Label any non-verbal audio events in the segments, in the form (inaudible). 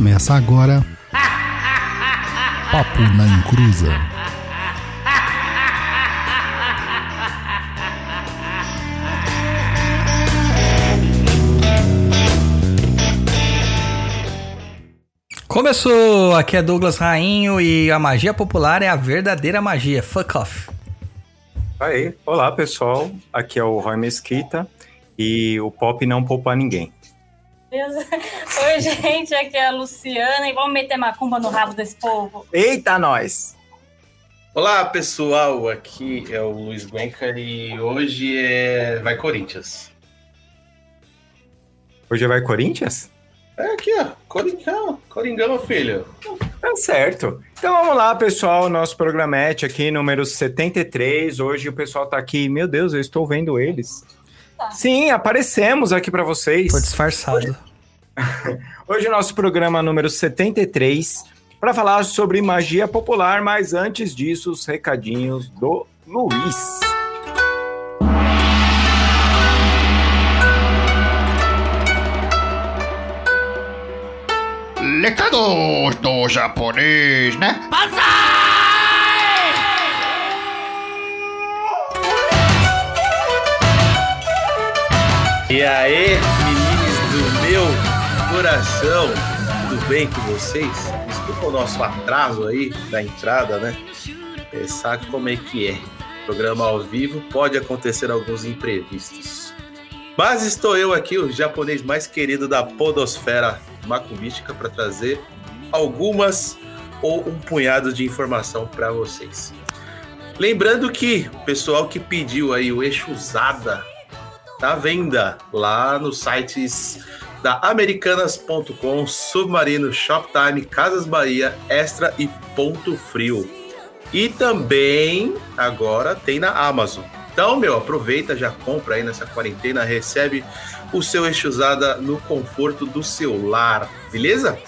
Começa agora. Papo na Encruza. Começou! Aqui é Douglas Rainho e a magia popular é a verdadeira magia. Fuck off. Aí, olá pessoal, aqui é o Roy Mesquita e o pop não poupa ninguém. Oi, gente, aqui é a Luciana e vamos meter macumba no rabo desse povo. Eita, nós! Olá pessoal, aqui é o Luiz Guenca e hoje é Vai Corinthians. Hoje vai Corinthians? É aqui, ó, Coringão, Coringão, filho. Tá certo. Então vamos lá, pessoal, nosso programete aqui, número 73. Hoje o pessoal tá aqui, meu Deus, eu estou vendo eles. Tá. Sim, aparecemos aqui para vocês. Foi disfarçado. (laughs) Hoje o nosso programa número 73 para falar sobre magia popular, mas antes disso, os recadinhos do Luiz. Recados do japonês, né? E aí, meninos do meu coração, tudo bem com vocês? Desculpa o nosso atraso aí da entrada, né? É, sabe como é que é? Programa ao vivo pode acontecer alguns imprevistos. Mas estou eu aqui, o japonês mais querido da podosfera macumbística, para trazer algumas ou um punhado de informação para vocês. Lembrando que o pessoal que pediu aí o Exusada à venda lá nos sites da Americanas.com, Submarino, Shoptime, Casas Bahia, Extra e Ponto Frio. E também agora tem na Amazon. Então, meu, aproveita, já compra aí nessa quarentena, recebe o seu Exusada no conforto do seu lar, beleza?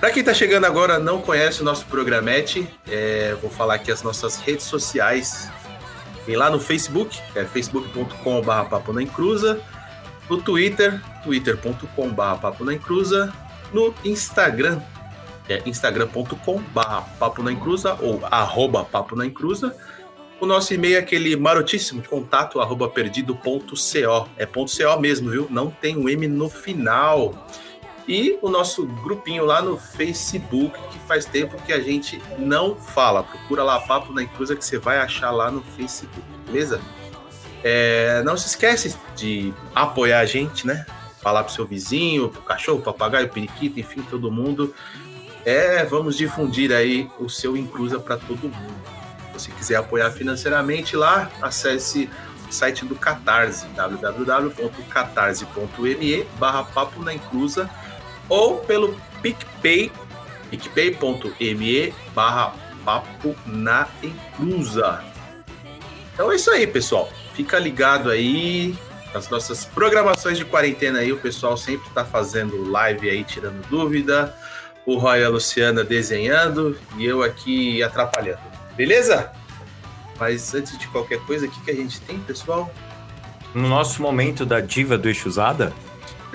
Para quem tá chegando agora não conhece o nosso programete, é, vou falar aqui as nossas redes sociais. Tem lá no Facebook, é facebook.com.br papo na encruza. No Twitter, twitter.com.br papo na encruza. No Instagram, é instagram.com.br papo na encruza ou arroba papo na encruza. O nosso e-mail é aquele marotíssimo contato arroba perdido.co. É ponto .co mesmo, viu? Não tem um M no final. E o nosso grupinho lá no Facebook, que faz tempo que a gente não fala. Procura lá Papo na Encruza que você vai achar lá no Facebook, beleza? É, não se esquece de apoiar a gente, né? Falar pro seu vizinho, pro cachorro, papagaio, periquito, enfim, todo mundo. É, vamos difundir aí o seu Encruza para todo mundo. Se você quiser apoiar financeiramente lá, acesse o site do Catarse, www.catarse.me barra papo na encruza ou pelo PicPay, picpay.me barra papo na encruza. Então é isso aí, pessoal. Fica ligado aí nas nossas programações de quarentena aí. O pessoal sempre tá fazendo live aí, tirando dúvida. O Roy e a Luciana desenhando e eu aqui atrapalhando. Beleza? Mas antes de qualquer coisa, o que, que a gente tem, pessoal? No nosso momento da diva do Exusada,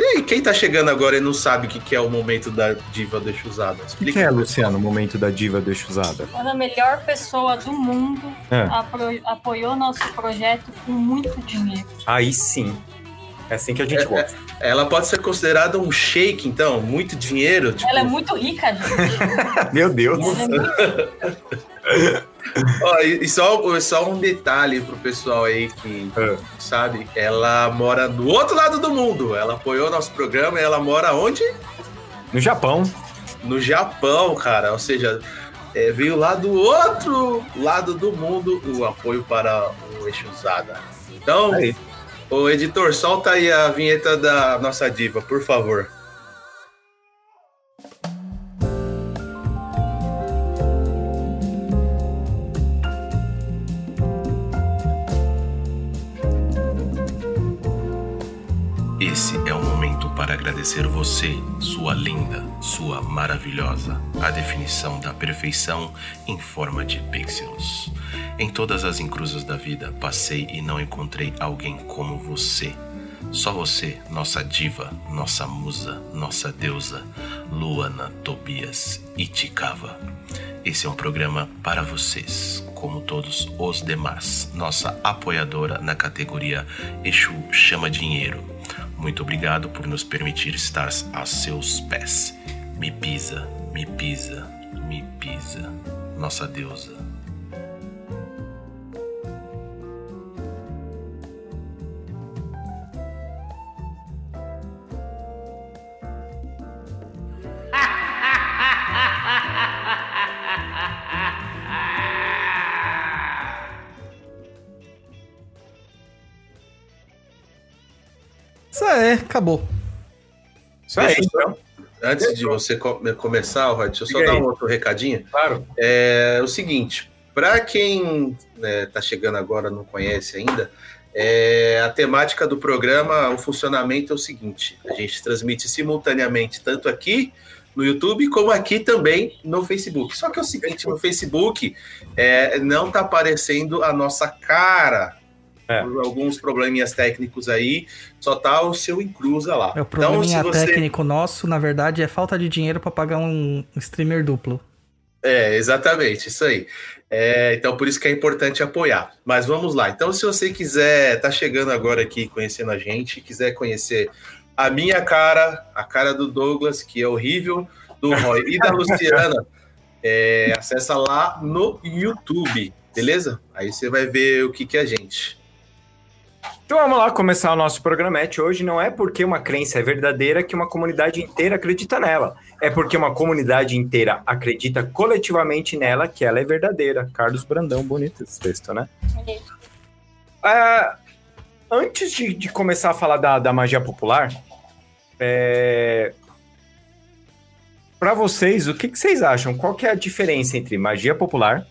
E quem tá chegando agora e não sabe o que, que é o momento da diva do Exusada? o que, que é, Luciano, o momento da diva do Exusada? Quando a melhor pessoa do mundo É. apoiou nosso projeto com muito dinheiro. Aí sim. É assim que a gente É, gosta. Ela pode ser considerada um shake, então, muito dinheiro. Tipo, Ela é muito rica, gente. (laughs) Meu Deus. É. Ó, e, e só, só um detalhe pro pessoal aí que É. sabe, ela mora do outro lado do mundo. Ela apoiou nosso programa e ela mora onde? No Japão. No Japão, cara. Ou seja, é, veio lá do outro lado do mundo o apoio para o Exusada. Então, Aí. O editor, solta aí a vinheta da nossa diva, por favor. Esse agradecer você, sua linda, sua maravilhosa, a definição da perfeição em forma de pixels. Em todas as encruzas da vida, passei e não encontrei alguém como você. Só você, nossa diva, nossa musa, nossa deusa, Luana Tobias Itikava. Esse é um programa para vocês, como todos os demais. Nossa apoiadora na categoria Exu Chama Dinheiro. Muito obrigado por nos permitir estar a seus pés. Me pisa, me pisa, me pisa, nossa deusa. É, acabou. Isso aí, então. Antes de você co- começar, Rod, deixa eu só Diga dar aí. um outro recadinho. Claro. É o seguinte, para quem está chegando agora não conhece ainda, é, a temática do programa, o funcionamento é o seguinte: a gente transmite simultaneamente tanto aqui no YouTube como aqui também no Facebook. Só que é o seguinte, no Facebook é, não está aparecendo a nossa cara. É. Por alguns probleminhas técnicos aí, só tá o seu encruza lá. É o probleminha então, se você técnico nosso, na verdade, é falta de dinheiro pra pagar um streamer duplo. É, exatamente, isso aí. É, então, por isso que é importante apoiar. Mas vamos lá. Então, se você quiser, tá chegando agora aqui conhecendo a gente, quiser conhecer a minha cara, a cara do Douglas, que é horrível, do Roy e da Luciana, (laughs) é, acessa lá no YouTube, beleza? Aí você vai ver o que, que é a gente. Então vamos lá começar o nosso programete. Hoje não é porque uma crença é verdadeira que uma comunidade inteira acredita nela. É porque uma comunidade inteira acredita coletivamente nela que ela é verdadeira. Carlos Brandão, bonito esse texto, né? Ah, antes de, de começar a falar da, da magia popular, é... para vocês, o que, que vocês acham? Qual que é a diferença entre magia popular?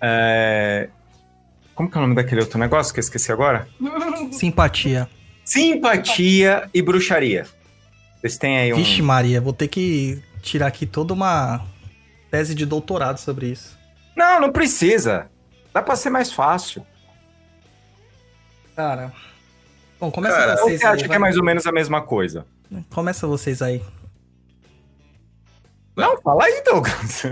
é, Como que é o nome daquele outro negócio que eu esqueci agora? (laughs) Simpatia. Simpatia e bruxaria. Vocês têm aí um. Vixe, Maria, vou ter que tirar aqui toda uma tese de doutorado sobre isso. Não, não precisa. Dá pra ser mais fácil. Cara. Bom, começa Cara, vocês você aí. acha que é vai. mais ou menos a mesma coisa? Começa vocês aí. Não, fala aí, Douglas.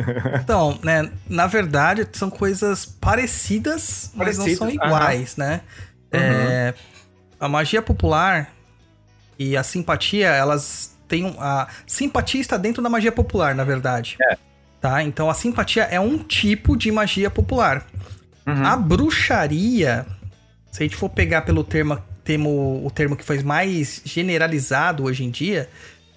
Então, né, na verdade, são coisas parecidas, mas Parecidas, não são aham. iguais, né? É, a magia popular e a simpatia, elas têm a simpatia está dentro da magia popular, na verdade. É. Tá? Então a simpatia é um tipo de magia popular. Uhum. A bruxaria, se a gente for pegar pelo termo, termo o termo que foi mais generalizado hoje em dia,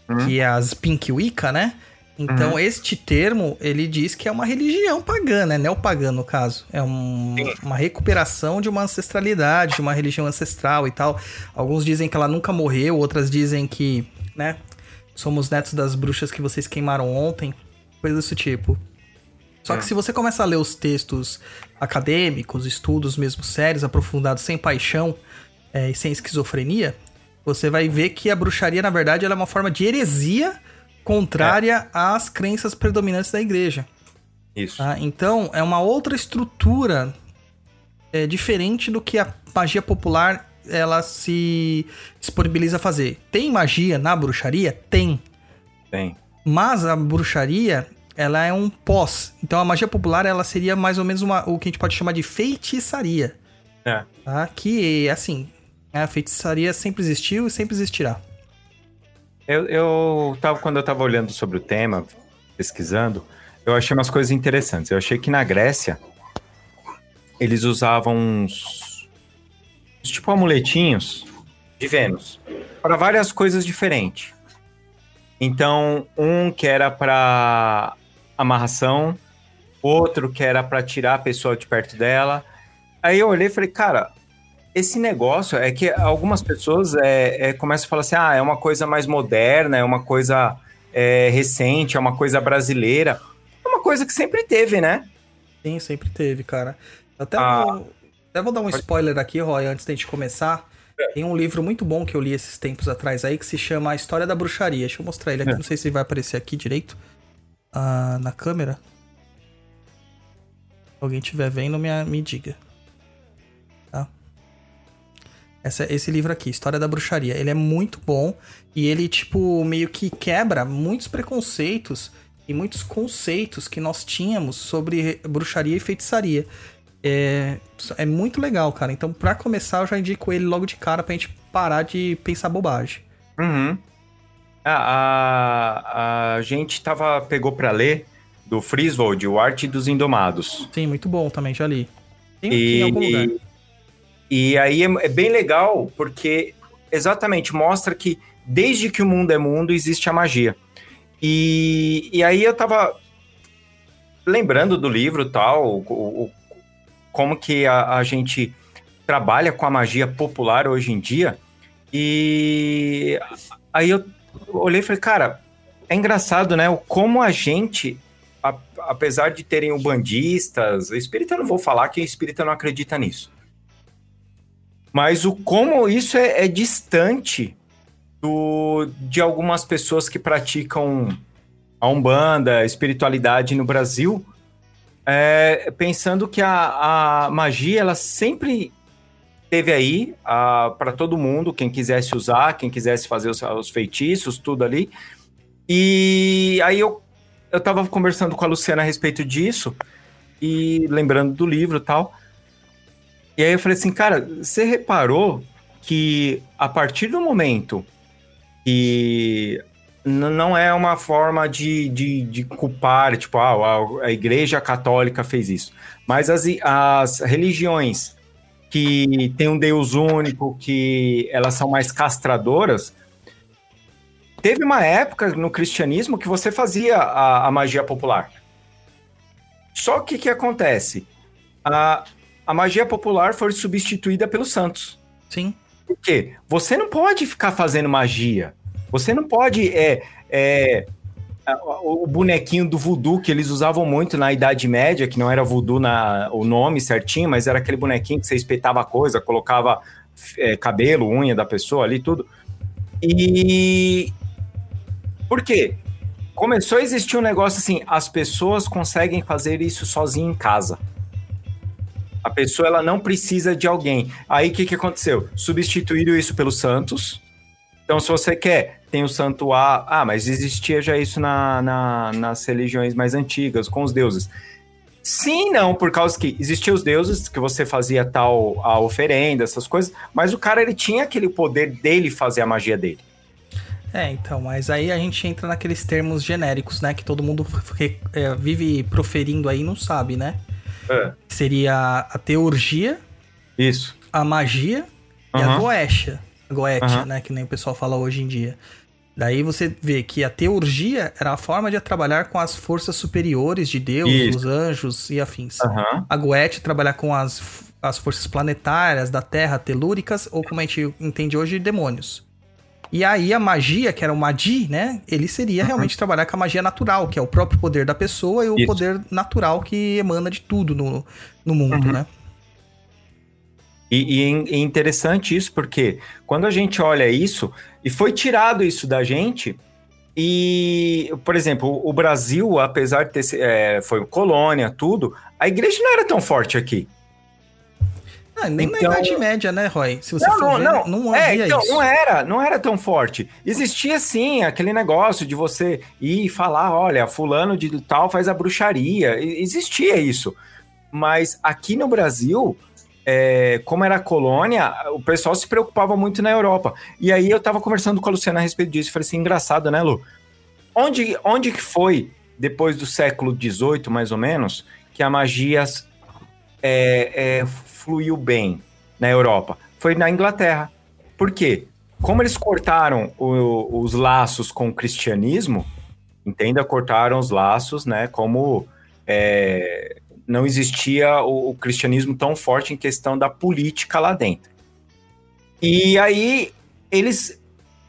Uhum. que é as Pink Wicca, né? Então, este termo, ele diz que é uma religião pagã, né? Neopagã, no caso. É um- uma recuperação de uma ancestralidade, de uma religião ancestral e tal. Alguns dizem que ela nunca morreu, outras dizem que, né? Somos netos das bruxas que vocês queimaram ontem. Coisas desse tipo. Só que É. se você começa a ler os textos acadêmicos, estudos mesmo sérios, aprofundados, sem paixão é, e sem esquizofrenia, você vai ver que a bruxaria, na verdade, ela é uma forma de heresia contrária às crenças predominantes da igreja. Isso. tá? Então, é uma outra estrutura é, diferente do que a magia popular ela se disponibiliza a fazer. Tem magia na bruxaria? Tem. Tem. Mas a bruxaria, ela é um pós. Então a magia popular, ela seria mais ou menos uma, o que a gente pode chamar de feitiçaria. É. Tá? Que, assim, a feitiçaria sempre existiu e sempre existirá. Eu, eu tava, quando eu tava olhando sobre o tema, pesquisando, eu achei umas coisas interessantes. Eu achei que na Grécia eles usavam uns, uns tipo amuletinhos de Vênus para várias coisas diferentes. Então, um que era para amarração, outro que era para tirar a pessoa de perto dela. Aí eu olhei e falei, cara, esse negócio é que algumas pessoas é, é, começam a falar assim: ah, é uma coisa mais moderna, é uma coisa é, recente, é uma coisa brasileira. É uma coisa que sempre teve, né? Sim, sempre teve, cara. Até, Ah. vou, até vou dar um spoiler aqui, Roy, antes da gente começar. Tem um livro muito bom que eu li esses tempos atrás aí, que se chama A História da Bruxaria. Deixa eu mostrar ele aqui, É. não sei se vai aparecer aqui direito. ah, na câmera. Se alguém estiver vendo, me, me diga. Essa, esse livro aqui, História da Bruxaria. Ele é muito bom e ele, tipo, meio que quebra muitos preconceitos e muitos conceitos que nós tínhamos sobre bruxaria e feitiçaria. É, é muito legal, cara. Então, pra começar, eu já indico ele logo de cara pra gente parar de pensar bobagem. Uhum. A, a, a gente tava, pegou pra ler do Friswold, O Arte dos Indomados. Sim, muito bom também, já li. Tem aqui em algum lugar. E aí é, é bem legal porque exatamente mostra que desde que o mundo é mundo existe a magia. E, e aí eu tava lembrando do livro tal, o, o- como que a, a gente trabalha com a magia popular hoje em dia. E aí eu olhei e falei, cara, é engraçado, né? o Como a gente, a- apesar de terem ubandistas, espírita eu não vou falar que espírita não acredita nisso. Mas o como isso é, é distante do, de algumas pessoas que praticam a Umbanda, a espiritualidade no Brasil, é, pensando que a, a magia ela sempre teve aí para todo mundo, quem quisesse usar, quem quisesse fazer os, os feitiços, tudo ali. E aí eu, eu tava conversando com a Luciana a respeito disso, e lembrando do livro tal. E aí eu falei assim, cara, você reparou que a partir do momento que não é uma forma de, de, de culpar, tipo, ah, a, a igreja católica fez isso, mas as, as religiões que têm um Deus único, que elas são mais castradoras, teve uma época no cristianismo que você fazia a, a magia popular. Só que o que acontece? A, a magia popular foi substituída pelos santos. Sim. Por quê? Você não pode ficar fazendo magia. Você não pode. É, é, o bonequinho do voodoo que eles usavam muito na Idade Média, que não era voodoo na, o nome certinho, mas era aquele bonequinho que você espetava coisa, colocava é, cabelo, unha da pessoa ali, tudo. E. Por quê? Começou a existir um negócio assim: as pessoas conseguem fazer isso sozinho em casa. A pessoa ela não precisa de alguém. Aí o que, que aconteceu? Substituíram isso pelos santos. Então, se você quer, tem o santo A. Ah, mas existia já isso na, na- nas religiões mais antigas, com os deuses. Sim, não, por causa que existiam os deuses, que você fazia tal a oferenda, essas coisas, mas o cara ele tinha aquele poder dele fazer a magia dele. É, então, mas aí a gente entra naqueles termos genéricos, né? Que todo mundo é, vive proferindo aí e não sabe, né? Seria a teurgia, Isso. a magia e a goetia. Goetia, Aham. né? Que nem o pessoal fala hoje em dia. Daí você vê que a teurgia era a forma de trabalhar com as forças superiores de Deus, Isso. os anjos e afins. Aham. A goetia trabalhar com as, as forças planetárias da Terra, telúricas, ou como a gente entende hoje, demônios. E aí a magia, que era o magi, né? Ele seria realmente trabalhar com a magia natural, que é o próprio poder da pessoa e o Isso. poder natural que emana de tudo no, no mundo, né? E, e é interessante isso, porque quando a gente olha isso, e foi tirado isso da gente, e, por exemplo, o Brasil, apesar de ter é, foi colônia, tudo, a igreja não era tão forte aqui. Ah, nem Então- na Idade Média, né, Roy? Se você não, for não, ver, não, não é, então, isso. não era, não era tão forte. Existia sim aquele negócio de você ir e falar, olha, fulano de tal faz a bruxaria. Existia isso. Mas aqui no Brasil, é, como era colônia, o pessoal se preocupava muito na Europa. E aí eu tava conversando com a Luciana a respeito disso. Falei assim, engraçado, né, Lu? Onde, onde que foi, depois do século XVIII, mais ou menos, que a magia é, é, fluiu bem na Europa? Foi na Inglaterra. Por quê? Como eles cortaram o- os laços com o cristianismo, entenda, cortaram os laços, né? Como é, não existia o, o cristianismo tão forte em questão da política lá dentro. E aí eles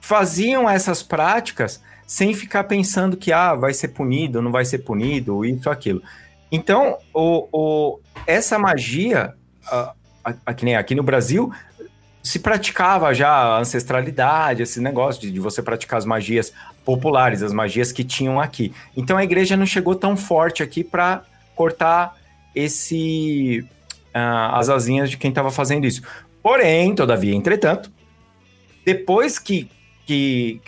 faziam essas práticas sem ficar pensando que ah, vai ser punido, não vai ser punido, isso, aquilo. Então, o, o- essa magia, a- a- aqui, nem aqui no Brasil, se praticava já a ancestralidade, esse negócio de, de você praticar as magias populares, as magias que tinham aqui. Então a igreja não chegou tão forte aqui para cortar esse ah, as asinhas de quem estava fazendo isso. Porém, todavia, entretanto, depois que, que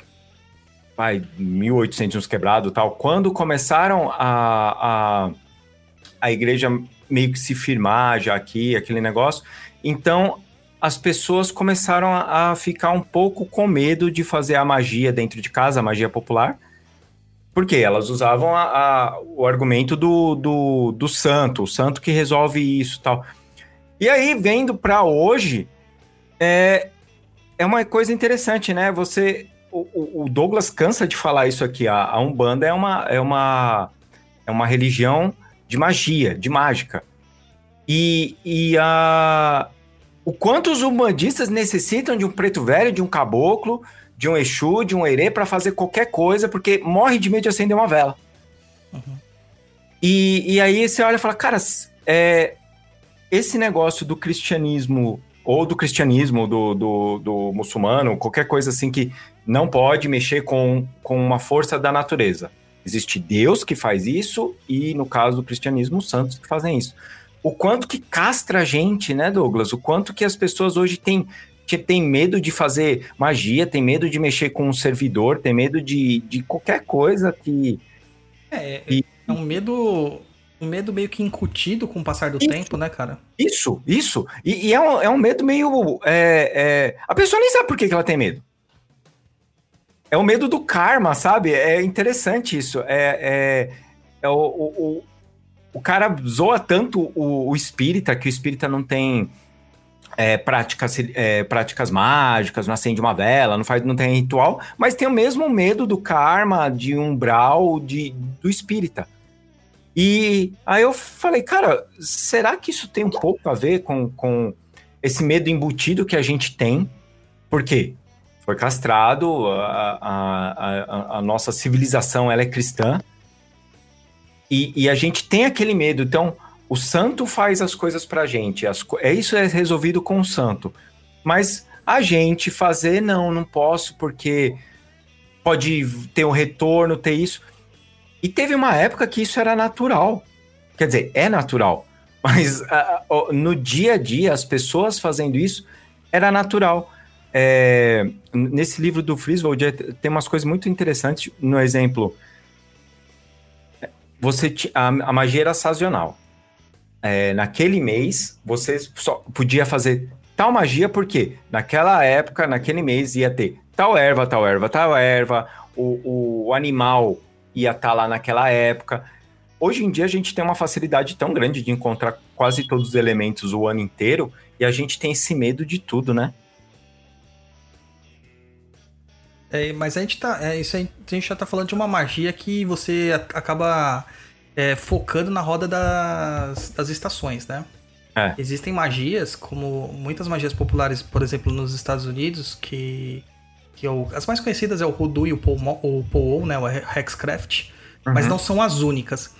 vai, 1800 uns quebrado tal, quando começaram a, a, a igreja meio que se firmar já aqui, aquele negócio, então as pessoas começaram a, ficar um pouco com medo de fazer a magia dentro de casa, a magia popular, porque elas usavam a, a- o argumento do, do, do santo, o santo que resolve isso tal. E aí, vendo para hoje, é, é uma coisa interessante, né? Você. O, o- o Douglas cansa de falar isso aqui. A, a Umbanda é uma, é, uma, é uma religião de magia, de mágica. E, e a, o quanto os umbandistas necessitam de um preto velho, de um caboclo, de um Exu, de um Herê para fazer qualquer coisa, porque morre de medo de acender uma vela. E, e aí você olha e fala, cara, é, esse negócio do cristianismo, ou do cristianismo, do, do, do muçulmano, qualquer coisa assim que não pode mexer com, com uma força da natureza. Existe Deus que faz isso, e no caso do cristianismo, os santos que fazem isso. O quanto que castra a gente, né, Douglas? O quanto que as pessoas hoje têm que tem medo de fazer magia, tem medo de mexer com um servidor, tem medo de, de qualquer coisa que. É, E- é um medo. Um medo meio que incutido com o passar do Isso. tempo, né, cara? Isso, isso. E, e é, um, é um medo meio. é, é, A pessoa nem sabe por que, que ela tem medo. É o medo do karma, sabe? É interessante isso. É, é, é o, o, o, cara zoa tanto o, o espírita que o espírita não tem é, práticas, é, práticas mágicas, não acende uma vela, não, faz, não tem ritual, mas tem o mesmo medo do karma, de umbral, de, do espírita. E aí eu falei, cara, será que isso tem um pouco a ver com, com esse medo embutido que a gente tem? Por quê? Foi castrado, a, a, a, a nossa civilização ela é cristã, e, e a gente tem aquele medo. Então, o santo faz as coisas pra gente. As, é isso é resolvido com o santo. Mas a gente fazer, não, não posso, porque pode ter um retorno, ter isso. E teve uma época que isso era natural. Quer dizer, é natural. (laughs) Mas no dia a dia, as pessoas fazendo isso era natural. É, nesse livro do Friswold tem umas coisas muito interessantes. No exemplo, você a, a magia era sazonal. É, naquele mês, você só podia fazer tal magia porque naquela época, naquele mês, ia ter tal erva, tal erva, tal erva, o, o animal ia estar lá naquela época. Hoje em dia a gente tem uma facilidade tão grande de encontrar quase todos os elementos o ano inteiro e a gente tem esse medo de tudo, né? É, mas a gente tá. É, isso aí, a gente já tá falando de uma magia que você acaba é, focando na roda das, das estações, né? É. Existem magias, como muitas magias populares, por exemplo, nos Estados Unidos, que. que é o- as mais conhecidas é o Hoodoo e o Pomo- o Poou, né? O Hexcraft, mas Uhum. não são as únicas.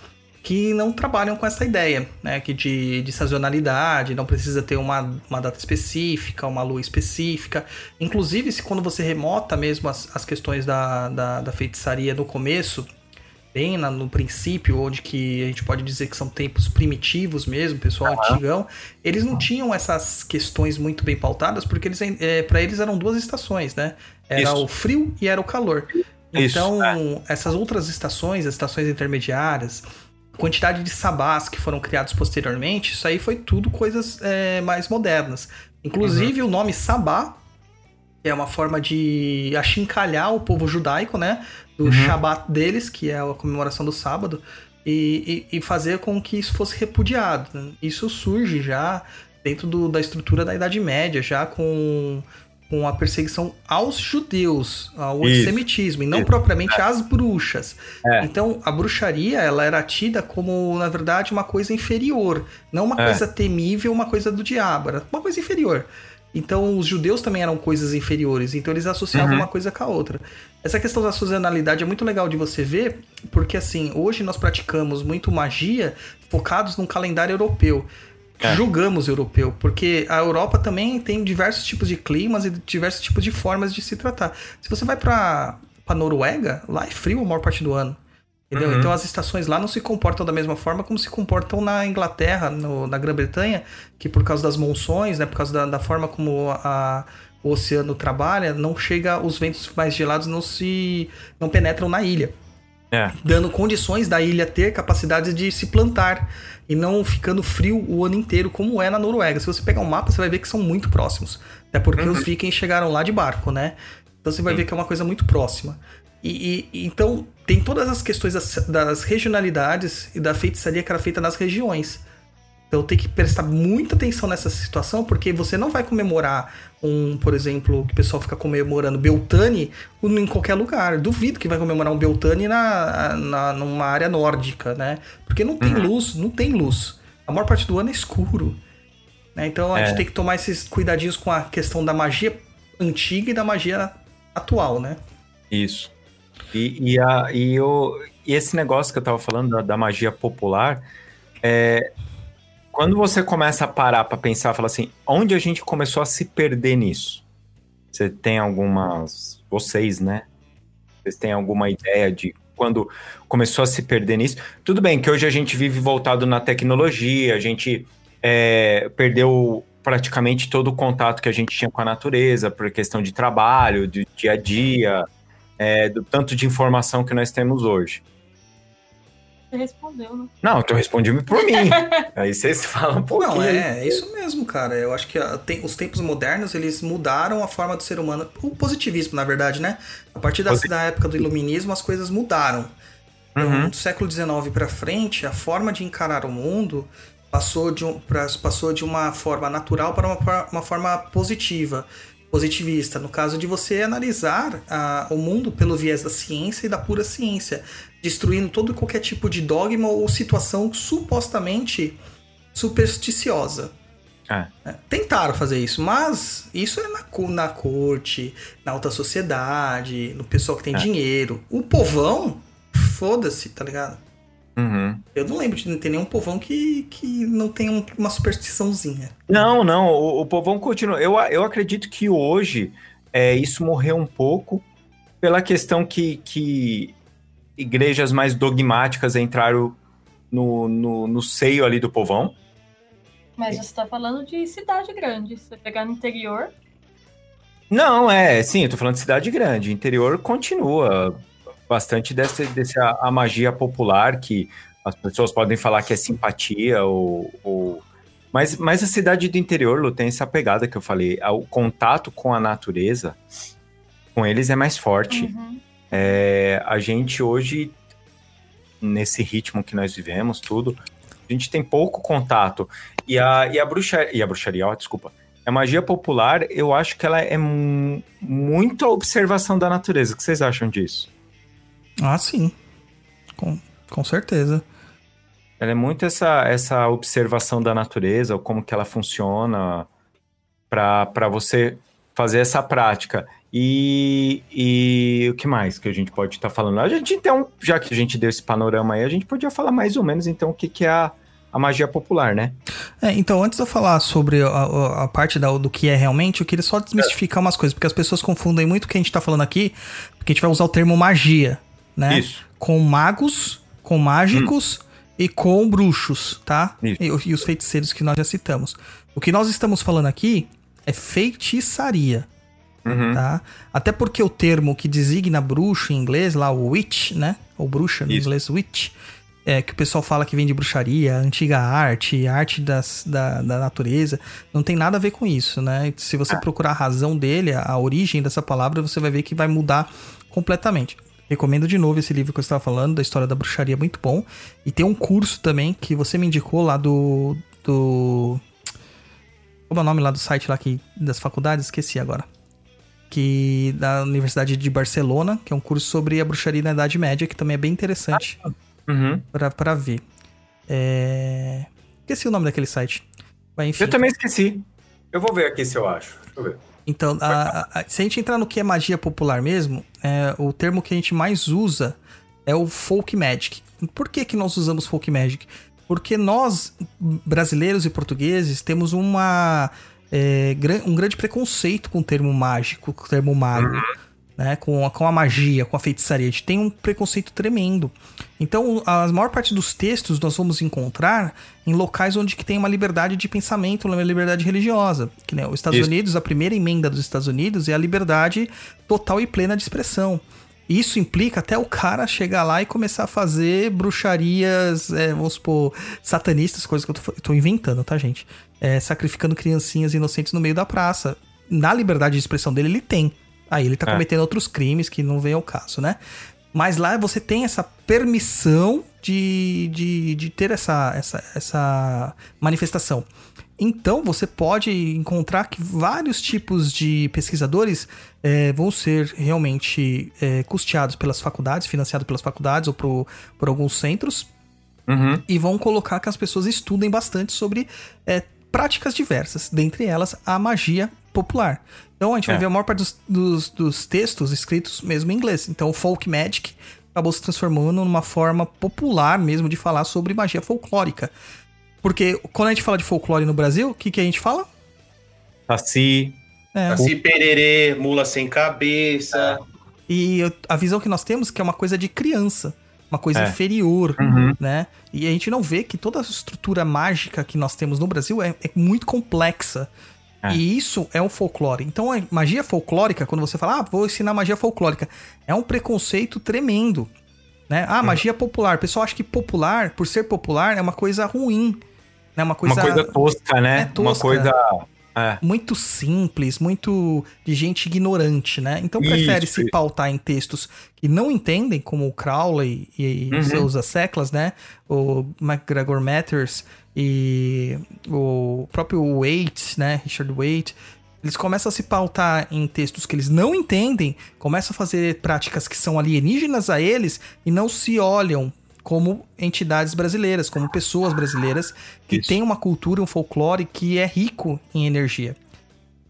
Que não trabalham com essa ideia, né? Que de, de sazonalidade, não precisa ter uma, uma data específica, uma lua específica. Inclusive, se quando você remota mesmo as, as questões da, da, da feitiçaria no começo, bem na- no princípio, onde que a gente pode dizer que são tempos primitivos mesmo, pessoal antigão, eles não tinham essas questões muito bem pautadas, porque eles, é, para eles eram duas estações, né? Era Isso. o frio e era o calor. Isso, Então, essas outras estações, as estações intermediárias, quantidade de sabás que foram criados posteriormente, isso aí foi tudo coisas é, mais modernas. Inclusive o nome sabá é uma forma de achincalhar o povo judaico, né? Do Shabat deles, que é a comemoração do sábado, e, e- e fazer com que isso fosse repudiado. né? Isso surge já dentro do- da estrutura da Idade Média, já com, com a perseguição aos judeus, ao Isso, antissemitismo, e não isso, propriamente às bruxas. É. Então, a bruxaria, ela era tida como, na verdade, uma coisa inferior. Não uma É. coisa temível, uma coisa do diabo. Era uma coisa inferior. Então, os judeus também eram coisas inferiores. Então, eles associavam Uhum. uma coisa com a outra. Essa questão da sazonalidade é muito legal de você ver, porque, assim, hoje nós praticamos muito magia focados num calendário europeu. É. Julgamos europeu, porque a Europa também tem diversos tipos de climas e diversos tipos de formas de se tratar. Se você vai pra, pra Noruega, lá é frio a maior parte do ano. Entendeu? Uhum. Então as estações lá não se comportam da mesma forma como se comportam na Inglaterra, no- na Grã-Bretanha, que por causa das monções, né, por causa da, da forma como a- o oceano trabalha, não chega, os ventos mais gelados não se não penetram na ilha É. dando condições da ilha ter capacidade de se plantar e não ficando frio o ano inteiro, como é na Noruega. Se você pegar um mapa, você vai ver que são muito próximos. Até porque os vikings chegaram lá de barco, né? Então você vai ver que é uma coisa muito próxima. E, e- então tem todas as questões das, das regionalidades e da feitiçaria que era feita nas regiões. Então tem que prestar muita atenção nessa situação, porque você não vai comemorar um, por exemplo, que o pessoal fica comemorando Beltane em qualquer lugar. Duvido que vai comemorar um Beltane na, na, numa área nórdica, né? Porque não tem luz, não tem luz. A maior parte do ano é escuro. né? Então a É. gente tem que tomar esses cuidadinhos com a questão da magia antiga e da magia atual, né? Isso. E, e, a, e, o, e esse negócio que eu tava falando da, da magia popular, é, quando você começa a parar pra pensar, fala assim, onde a gente começou a se perder nisso? Você tem algumas. Vocês, né? Vocês têm alguma ideia de quando começou a se perder nisso? Tudo bem que hoje a gente vive voltado na tecnologia, a gente é, perdeu praticamente todo o contato que a gente tinha com a natureza, por questão de trabalho, de dia a dia, é, do tanto de informação que nós temos hoje. Você respondeu, né? Não, tu responde por mim. (laughs) Aí vocês falam um pouquinho. Não, é, é isso mesmo, cara. Eu acho que a- tem- os tempos modernos, eles mudaram a forma do ser humano. O positivismo, na verdade, né? A partir da, da época do iluminismo, as coisas mudaram. Então, Uhum. do século XIX pra frente, a forma de encarar o mundo passou de, um, pra- passou de uma forma natural para uma, uma forma positiva, positivista. No caso de você analisar ah, o mundo pelo viés da ciência e da pura ciência, destruindo todo e qualquer tipo de dogma ou situação supostamente supersticiosa. É. né? Tentaram fazer isso, mas isso é na, na corte, na alta sociedade, no pessoal que tem É. dinheiro. O povão, foda-se, tá ligado? Uhum. Eu não lembro de ter nenhum povão que, que não tenha um- uma superstiçãozinha. Não, não, o, o povão continua. Eu, eu acredito que hoje é, isso morreu um pouco pela questão que, que igrejas mais dogmáticas entraram no, no, no seio ali do povão. Mas você tá falando de cidade grande. Se você pegar no interior, Não, é, sim, eu tô falando de cidade grande. Interior continua bastante dessa, dessa a magia popular que as pessoas podem falar que é simpatia ou. ou- Mas, mas a cidade do interior, Lu, tem essa pegada que eu falei. O contato com a natureza, com eles é mais forte. uhum. É, a gente hoje, nesse ritmo que nós vivemos, tudo, a gente tem pouco contato. E a, e a bruxaria, e a bruxaria, ó, desculpa. A magia popular, eu acho que ela é mu- muito a observação da natureza. O que vocês acham disso? Ah, sim. Com, com certeza. Ela é muito essa, essa observação da natureza, como que ela funciona, para você fazer essa prática. E, e o que mais que a gente pode estar falando? A gente, então, já que a gente deu esse panorama aí, a gente podia falar mais ou menos, então, o que, que é a, a magia popular, né? É, então, antes de eu falar sobre a, a- parte da- do que é realmente, eu queria só desmistificar umas coisas, porque as pessoas confundem muito o que a gente tá falando aqui, porque a gente vai usar o termo magia, né? Isso. Com magos, com mágicos e com bruxos, tá? Isso. E, e os feiticeiros que nós já citamos. O que nós estamos falando aqui é feitiçaria, Uhum. tá? Até porque o termo que designa bruxo em inglês, lá o witch, né? Ou bruxa no Isso. inglês witch, é, que o pessoal fala que vem de bruxaria, antiga arte, arte das, da, da natureza, não tem nada a ver com isso, né? Se você procurar a razão dele, a origem dessa palavra, você vai ver que vai mudar completamente. Recomendo de novo esse livro que eu estava falando, da história da bruxaria, muito bom. E tem um curso também que você me indicou lá do. do como é o nome lá do site lá que, das faculdades? Esqueci agora. Que da Universidade de Barcelona, que é um curso sobre a bruxaria na Idade Média, que também é bem interessante Uhum. pra, pra ver. É... Esqueci o nome daquele site. Mas. Eu também esqueci. Eu vou ver aqui se eu acho. Deixa eu ver. Então, a- a- se a gente entrar no que é magia popular mesmo, é, o termo que a gente mais usa é o folk magic. Por que, que nós usamos folk magic? Porque nós, brasileiros e portugueses, temos uma, é, um grande preconceito com o termo mágico, com o termo mago. né, com, a, com a magia, com a feitiçaria. A gente tem um preconceito tremendo. Então, a maior parte dos textos nós vamos encontrar em locais onde que tem uma liberdade de pensamento, uma liberdade religiosa. Que né, os Estados Isso. Unidos, a primeira emenda dos Estados Unidos é a liberdade total e plena de expressão. Isso implica até o cara chegar lá e começar a fazer bruxarias, é, vamos supor, satanistas, coisas que eu tô, tô inventando, tá, gente? É, sacrificando criancinhas inocentes no meio da praça. Na liberdade de expressão dele, ele tem. Aí ele tá É. cometendo outros crimes que não vem ao caso, né? Mas lá você tem essa permissão de, de, de ter essa, essa, essa manifestação. Então você pode encontrar que vários tipos de pesquisadores eh, vão ser realmente eh, custeados pelas faculdades, financiados pelas faculdades ou por, por alguns centros, Uhum. e vão colocar que as pessoas estudem bastante sobre é, práticas diversas, dentre elas a magia popular. Então a gente vai É. ver a maior parte dos, dos- dos textos escritos mesmo em inglês. Então o folk magic acabou se transformando numa forma popular mesmo de falar sobre magia folclórica. Porque quando a gente fala de folclore no Brasil, o que, que a gente fala? Saci. É, Assim, pererê, mula sem cabeça. E a visão que nós temos é que é uma coisa de criança, uma coisa É. inferior, Uhum. né? E a gente não vê que toda a estrutura mágica que nós temos no Brasil é, é muito complexa. É. E isso é o folclore. Então a magia folclórica, quando você fala, ah, vou ensinar magia folclórica, é um preconceito tremendo. Né? Ah, magia popular. O pessoal acha que popular, por ser popular, é uma coisa ruim. Né? Uma coisa, Uma coisa tosca, né? É tosca. Uma coisa. É. muito simples, muito de gente ignorante, né? Então Isso, prefere se isso. pautar em textos que não entendem, como o Crowley e Uhum. seus asseclas, né? O MacGregor Matters e o próprio Waite, né? Richard Waite. Eles começam a se pautar em textos que eles não entendem, começam a fazer práticas que são alienígenas a eles e não se olham como entidades brasileiras, como pessoas brasileiras que Isso. têm uma cultura, um folclore que é rico em energia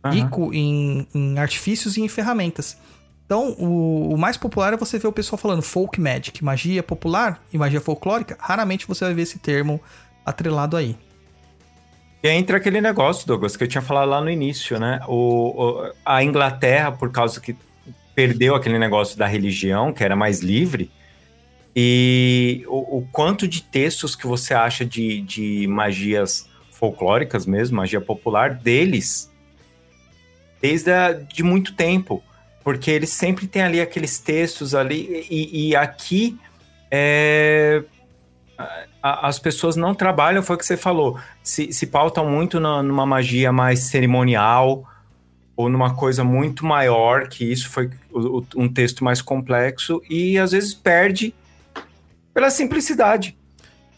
Aham. rico em, em artifícios e em ferramentas. Então, o, o mais popular é você ver o pessoal falando folk magic, magia popular e magia folclórica. Raramente você vai ver esse termo atrelado aí. E entra aquele negócio, Douglas, que eu tinha falado lá no início, né? O, o- a Inglaterra, por causa que perdeu aquele negócio da religião, que era mais livre, e o, o quanto de textos que você acha de, de magias folclóricas mesmo, magia popular, deles, desde a, de muito tempo. Porque eles sempre têm ali aqueles textos ali, e, e aqui é, a- as pessoas não trabalham, foi o que você falou, se, se pautam muito na- numa magia mais cerimonial ou numa coisa muito maior, que isso foi um texto mais complexo, e às vezes perde pela simplicidade.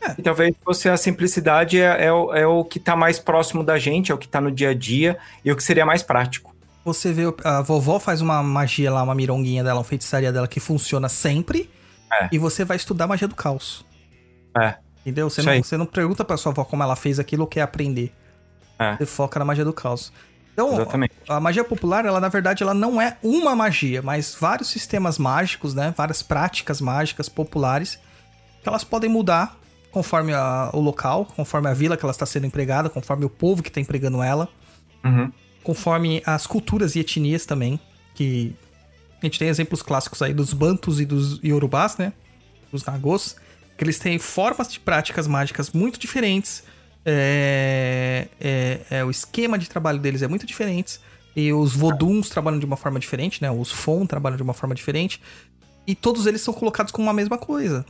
É. E talvez você a simplicidade é, é o, é o que está mais próximo da gente, é o que está no dia a dia e o que seria mais prático. Você vê, a vovó faz uma magia lá, uma mironguinha dela, uma feitiçaria dela que funciona sempre. É. E você vai estudar magia do caos. É. Entendeu? Você Isso não, aí. você não pergunta pra sua avó como ela fez aquilo ou quer aprender. É. Você foca na magia do caos. Então, Exatamente. a magia popular, ela na verdade, ela não é uma magia, mas vários sistemas mágicos, né? Várias práticas mágicas populares que elas podem mudar conforme a- o local, conforme a vila que ela está sendo empregada, conforme o povo que está empregando ela, Uhum. conforme as culturas e etnias também, que a gente tem exemplos clássicos aí dos bantus e dos iorubás, né? Dos nagôs, que eles têm formas de práticas mágicas muito diferentes. É, é- é, o esquema de trabalho deles é muito diferente. E os voduns trabalham de uma forma diferente, né? Os fon trabalham de uma forma diferente. E todos eles são colocados como uma mesma coisa.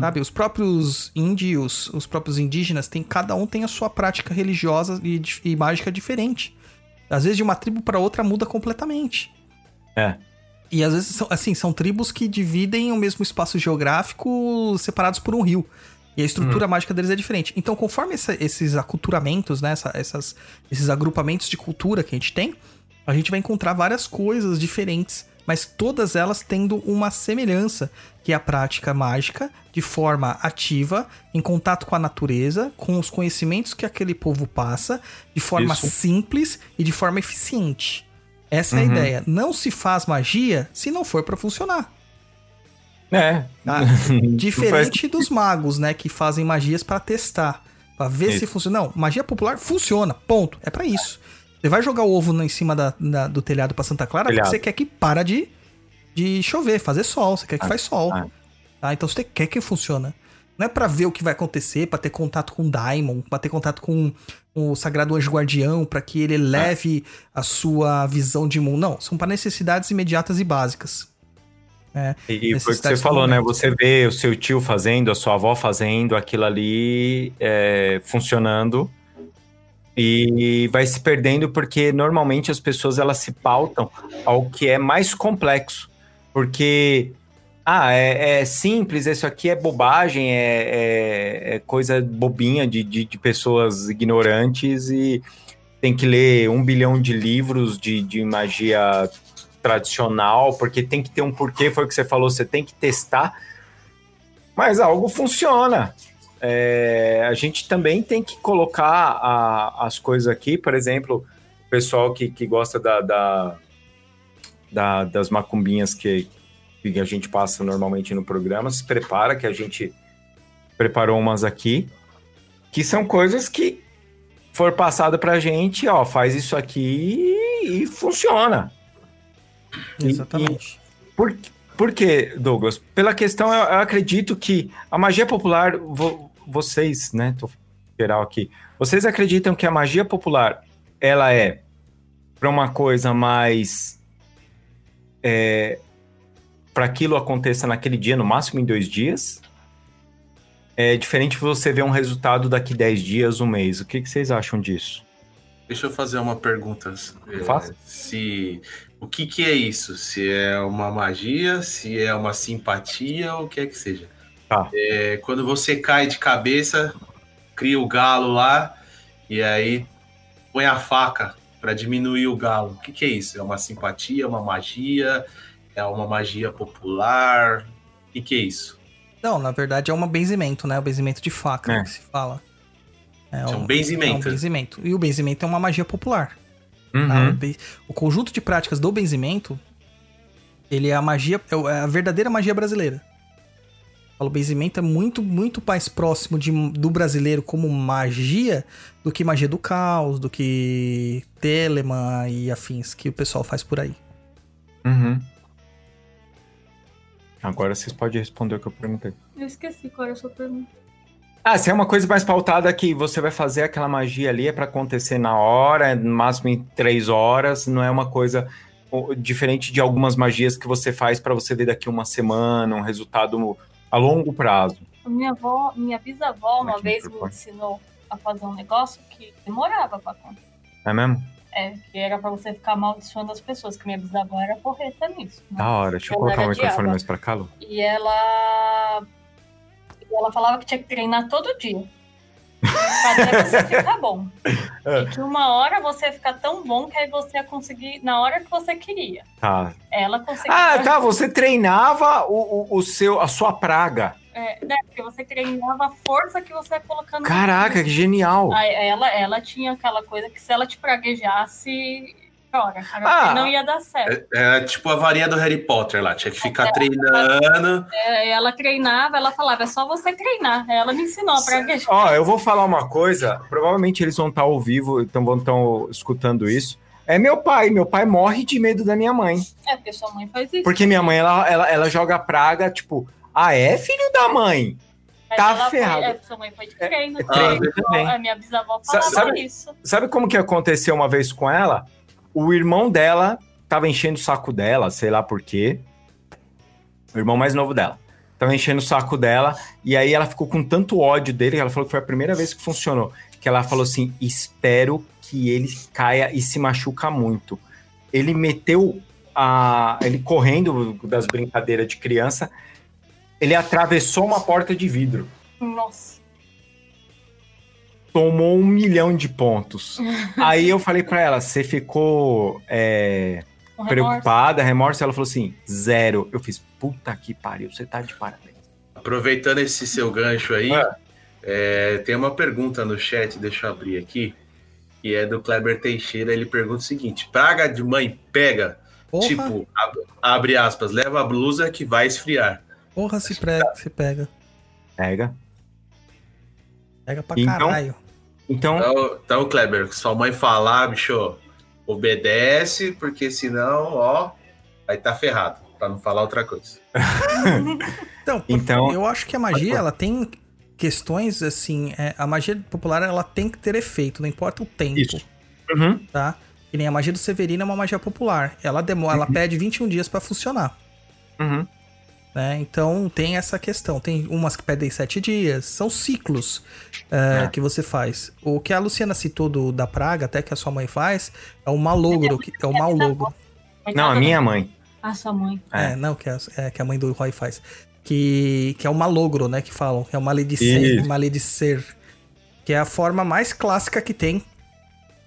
Sabe? Os próprios índios, os próprios indígenas, tem, cada um tem a sua prática religiosa e, e mágica diferente. Às vezes de uma tribo para outra muda completamente. É. E às vezes, são, assim, são tribos que dividem o mesmo espaço geográfico separados por um rio. E a estrutura mágica deles é diferente. Então, conforme essa- esses aculturamentos, né, essa- essas, esses agrupamentos de cultura que a gente tem, a gente vai encontrar várias coisas diferentes, mas todas elas tendo uma semelhança, que é a prática mágica de forma ativa, em contato com a natureza, com os conhecimentos que aquele povo passa, de forma Isso. simples e de forma eficiente. Essa é a Uhum. ideia. Não se faz magia se não for pra funcionar. É. (laughs) Não Diferente dos magos, né, que fazem magias pra testar, Pra ver se Isso. funciona. Não, magia popular funciona, ponto. É pra isso. Você vai jogar o ovo em cima da, da- do telhado pra Santa Clara Telhado. porque você quer que para de, de chover, fazer sol. Você quer que Ah, faz sol. ah. Tá? Então você quer que funcione. Não é pra ver o que vai acontecer, pra ter contato com o Daimon, pra ter contato com o Sagrado Anjo Guardião, pra que ele leve a sua visão de mundo. Não, são para necessidades imediatas e básicas. E, e foi o que você falou, né? Você vê o seu tio fazendo, a sua avó fazendo aquilo ali é, funcionando e vai se perdendo porque normalmente as pessoas elas se pautam ao que é mais complexo. Porque, ah, é, é simples, isso aqui é bobagem, é, é- é coisa bobinha de, de, de pessoas ignorantes e tem que ler um bilhão de livros de, de magia tradicional, porque tem que ter um porquê, foi o que você falou, você tem que testar, mas algo funciona. É, a gente também tem que colocar a- as coisas aqui, por exemplo, o pessoal que, que gosta da, da- da- das macumbinhas que, que a gente passa normalmente no programa, se prepara, que a gente preparou umas aqui, que são coisas que for passada pra gente, ó, faz isso aqui e funciona. E- Exatamente. Por, por quê, Douglas? Pela questão, eu, eu acredito que a magia popular, vo- vocês, né, tô geral aqui, vocês acreditam que a magia popular, ela é para uma coisa mais é, para aquilo aconteça naquele dia, no máximo em dois dias? É diferente você ver um resultado daqui 10 dias, um mês. O que, que vocês acham disso? Deixa eu fazer uma pergunta. é, Faça. se o que que é isso? Se é uma magia, se é uma simpatia ou o que é que seja. Tá. É, quando você cai de cabeça, cria o galo lá e aí põe a faca para diminuir o galo. O que que é isso? É uma simpatia, uma magia? É uma magia popular? O que que é isso? Não, na verdade é um benzimento, né? O benzimento de faca É. que se fala. É É um É um benzimento. benzimento. E o benzimento é uma magia popular. tá? Uhum. O, be- o conjunto de práticas do benzimento, ele é a magia, é o- é a verdadeira magia brasileira. O benzimento é muito, muito mais próximo de- do brasileiro como magia do que magia do caos, do que Telemann e afins que o pessoal faz por aí. Uhum. Agora vocês podem responder o que eu perguntei. Eu esqueci qual era a sua pergunta. Ah, se é uma coisa mais pautada que você vai fazer aquela magia ali, é pra acontecer na hora, no máximo em três horas, não é uma coisa diferente de algumas magias que você faz pra você ver daqui uma semana, um resultado a longo prazo. Minha avó, minha bisavó, uma vez me ensinou a fazer um negócio que demorava pra acontecer. É mesmo? É, que era pra você ficar amaldiçoando as pessoas, que minha bisavó era porreta nisso. né? Da hora. Deixa eu colocar o microfone mais pra cá, Lu. E ela. e ela falava que tinha que treinar todo dia. Até você ficar (laughs) bom. É. E que uma hora você ia ficar tão bom que aí você ia conseguir na hora que você queria. Tá. Ela conseguia. Ah, tá. Você treinava o, o, o seu, a sua praga. É, né, porque você treinava a força que você ia colocando. Caraca, que genial. Aí ela, ela tinha aquela coisa que se ela te praguejasse, cara, Ah. não ia dar certo. É, é tipo a varinha do Harry Potter lá, tinha que ficar treinando. É, ela treinava, ela falava, é só você treinar. Ela me ensinou a praguejar. Ó, eu vou falar uma coisa. Provavelmente eles vão estar ao vivo, então vão estar escutando isso. É meu pai. Meu pai morre de medo da minha mãe. É, porque sua mãe faz isso. Porque minha mãe, ela, ela, ela joga praga, tipo, ah, é filho da mãe? Mas tá ela foi- ferrado. é, sua mãe foi de treino. é treino também. também. A minha bisavó Sa- falava sabe- isso. Sabe como que aconteceu uma vez com ela? O irmão dela tava enchendo o saco dela, sei lá por quê. O irmão mais novo dela. Tava enchendo o saco dela, e aí ela ficou com tanto ódio dele, que ela falou que foi a primeira vez que funcionou. Que ela falou assim: espero que ele caia e se machuca muito. Ele meteu a. Ele correndo das brincadeiras de criança, ele atravessou uma porta de vidro. Nossa. Tomou um milhão de pontos. (laughs) Aí eu falei pra ela, você ficou é, remorso. preocupada, remorso? Ela falou assim, zero. Eu fiz, puta que pariu, você tá de parabéns. Aproveitando esse seu gancho aí, É. é, tem uma pergunta no chat, deixa eu abrir aqui, que é do Kleber Teixeira. Ele pergunta o seguinte: praga de mãe pega? Porra, Tipo, ab- abre aspas, leva a blusa que vai esfriar. porra se, prega, se pega. Pega. Pega pra Então- caralho. Então, Então, então, Kleber, sua mãe falar, bicho, Obedece, porque senão, ó, vai estar ferrado, pra não falar outra coisa. (laughs) Então, Então- eu acho que a magia, ela tem questões assim. é, a magia popular, ela tem que ter efeito, não importa o tempo, Isso. Uhum. tá? Que nem a magia do Severino é uma magia popular. Ela demora, ela pede 21 dias pra funcionar. Uhum. Né? Então tem essa questão. Tem umas que pedem sete dias. São ciclos é, É. que você faz. O que a Luciana citou do, da praga, até que a sua mãe faz, é o malogro. Que, é o malogro. Não, a minha mãe. A sua mãe. É, É. não, que, a- é, que a mãe do Roy faz. Que, que é o malogro, né? Que falam. Que é o maledicer. Maledicer. Que é a forma mais clássica que tem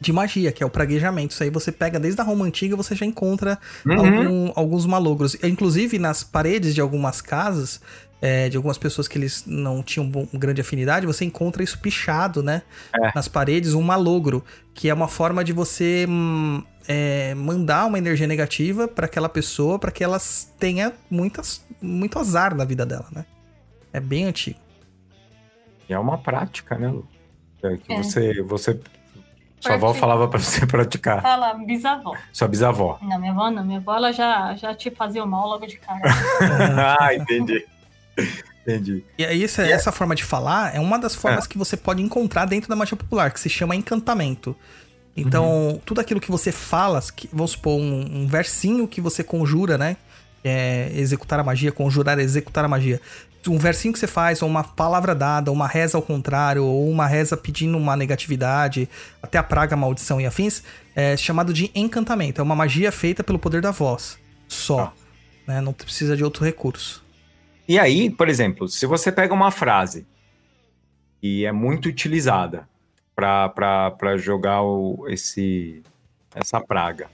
de magia, que é o praguejamento. Isso aí você pega desde a Roma Antiga, você já encontra Uhum. algum- alguns malogros. Inclusive, nas paredes de algumas casas, é, de algumas pessoas que eles não tinham bom- grande afinidade, você encontra isso pichado, né? É. Nas paredes, um malogro, que é uma forma de você hum, é, mandar uma energia negativa para aquela pessoa, para que ela tenha muitas, muito azar na vida dela, né? É bem antigo. É uma prática, né, Lu? É que É. você, você. Sua avó falava pra você (laughs) praticar. Fala, bisavó. Sua bisavó. Não, minha avó não. Minha avó, ela já, já te fazia o mal logo de cara. (laughs) ah, entendi. Entendi. E aí, essa, E é- essa forma de falar é uma das formas que você pode encontrar dentro da magia popular, que se chama encantamento. Então, tudo aquilo que você fala, que, vamos supor, um, um versinho que você conjura, né? É, executar a magia, conjurar, executar a magia. Um versinho que você faz, ou uma palavra dada, uma reza ao contrário, ou uma reza pedindo uma negatividade, até a praga, maldição e afins, é chamado de encantamento. É uma magia feita pelo poder da voz. Só. Né? Não precisa de outro recurso. E aí, por exemplo, se você pega uma frase e é muito utilizada para jogar o, esse, essa praga,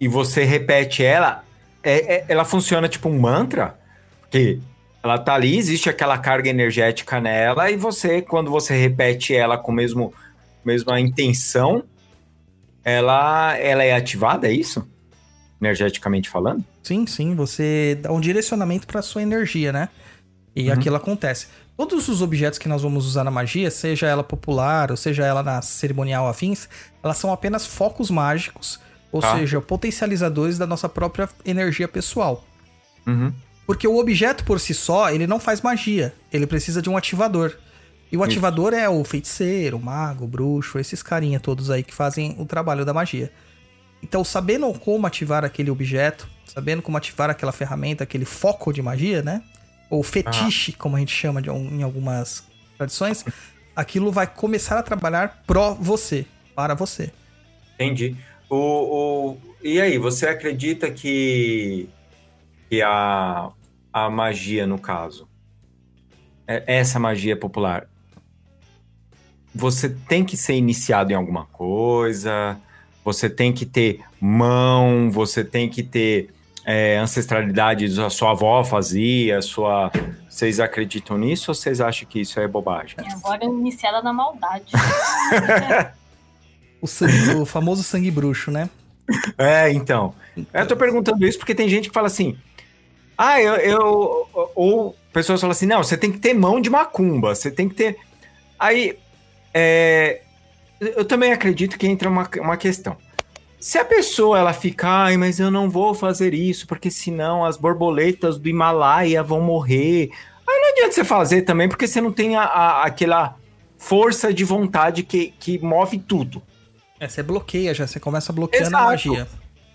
e você repete ela, é- é- ela funciona tipo um mantra, porque ela tá ali, existe aquela carga energética nela, e você, quando você repete ela com mesmo mesma intenção, ela, ela é ativada, é isso? Energeticamente falando? Sim, sim, você dá um direcionamento para sua energia, né? E Uhum. aquilo acontece. Todos os objetos que nós vamos usar na magia, seja ela popular ou seja ela na cerimonial afins, elas são apenas focos mágicos, ou Tá. seja, potencializadores da nossa própria energia pessoal. Uhum. Porque o objeto por si só, ele não faz magia, ele precisa de um ativador. E o Isso. ativador é o feiticeiro, o mago, o bruxo, esses carinha todos aí que fazem o trabalho da magia. Então, sabendo como ativar aquele objeto, sabendo como ativar aquela ferramenta, aquele foco de magia, né? Ou fetiche, como a gente chama de, em algumas tradições, aquilo vai começar a trabalhar pró você, para você. Entendi. O, o- e aí, você acredita que, que a, a magia, no caso, é- essa magia popular, você tem que ser iniciado em alguma coisa, você tem que ter mão, você tem que ter é, ancestralidade, a sua avó fazia, a sua... Vocês acreditam nisso ou vocês acham que isso é bobagem? Minha avó era iniciada na maldade. (laughs) O, sangue- o famoso sangue bruxo, né? É, então. Eu tô perguntando isso porque tem gente que fala assim. Ah, eu. eu ou pessoas falam assim: não, você tem que ter mão de macumba, você tem que ter. Aí. é, eu também acredito que entra uma, uma questão. Se a pessoa ela fica, ai, mas eu não vou fazer isso, porque senão as borboletas do Himalaia vão morrer. Aí não adianta você fazer também, porque você não tem a, a- aquela força de vontade que, que move tudo. É, você bloqueia já, você começa bloqueando a Exato. magia.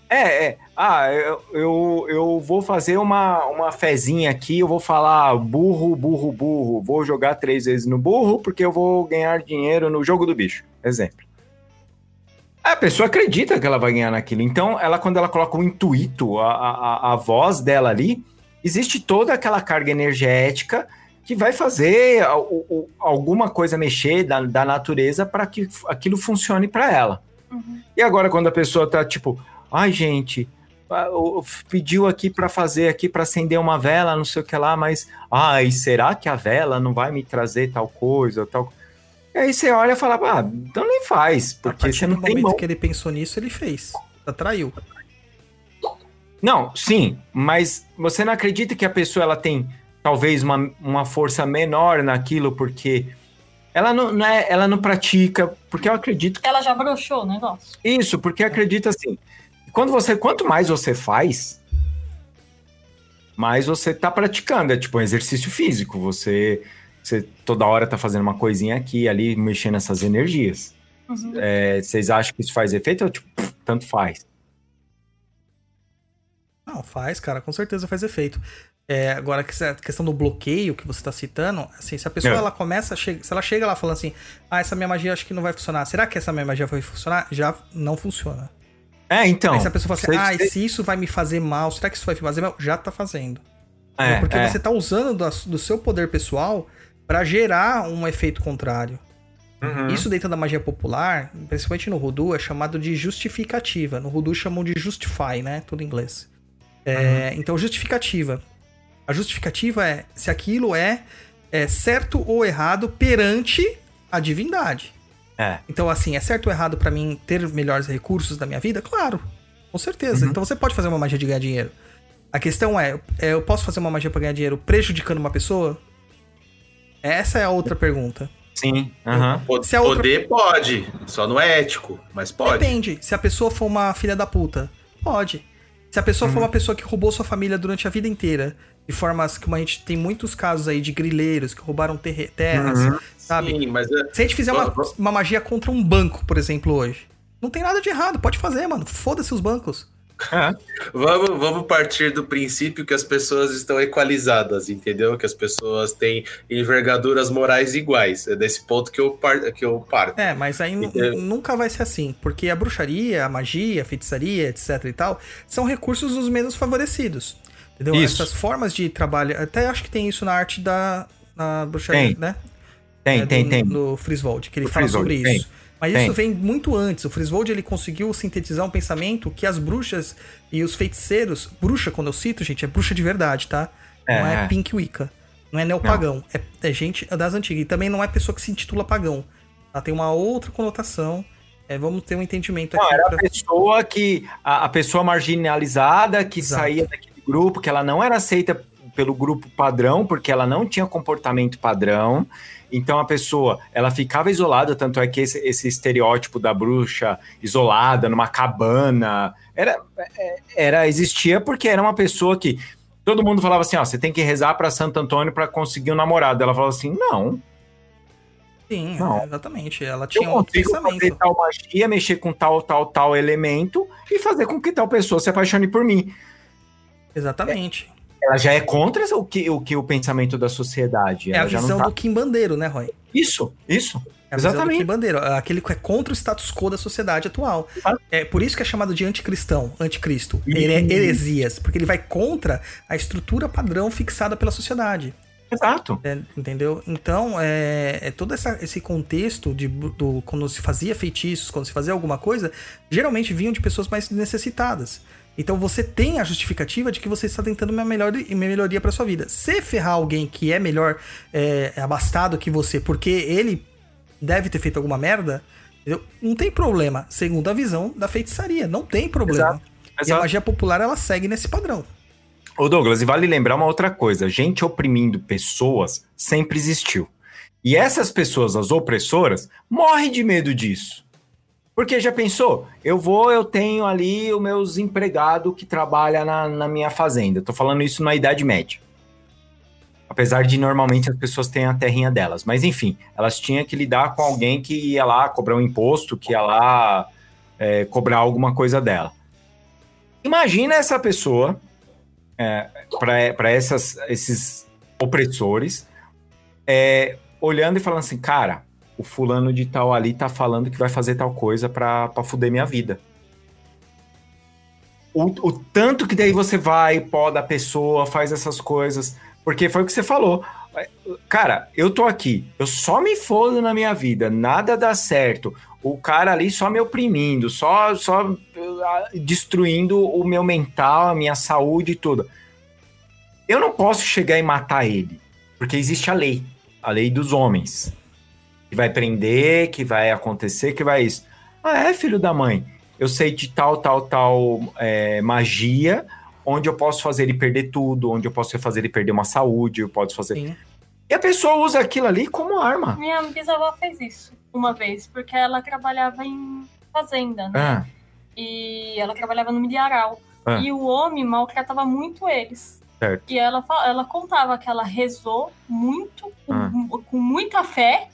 É, é. Ah, eu, eu, eu vou fazer uma, uma fezinha aqui, eu vou falar burro, burro, burro. Vou jogar três vezes no burro, porque eu vou ganhar dinheiro no jogo do bicho. Exemplo. A pessoa acredita que ela vai ganhar naquilo. Então, ela, quando ela coloca o intuito, a, a, a voz dela ali, existe toda aquela carga energética que vai fazer alguma coisa mexer da, da natureza para que aquilo funcione para ela. Uhum. E agora, quando a pessoa tá tipo, ai, gente, ah, o- pediu aqui para fazer aqui para acender uma vela, não sei o que lá, mas ai, será que a vela não vai me trazer tal coisa, tal e aí você olha e fala, ah, então nem faz, porque você do não tem momento mão. que ele pensou nisso, ele fez. Atraiu. Não, sim, mas você não acredita que a pessoa ela tem talvez uma, uma força menor naquilo porque ela não, não é, ela não pratica, porque eu acredito Ela já broxou o negócio. Isso, porque acredita assim, quando você, quanto mais você faz, mais você tá praticando, é tipo um exercício físico, você, você toda hora tá fazendo uma coisinha aqui e ali, mexendo essas energias. Uhum. É, vocês acham que isso faz efeito ou tipo, pff, tanto faz? Não, faz, cara, com certeza faz efeito. É, agora, que essa questão do bloqueio que você tá citando, assim, se a pessoa É. ela começa, se ela chega lá falando assim, ah, essa minha magia acho que não vai funcionar. Será que essa minha magia vai funcionar? Já não funciona. É, então. Aí se a pessoa fala assim, ah, se isso vai me fazer mal, será que isso vai me fazer mal? Já tá fazendo. é, Porque é. você tá usando do seu poder pessoal pra gerar um efeito contrário. Uhum. Isso dentro da magia popular, principalmente no Voodoo, é chamado de justificativa. No Voodoo chamam de justify, né? Tudo em inglês. É, Então, justificativa. A justificativa é se aquilo é, é certo ou errado perante a divindade. É. Então, assim, é certo ou errado pra mim ter melhores recursos da minha vida? Claro, com certeza. Uhum. Então você pode fazer uma magia de ganhar dinheiro. A questão é, é, eu posso fazer uma magia pra ganhar dinheiro prejudicando uma pessoa? Essa é a outra pergunta. Sim. Po- Se a outra- Poder pode, só não é ético, mas pode. Depende. Se a pessoa for uma filha da puta, pode. Se a pessoa Uhum. for uma pessoa que roubou sua família durante a vida inteira, de formas como a gente tem muitos casos aí de grileiros que roubaram terre- terras, Uhum. sabe? Sim, mas é- Se a gente fizer uma, uma magia contra um banco, por exemplo, hoje, não tem nada de errado, pode fazer, mano. Foda-se os bancos. (laughs) Vamos, vamos partir do princípio que as pessoas estão equalizadas, entendeu? Que as pessoas têm envergaduras morais iguais. É desse ponto que eu, par, que eu parto. É, mas aí Entendeu? nunca vai ser assim, porque a bruxaria, a magia, a feitiçaria, etc e tal, são recursos dos menos favorecidos. Entendeu? Isso. Essas formas de trabalho, até acho que tem isso na arte da na bruxaria, Tem. né? Tem, É, tem, do, tem. Do Friswold, que ele Do fala Friswold, sobre tem, isso. Mas tem. isso vem muito antes. O Friswold ele conseguiu sintetizar um pensamento que as bruxas e os feiticeiros, bruxa, quando eu cito, gente, é bruxa de verdade, tá? É, não é. Pink Wicca. Não é neopagão. É, é gente das antigas. E também não é pessoa que se intitula pagão. Ela tem uma outra conotação. É, vamos ter um entendimento aqui. Não, era a pra- pessoa que. A, a pessoa marginalizada que Exato. saía daquele grupo, que ela não era aceita pelo grupo padrão, porque ela não tinha comportamento padrão. Então a pessoa, ela ficava isolada, tanto é que esse, esse estereótipo da bruxa isolada numa cabana era, é, era existia porque era uma pessoa que todo mundo falava assim, ó, você tem que rezar para Santo Antônio para conseguir um namorado. Ela falava assim, não, Sim, Não. é, exatamente. Ela tinha um consigo fazer pensamento. tal magia, mexer com tal, tal, tal elemento e fazer com que tal pessoa se apaixone por mim. Exatamente. Ela já é contra o que o, que o pensamento da sociedade. É a visão não tá... do Kim Bandeiro, né, Roy? Isso, isso. É a visão Exatamente. Kim Bandeiro. Aquele que é contra o status quo da sociedade atual. Exato. É por isso que é chamado de anticristão, anticristo. Isso. Here- heresias. Porque ele vai contra a estrutura padrão fixada pela sociedade. Exato. É, entendeu? Então, é, é todo essa- esse contexto de, do, quando se fazia feitiços, quando se fazia alguma coisa, geralmente vinham de pessoas mais necessitadas. Então você tem a justificativa de que você está tentando uma, melhor, uma melhoria para sua vida. Se ferrar alguém que é melhor é, abastado que você, porque ele deve ter feito alguma merda, entendeu? não tem problema, segundo a visão da feitiçaria. Não tem problema. Exato. E a Exato. magia popular, ela segue nesse padrão. Ô Douglas, e vale lembrar uma outra coisa: gente oprimindo pessoas sempre existiu. E essas pessoas, as opressoras, morrem de medo disso. Porque já pensou? Eu vou, eu tenho ali os meus empregados que trabalham na, na minha fazenda. Tô falando isso na Idade Média. Apesar de normalmente as pessoas terem a terrinha delas. Mas enfim, elas tinham que lidar com alguém que ia lá cobrar um imposto, que ia lá é, cobrar alguma coisa dela. Imagina essa pessoa para esses opressores, é, olhando e falando assim, cara, o fulano de tal ali tá falando que vai fazer tal coisa pra, pra fuder minha vida. O, o tanto que daí você vai, poda a pessoa, faz essas coisas, porque foi o que você falou. Cara, eu tô aqui, eu só me fodo na minha vida, nada dá certo. O cara ali só me oprimindo, só, só uh, destruindo o meu mental, a minha saúde e tudo. Eu não posso chegar e matar ele, porque existe a lei, a lei dos homens. Que vai prender, que vai acontecer, que vai isso. Ah, é, filho da mãe. Eu sei de tal, tal, tal é, magia, onde eu posso fazer ele perder tudo, onde eu posso fazer ele perder uma saúde, eu posso fazer. Sim. E a pessoa usa aquilo ali como arma. Minha bisavó fez isso uma vez, porque ela trabalhava em fazenda, né? Ah, E ela trabalhava no milharal. Ah. E o homem maltratava muito eles. Certo. E ela, ela contava que ela rezou muito, com, Ah. com muita fé,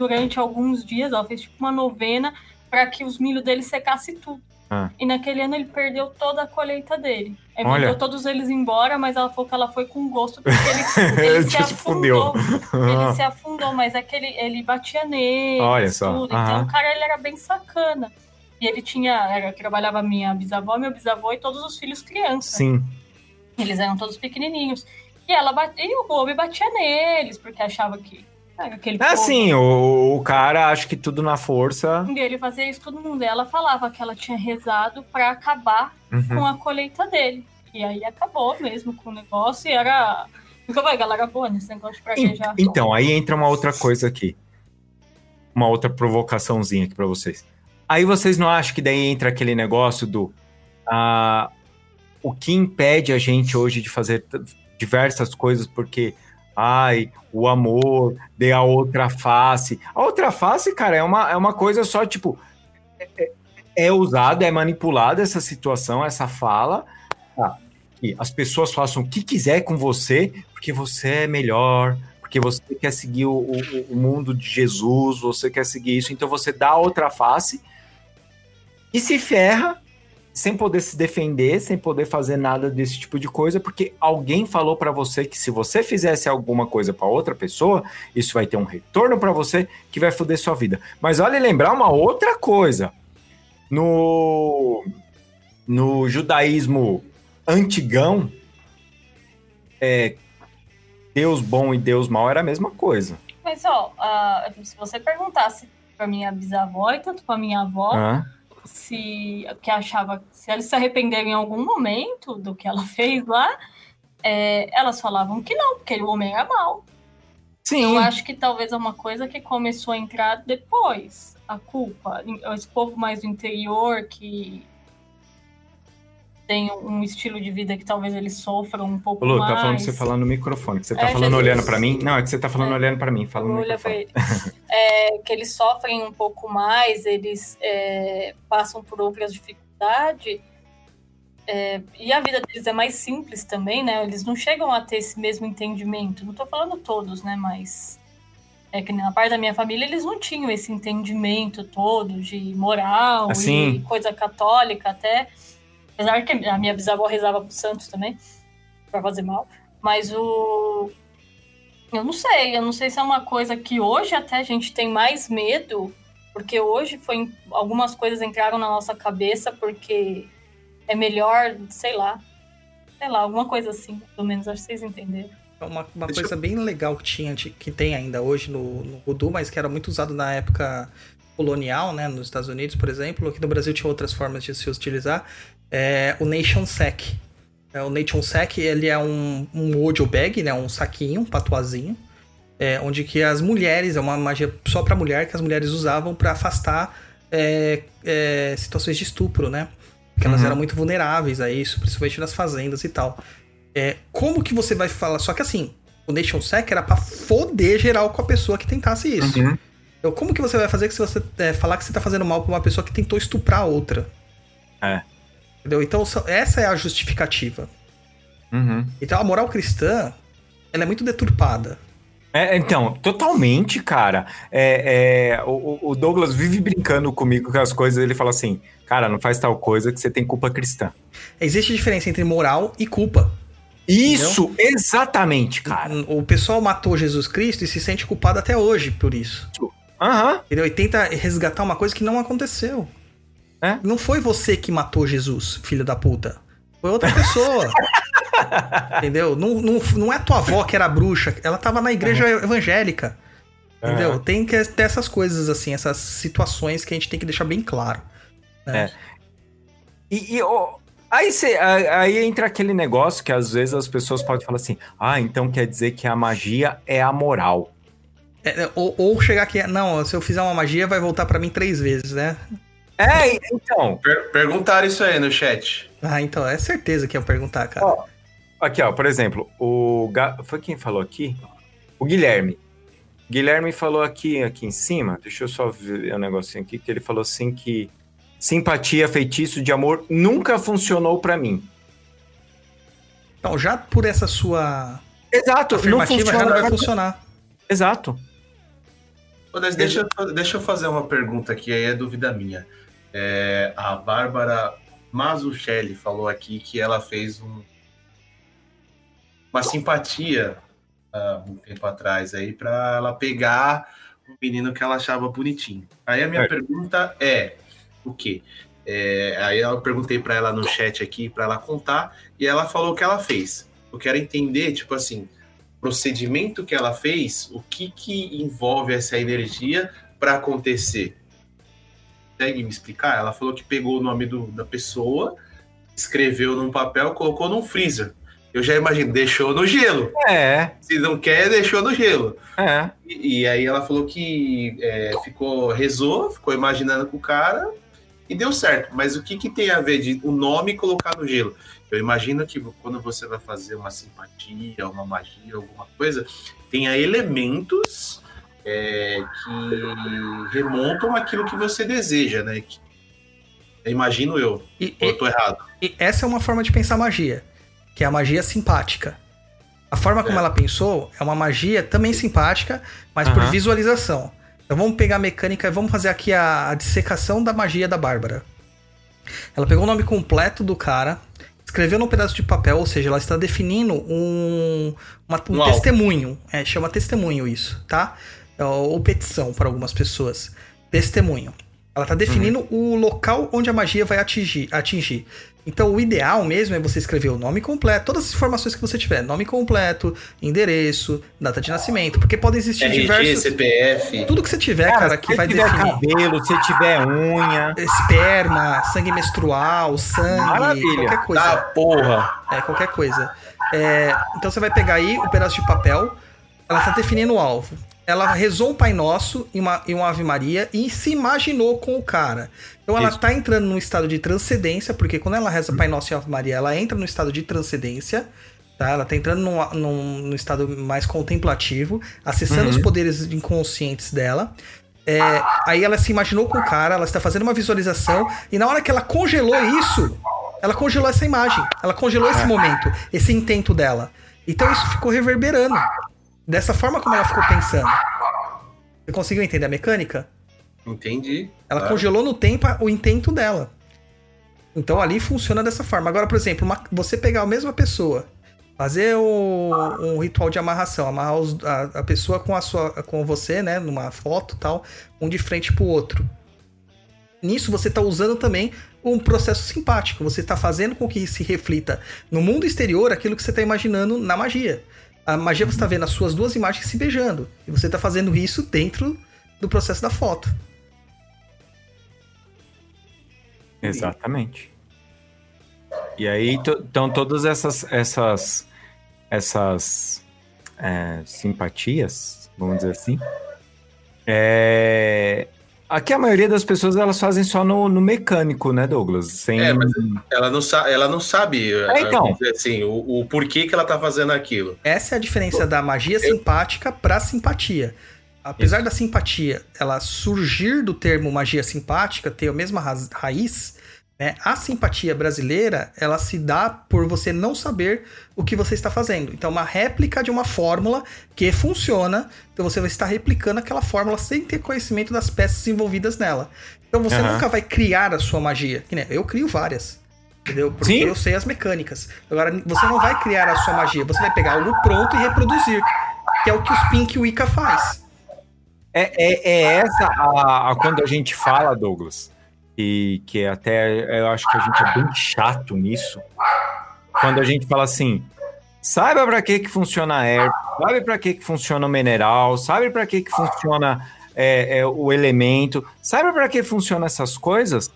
durante alguns dias. Ela fez tipo uma novena para que os milho dele secasse tudo. Ah. E naquele ano ele perdeu toda a colheita dele. Aí Olha. mandou todos eles embora, mas ela falou que ela foi com gosto porque ele, ele (laughs) se afundou. Ele se afundou, mas é que ele, ele batia nele, Olha só, tudo. aham. Então o cara ele era bem sacana. E ele tinha, era, trabalhava minha bisavó, meu bisavô e todos os filhos crianças. Sim. Eles eram todos pequenininhos. E ela e o homem batia neles, porque achava que aquele É assim, o, o cara acha que tudo na força. E ele fazia isso todo mundo. Ela falava que ela tinha rezado pra acabar Uhum. com a colheita dele. E aí acabou mesmo com o negócio e era. Nunca vai, galera boa nesse negócio de praguejar. Então, aí entra uma outra coisa aqui. Uma outra provocaçãozinha aqui pra vocês. Aí vocês não acham que daí entra aquele negócio do. ah, o que impede a gente hoje de fazer diversas coisas porque. Ai, o amor, dê a outra face. A outra face, cara, é uma, é uma coisa só, tipo. É, é- é usada, é manipulada essa situação, essa fala. Tá, que as pessoas façam o que quiser com você, porque você é melhor, porque você quer seguir o, o- o mundo de Jesus, você quer seguir isso, então você dá a outra face e se ferra sem poder se defender, sem poder fazer nada desse tipo de coisa, porque alguém falou pra você que se você fizesse alguma coisa pra outra pessoa, isso vai ter um retorno pra você que vai foder sua vida. Mas vale lembrar uma outra coisa. No no judaísmo antigão, é, Deus bom e Deus mau era a mesma coisa. Mas, ó, ah, se você perguntasse pra minha bisavó e tanto pra minha avó? Se que achava se eles se arrependeram em algum momento do que ela (laughs) fez lá, é, elas falavam que não, porque o homem era mau. Sim. Eu acho que talvez é uma coisa que começou a entrar depois, a culpa. Esse povo mais do interior que tem um estilo de vida que talvez eles sofram um pouco Lu, mais. tá falando pra você falar no microfone, que você tá É, falando Jesus. olhando pra mim. Não, é que você tá falando É. olhando pra mim, fala no Olha microfone. (laughs) É, que eles sofrem um pouco mais, eles é, passam por outras dificuldades. é, e a vida deles é mais simples também, né? Eles não chegam a ter esse mesmo entendimento. Não tô falando todos, né? Mas é que na parte da minha família eles não tinham esse entendimento todo de moral Assim. e coisa católica até. Apesar que a minha bisavó rezava pro Santos também, pra fazer mal. Mas o. Eu não sei, eu não sei se é uma coisa que hoje até a gente tem mais medo, porque hoje foi algumas coisas entraram na nossa cabeça porque é melhor, sei lá, sei lá, alguma coisa assim, pelo menos acho que vocês entenderam. Uma, uma Deixa coisa bem legal que tinha, que tem ainda hoje no, no Voodoo, mas que era muito usado na época colonial, né? Nos Estados Unidos, por exemplo. Aqui no Brasil tinha outras formas de se utilizar. É o Nation Sack. É, o Nation Sack, ele é um, um audio bag, né? Um saquinho, um patuazinho. É, onde que as mulheres, é uma magia só pra mulher, que as mulheres usavam pra afastar é, é, situações de estupro, né? Porque elas Uhum. eram muito vulneráveis a isso, principalmente nas fazendas e tal. É, como que você vai falar? Só que assim, o Nation Sec era pra foder geral com a pessoa que tentasse isso. Uhum. Então, como que você vai fazer que se você é, falar que você tá fazendo mal pra uma pessoa que tentou estuprar a outra? É. Entendeu? Então, essa é a justificativa. Uhum. Então, a moral cristã, ela é muito deturpada. É, então, totalmente, cara. É, é, o, o Douglas vive brincando comigo com as coisas. Ele fala assim: Cara, não faz tal coisa que você tem culpa cristã. Existe diferença entre moral e culpa. Isso, exatamente, cara. O pessoal matou Jesus Cristo e se sente culpado até hoje por isso. Aham. Entendeu? E tenta resgatar uma coisa que não aconteceu. É? Não foi você que matou Jesus, filho da puta. Foi outra pessoa. (laughs) entendeu? Não, não, não é tua avó que era bruxa. Ela tava na igreja evangélica. Entendeu? Aham. Tem que ter essas coisas assim, essas situações que a gente tem que deixar bem claro. né? E, e, ó, aí, cê- aí entra aquele negócio que às vezes as pessoas podem falar assim: Ah, então quer dizer que a magia é a moral. É, é, ou, ou chegar aqui, não, se eu fizer uma magia, vai voltar pra mim três vezes, né? É, então. Per- perguntaram isso aí no chat. Ah, então, é certeza que iam perguntar, cara. Ó, Aqui, ó, por exemplo, o. Ga- Foi quem falou aqui? O Guilherme. Guilherme falou aqui, aqui em cima, deixa eu só ver um negocinho aqui, que ele falou assim que simpatia, feitiço de amor nunca funcionou pra mim. Então, já por essa sua Exato, não afirmativa, já funciona. não vai funcionar. Exato. Deixa, eu- deixa eu fazer uma pergunta aqui, aí é dúvida minha. É, a Bárbara Mazuchelli falou aqui que ela fez um- uma simpatia há um tempo atrás aí para ela pegar um menino que ela achava bonitinho. Aí a minha Certo. pergunta é o quê? É, aí eu perguntei para ela no chat aqui para ela contar e ela falou o que ela fez. Eu quero entender, tipo assim, procedimento que ela fez, o que que envolve essa energia para acontecer? Consegue me explicar? Ela falou que pegou o nome do- da pessoa, escreveu num papel, colocou num freezer. Eu já imagino, deixou no gelo. É, Se não quer, deixou no gelo. é. E, e aí ela falou que é, ficou, rezou, ficou imaginando com o cara e deu certo. Mas o que, que tem a ver de o nome colocar no gelo? Eu imagino que quando você vai fazer uma simpatia, uma magia, alguma coisa, tenha elementos é, que remontam aquilo que você deseja, né? Imagino eu, E, ou e- eu tô errado. e essa é uma forma de pensar magia, que é a magia simpática. A forma como É. ela pensou é uma magia também simpática, mas por Aham. visualização. Então vamos pegar a mecânica e vamos fazer aqui a, a dissecação da magia da Bárbara. Ela pegou o nome completo do cara, escreveu num pedaço de papel, ou seja, ela está definindo um, uma- um testemunho. É, chama testemunho isso, tá? É, Ou petição para algumas pessoas. Testemunho. Ela está definindo o local onde a magia vai atingir, atingir. Então, o ideal mesmo é você escrever o nome completo, todas as informações que você tiver: nome completo, endereço, data de nascimento, porque podem existir RG, diversos. CPF. Tudo que você tiver, Cara, cara, se que vai tiver definir. cabelo, se tiver unha. Esperma, sangue menstrual, sangue, Maravilha. qualquer coisa. Ah, porra! É, qualquer coisa. É, então você vai pegar aí o pedaço de papel, ela tá definindo o alvo. Ela rezou um Pai Nosso e uma, e uma Ave Maria e se imaginou com o cara. Então ela Isso. tá entrando num estado de transcendência, porque quando ela reza Pai Nosso e Ave Maria, ela entra no estado de transcendência. Tá? Ela tá entrando num, num, num estado mais contemplativo, acessando Uhum. os poderes inconscientes dela. É, aí ela se imaginou com o cara, ela está fazendo uma visualização, e na hora que ela congelou isso, ela congelou essa imagem, ela congelou esse momento, esse intento dela. Então isso ficou reverberando. Dessa forma como ela ficou pensando. Você conseguiu entender a mecânica? Entendi. Ela Claro. congelou no tempo o intento dela. Então ali funciona dessa forma. Agora, por exemplo, uma- você pegar a mesma pessoa, fazer o- um ritual de amarração, amarrar os- a, a pessoa com a sua, com você, né, numa foto, tal, um de frente pro outro. Nisso você está usando também um processo simpático. Você está fazendo com que se reflita no mundo exterior aquilo que você está imaginando na magia. A magia você está vendo as suas duas imagens se beijando. E você está fazendo isso dentro do processo da foto. Exatamente. E aí, então, todas essas, essas, essas é, simpatias, vamos dizer assim, é, aqui a maioria das pessoas elas fazem só no, no mecânico, né, Douglas? Sem, É, mas ela não, sa ela não sabe É, então. assim, o, o porquê que ela tá fazendo aquilo. Essa é a diferença da magia simpática para simpatia. Apesar da simpatia ela surgir do termo magia simpática, ter a mesma ra- raiz, né? A simpatia brasileira, ela se dá por você não saber o que você está fazendo. Então, uma réplica de uma fórmula que funciona, então você vai estar replicando aquela fórmula sem ter conhecimento das peças envolvidas nela. Então, você Aham. nunca vai criar a sua magia. Eu crio várias. Entendeu? Porque Sim. eu sei as mecânicas. Agora, você não vai criar a sua magia, você vai pegar algo pronto e reproduzir. Que é o que os Pink Wicca faz. É, é, é essa a, a- quando a gente fala, Douglas, e que até eu acho que a gente é bem chato nisso. Quando a gente fala assim, saiba para que que funciona a herb, sabe para que que funciona o mineral, sabe para que que funciona é, é, o elemento, sabe para que funciona essas coisas?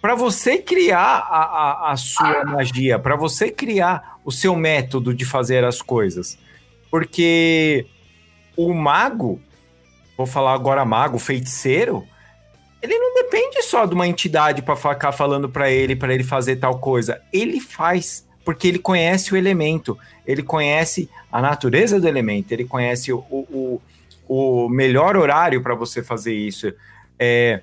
Para você criar a, a, a sua magia, para você criar o seu método de fazer as coisas. Porque o mago, vou falar agora mago, feiticeiro, ele não depende só de uma entidade para ficar falando para ele, para ele fazer tal coisa. Ele faz porque ele conhece o elemento, ele conhece a natureza do elemento, ele conhece o, o, o melhor horário para você fazer isso. É,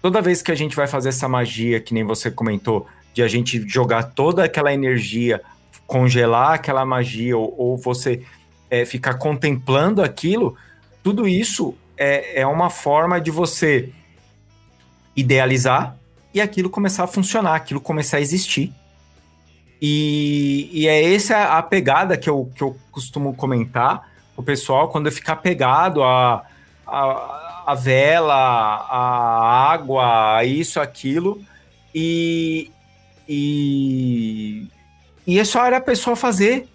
toda vez que a gente vai fazer essa magia, que nem você comentou, de a gente jogar toda aquela energia, congelar aquela magia, ou, ou você é, ficar contemplando aquilo, tudo isso é, é uma forma de você idealizar e aquilo começar a funcionar, aquilo começar a existir. E, e é essa a pegada que eu, que eu costumo comentar o pessoal quando eu ficar pegado a, a, a vela, a água, isso, aquilo, e, e, e é só a pessoa fazer.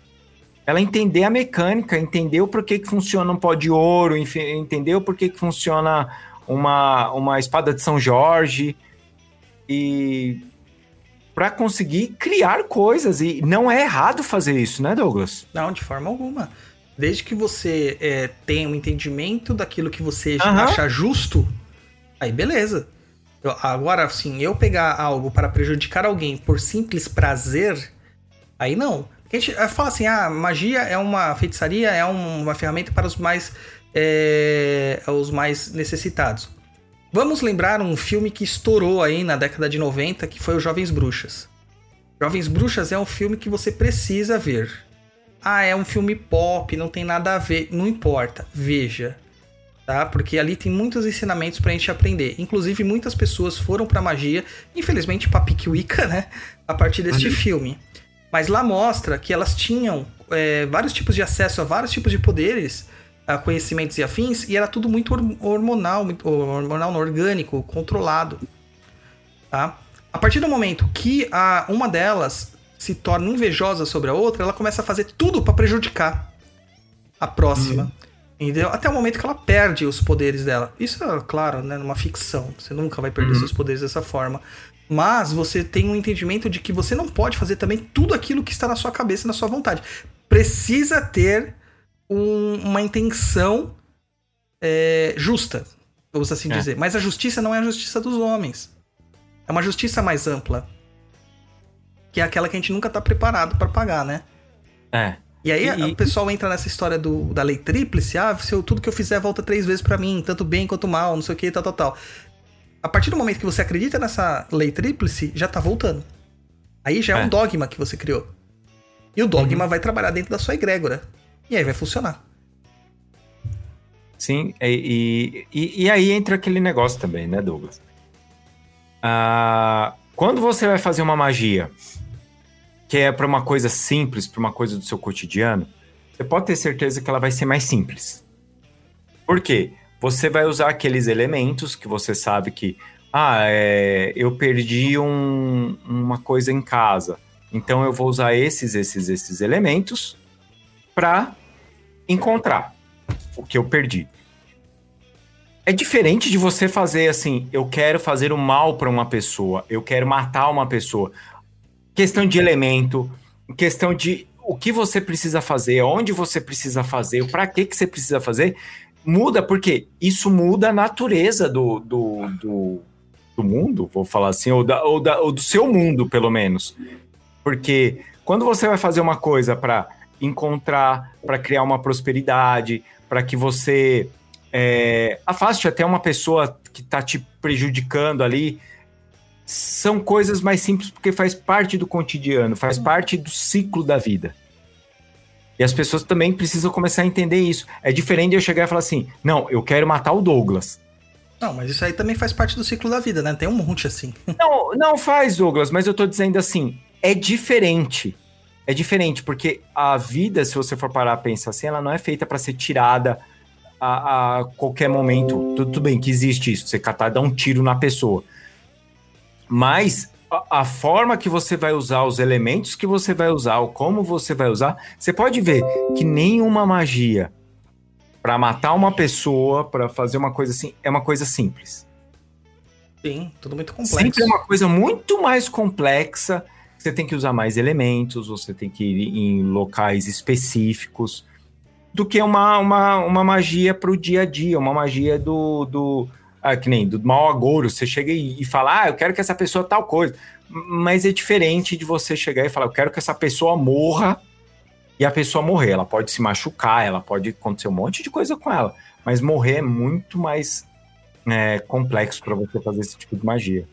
Ela entender a mecânica, entender o porquê que funciona um pó de ouro, entender o porquê que funciona uma, uma espada de São Jorge. E para conseguir criar coisas. E não é errado fazer isso, né, Douglas? Não, de forma alguma. Desde que você é, tenha um entendimento daquilo que você uhum. acha justo, aí beleza. Eu, agora, assim, eu pegar algo para prejudicar alguém por simples prazer, aí não. A gente fala assim, ah, magia é uma feitiçaria, é uma ferramenta para os mais, é, os mais necessitados. Vamos lembrar um filme que estourou aí na década de 90, que foi o Jovens Bruxas. Jovens Bruxas é um filme que você precisa ver. Ah, é um filme pop, não tem nada a ver. Não importa, veja. Tá? Porque ali tem muitos ensinamentos pra gente aprender. Inclusive, muitas pessoas foram pra magia, infelizmente pra Piquiwicca, né? A partir deste uhum. filme. Mas lá mostra que elas tinham é, vários tipos de acesso a vários tipos de poderes a conhecimentos e afins, e era tudo muito hormonal, muito hormonal, orgânico, controlado. Tá? A partir do momento que a, uma delas se torna invejosa sobre a outra, ela começa a fazer tudo para prejudicar a próxima. Uhum. Entendeu? Até o momento que ela perde os poderes dela. Isso é, claro, né, numa ficção. Você nunca vai perder uhum. seus poderes dessa forma. Mas você tem um entendimento de que você não pode fazer também tudo aquilo que está na sua cabeça, na sua vontade. Precisa ter um, uma intenção é, justa, vamos assim é. dizer. Mas a justiça não é a justiça dos homens. É uma justiça mais ampla. Que é aquela que a gente nunca tá preparado para pagar, né? É. E aí e, o pessoal entra nessa história do, da lei tríplice, ah, se eu, tudo que eu fizer volta três vezes para mim, tanto bem quanto mal, não sei o que, tal, tal, tal. A partir do momento que você acredita nessa lei tríplice, já tá voltando. Aí já é, é um dogma que você criou. E o dogma uhum. vai trabalhar dentro da sua egrégora. E aí vai funcionar. Sim, e, e, e aí entra aquele negócio também, né, Douglas? Ah, quando você vai fazer uma magia, que é para uma coisa simples, para uma coisa do seu cotidiano, você pode ter certeza que ela vai ser mais simples. Por quê? Você vai usar aqueles elementos que você sabe que, ah, é, eu perdi um, uma coisa em casa, então eu vou usar esses, esses, esses elementos para encontrar o que eu perdi. É diferente de você fazer assim, eu quero fazer o mal para uma pessoa, eu quero matar uma pessoa. Questão de elemento, questão de o que você precisa fazer, onde você precisa fazer, para que, que você precisa fazer, muda, porque isso muda a natureza do, do, do, do mundo, vou falar assim, ou, da, ou, da, ou do seu mundo, pelo menos. Porque quando você vai fazer uma coisa para encontrar, para criar uma prosperidade, para que você é, afaste até uma pessoa que está te prejudicando ali. São coisas mais simples porque faz parte do cotidiano, faz parte do ciclo da vida. E as pessoas também precisam começar a entender isso. É diferente de eu chegar e falar assim: não, eu quero matar o Douglas. Não, mas isso aí também faz parte do ciclo da vida, né? Tem um monte assim. Não, não faz, Douglas, mas eu tô dizendo assim: é diferente é diferente, porque a vida, se você for parar a pensar assim, ela não é feita para ser tirada a, a, qualquer momento. Tudo bem que existe isso, você catar dar um tiro na pessoa. Mas a, a, forma que você vai usar, os elementos que você vai usar, ou como você vai usar, você pode ver que nenhuma magia para matar uma pessoa, para fazer uma coisa assim, é uma coisa simples. Sim, tudo muito complexo. Sempre é uma coisa muito mais complexa você tem que usar mais elementos, você tem que ir em locais específicos, do que uma, uma, uma magia para o dia a dia, uma magia do. do ah, que nem do mau agouro. Você chega e, fala, ah, eu quero que essa pessoa tal coisa. mas é diferente de você chegar e falar, eu quero que essa pessoa morra e a pessoa morrer. Ela pode se machucar, ela pode acontecer um monte de coisa com ela, mas morrer é muito mais é, complexo para você fazer esse tipo de magia.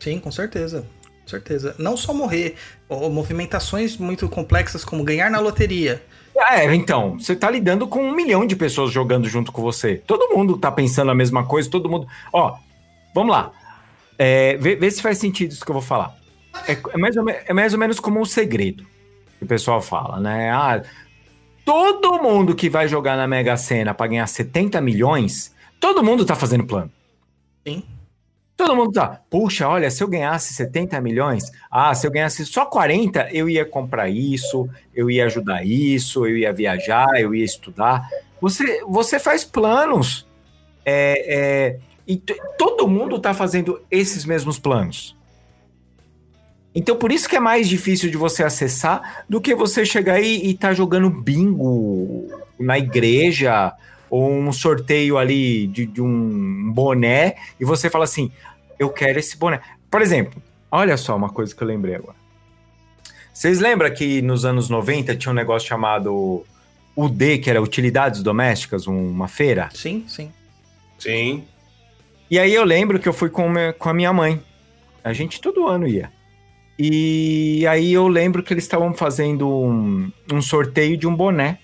Sim, com certeza. Com certeza. Não só morrer, ou movimentações muito complexas como ganhar na loteria. É, então, você tá lidando com um milhão de pessoas jogando junto com você. Todo mundo tá pensando a mesma coisa, todo mundo. Ó, vamos lá. É, vê, vê se faz sentido isso que eu vou falar. É, é mais, ou, é mais ou menos como um segredo que o pessoal fala, né? Ah, todo mundo que vai jogar na Mega Sena pra ganhar 70 milhões, todo mundo tá fazendo plano. Sim. Todo mundo tá, puxa, olha, se eu ganhasse 70 milhões, ah, se eu ganhasse só 40, eu ia comprar isso, eu ia ajudar isso, eu ia viajar, eu ia estudar. Você, você faz planos. É, é, e todo mundo tá fazendo esses mesmos planos. Então, por isso que é mais difícil de você acessar do que você chegar e, e tá jogando bingo na igreja ou um sorteio ali de, de um boné e você fala assim: eu quero esse boné. Por exemplo, olha só uma coisa que eu lembrei agora. Vocês lembram que nos anos 90 tinha um negócio chamado UD, que era Utilidades Domésticas, um- uma feira? Sim, sim. Sim. E aí eu lembro que eu fui com, me- com a minha mãe. A gente todo ano ia. E aí eu lembro que eles estavam fazendo um, um sorteio de um boné.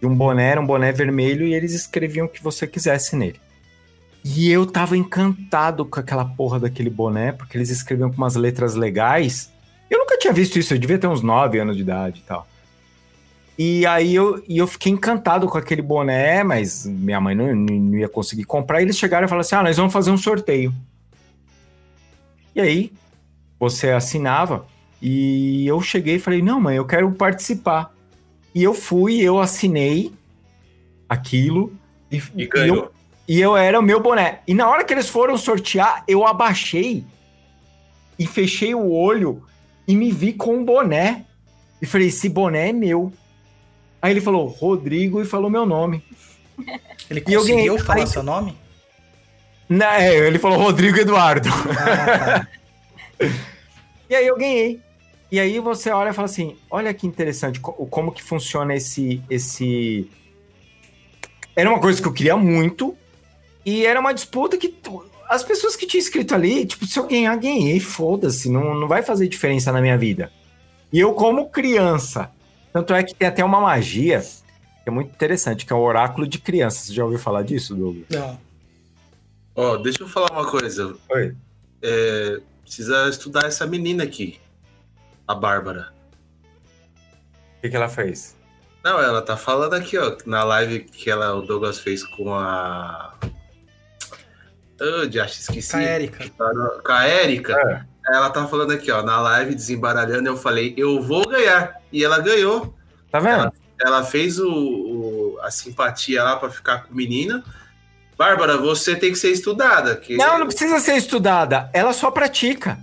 De um boné, era um boné vermelho, e eles escreviam o que você quisesse nele. E eu tava encantado com aquela porra daquele boné, porque eles escreviam com umas letras legais. Eu nunca tinha visto isso, eu devia ter uns 9 anos de idade e tal. E aí eu, e eu fiquei encantado com aquele boné, mas minha mãe não, não ia conseguir comprar. E eles chegaram e falaram assim: ah, nós vamos fazer um sorteio. E aí você assinava. E eu cheguei e falei: não, mãe, eu quero participar. E eu fui, eu assinei aquilo. E, E ganhou. eu, e eu era o meu boné. E na hora que eles foram sortear, eu abaixei e fechei o olho e me vi com um boné. E falei: esse boné é meu. Aí ele falou Rodrigo e falou meu nome. (laughs) Ele E eu conseguiu ganhei- falar aí- seu nome? Não, é, ele falou Rodrigo Eduardo. Ah, tá. (laughs) E aí eu ganhei. E aí você olha e fala assim: olha que interessante co- como que funciona esse. esse... Era uma coisa que eu queria muito. E era uma disputa que. tu- As pessoas que tinham escrito ali, tipo, se eu ganhar, ganhei, foda-se, não, não vai fazer diferença na minha vida. E eu, como criança, tanto é que tem até uma magia que é muito interessante, que é o oráculo de criança. Você já ouviu falar disso, Douglas? Não. Ó, deixa eu falar uma coisa. Oi. É, precisa estudar essa menina aqui. A Bárbara. O que, que ela fez? Não, ela tá falando aqui, ó, na live que ela, o Douglas fez com a. Oh, já esqueci. Com a Érica. Com a Érica. Ela tá falando aqui, ó, na live desembaralhando, eu falei, eu vou ganhar. E ela ganhou. Tá vendo? Ela fez o, o- a simpatia lá pra ficar com o menino. Bárbara, você tem que ser estudada. Que Não, não precisa ser estudada. Ela só pratica.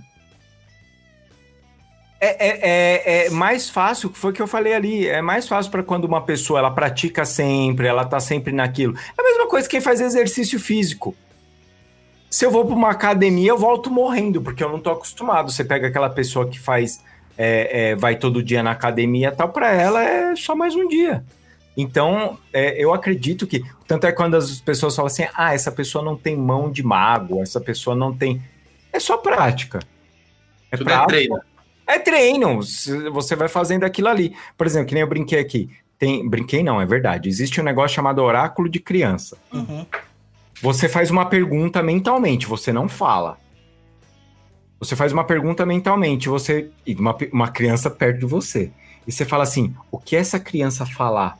É, é, é, é mais fácil, foi o que eu falei ali. É mais fácil para quando uma pessoa ela pratica sempre, ela tá sempre naquilo. É a mesma coisa que quem faz exercício físico. Se eu vou para uma academia, eu volto morrendo, porque eu não tô acostumado. Você pega aquela pessoa que faz, é, é, vai todo dia na academia tal, para ela é só mais um dia. Então, é, eu acredito que. Tanto é quando as pessoas falam assim: ah, essa pessoa não tem mão de mago, essa pessoa não tem. É só prática. É Tudo é prática. treino. É treino. Você vai fazendo aquilo ali. Por exemplo, que nem eu brinquei aqui. Tem, brinquei não, é verdade. Existe um negócio chamado oráculo de criança. Uhum. Você faz uma pergunta mentalmente, você não fala. Você faz uma pergunta mentalmente, você e uma, uma criança perto de você. E você fala assim: o que essa criança falar?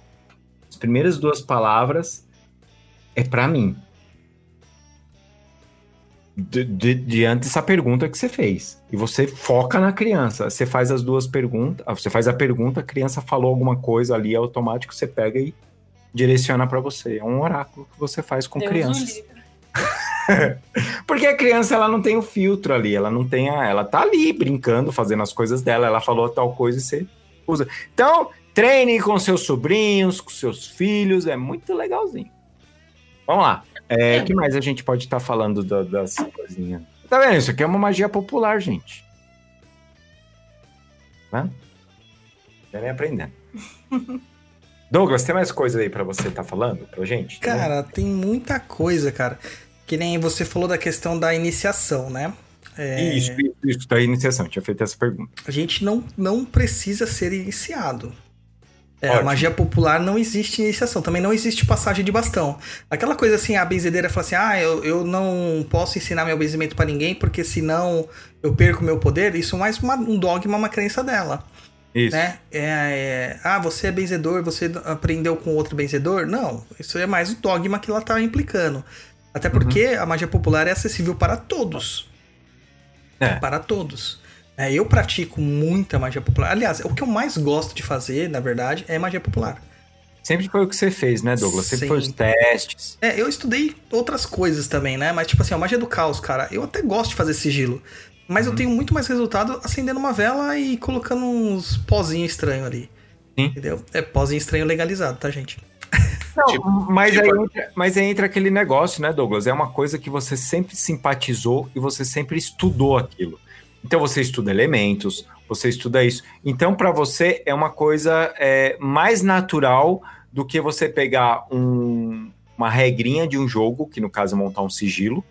As primeiras duas palavras é pra mim. Di- di- diante dessa pergunta que você fez. E você foca na criança. Você faz as duas perguntas. ah, Você faz a pergunta, a criança falou alguma coisa ali, é automático, você pega e direciona pra você. É um oráculo que você faz com Deus crianças. (laughs) Porque a criança ela não tem o filtro ali, ela não tem a, ela tá ali brincando, fazendo as coisas dela, ela falou tal coisa e você usa. Então, treine com seus sobrinhos, com seus filhos, é muito legalzinho. Vamos lá. É, O que mais a gente pode estar falando da- das coisinhas? Tá vendo? Isso aqui é uma magia popular, gente. Né? Querem aprendendo. (laughs) Douglas, tem mais coisa aí pra você estar falando pra gente? Cara, tem muita coisa, cara. Que nem você falou da questão da iniciação, né? É, Isso, isso, isso, da iniciação. Tinha feito essa pergunta. A gente não, não precisa ser iniciado. É, a magia popular não existe iniciação, também não existe passagem de bastão. Aquela coisa assim, a benzedeira fala assim: ah, eu, eu não posso ensinar meu benzimento pra ninguém porque senão eu perco meu poder. Isso é mais uma- um dogma, uma crença dela. Isso. né? É, é, ah, você é benzedor, você aprendeu com outro benzedor? Não, isso é mais o dogma que ela tá implicando. Até porque a magia popular é acessível para todos. É. Para todos. É, eu pratico muita magia popular. Aliás, o que eu mais gosto de fazer, na verdade, é magia popular. Sempre foi o que você fez, né, Douglas? Sempre foi os Sempre. testes. É, eu estudei outras coisas também, né? Mas, tipo assim, a magia do caos, cara, eu até gosto de fazer sigilo. Mas eu tenho muito mais resultado acendendo uma vela e colocando uns pozinhos estranhos ali. Sim. Entendeu? É pozinho estranho legalizado, tá, gente? Não, Tipo- mas, tipo- aí entra, mas aí entra aquele negócio, né, Douglas? É uma coisa que você sempre simpatizou e você sempre estudou aquilo. Então você estuda elementos, você estuda isso. Então, para você, é uma coisa é, mais natural do que você pegar um- uma regrinha de um jogo, que no caso é montar um sigilo,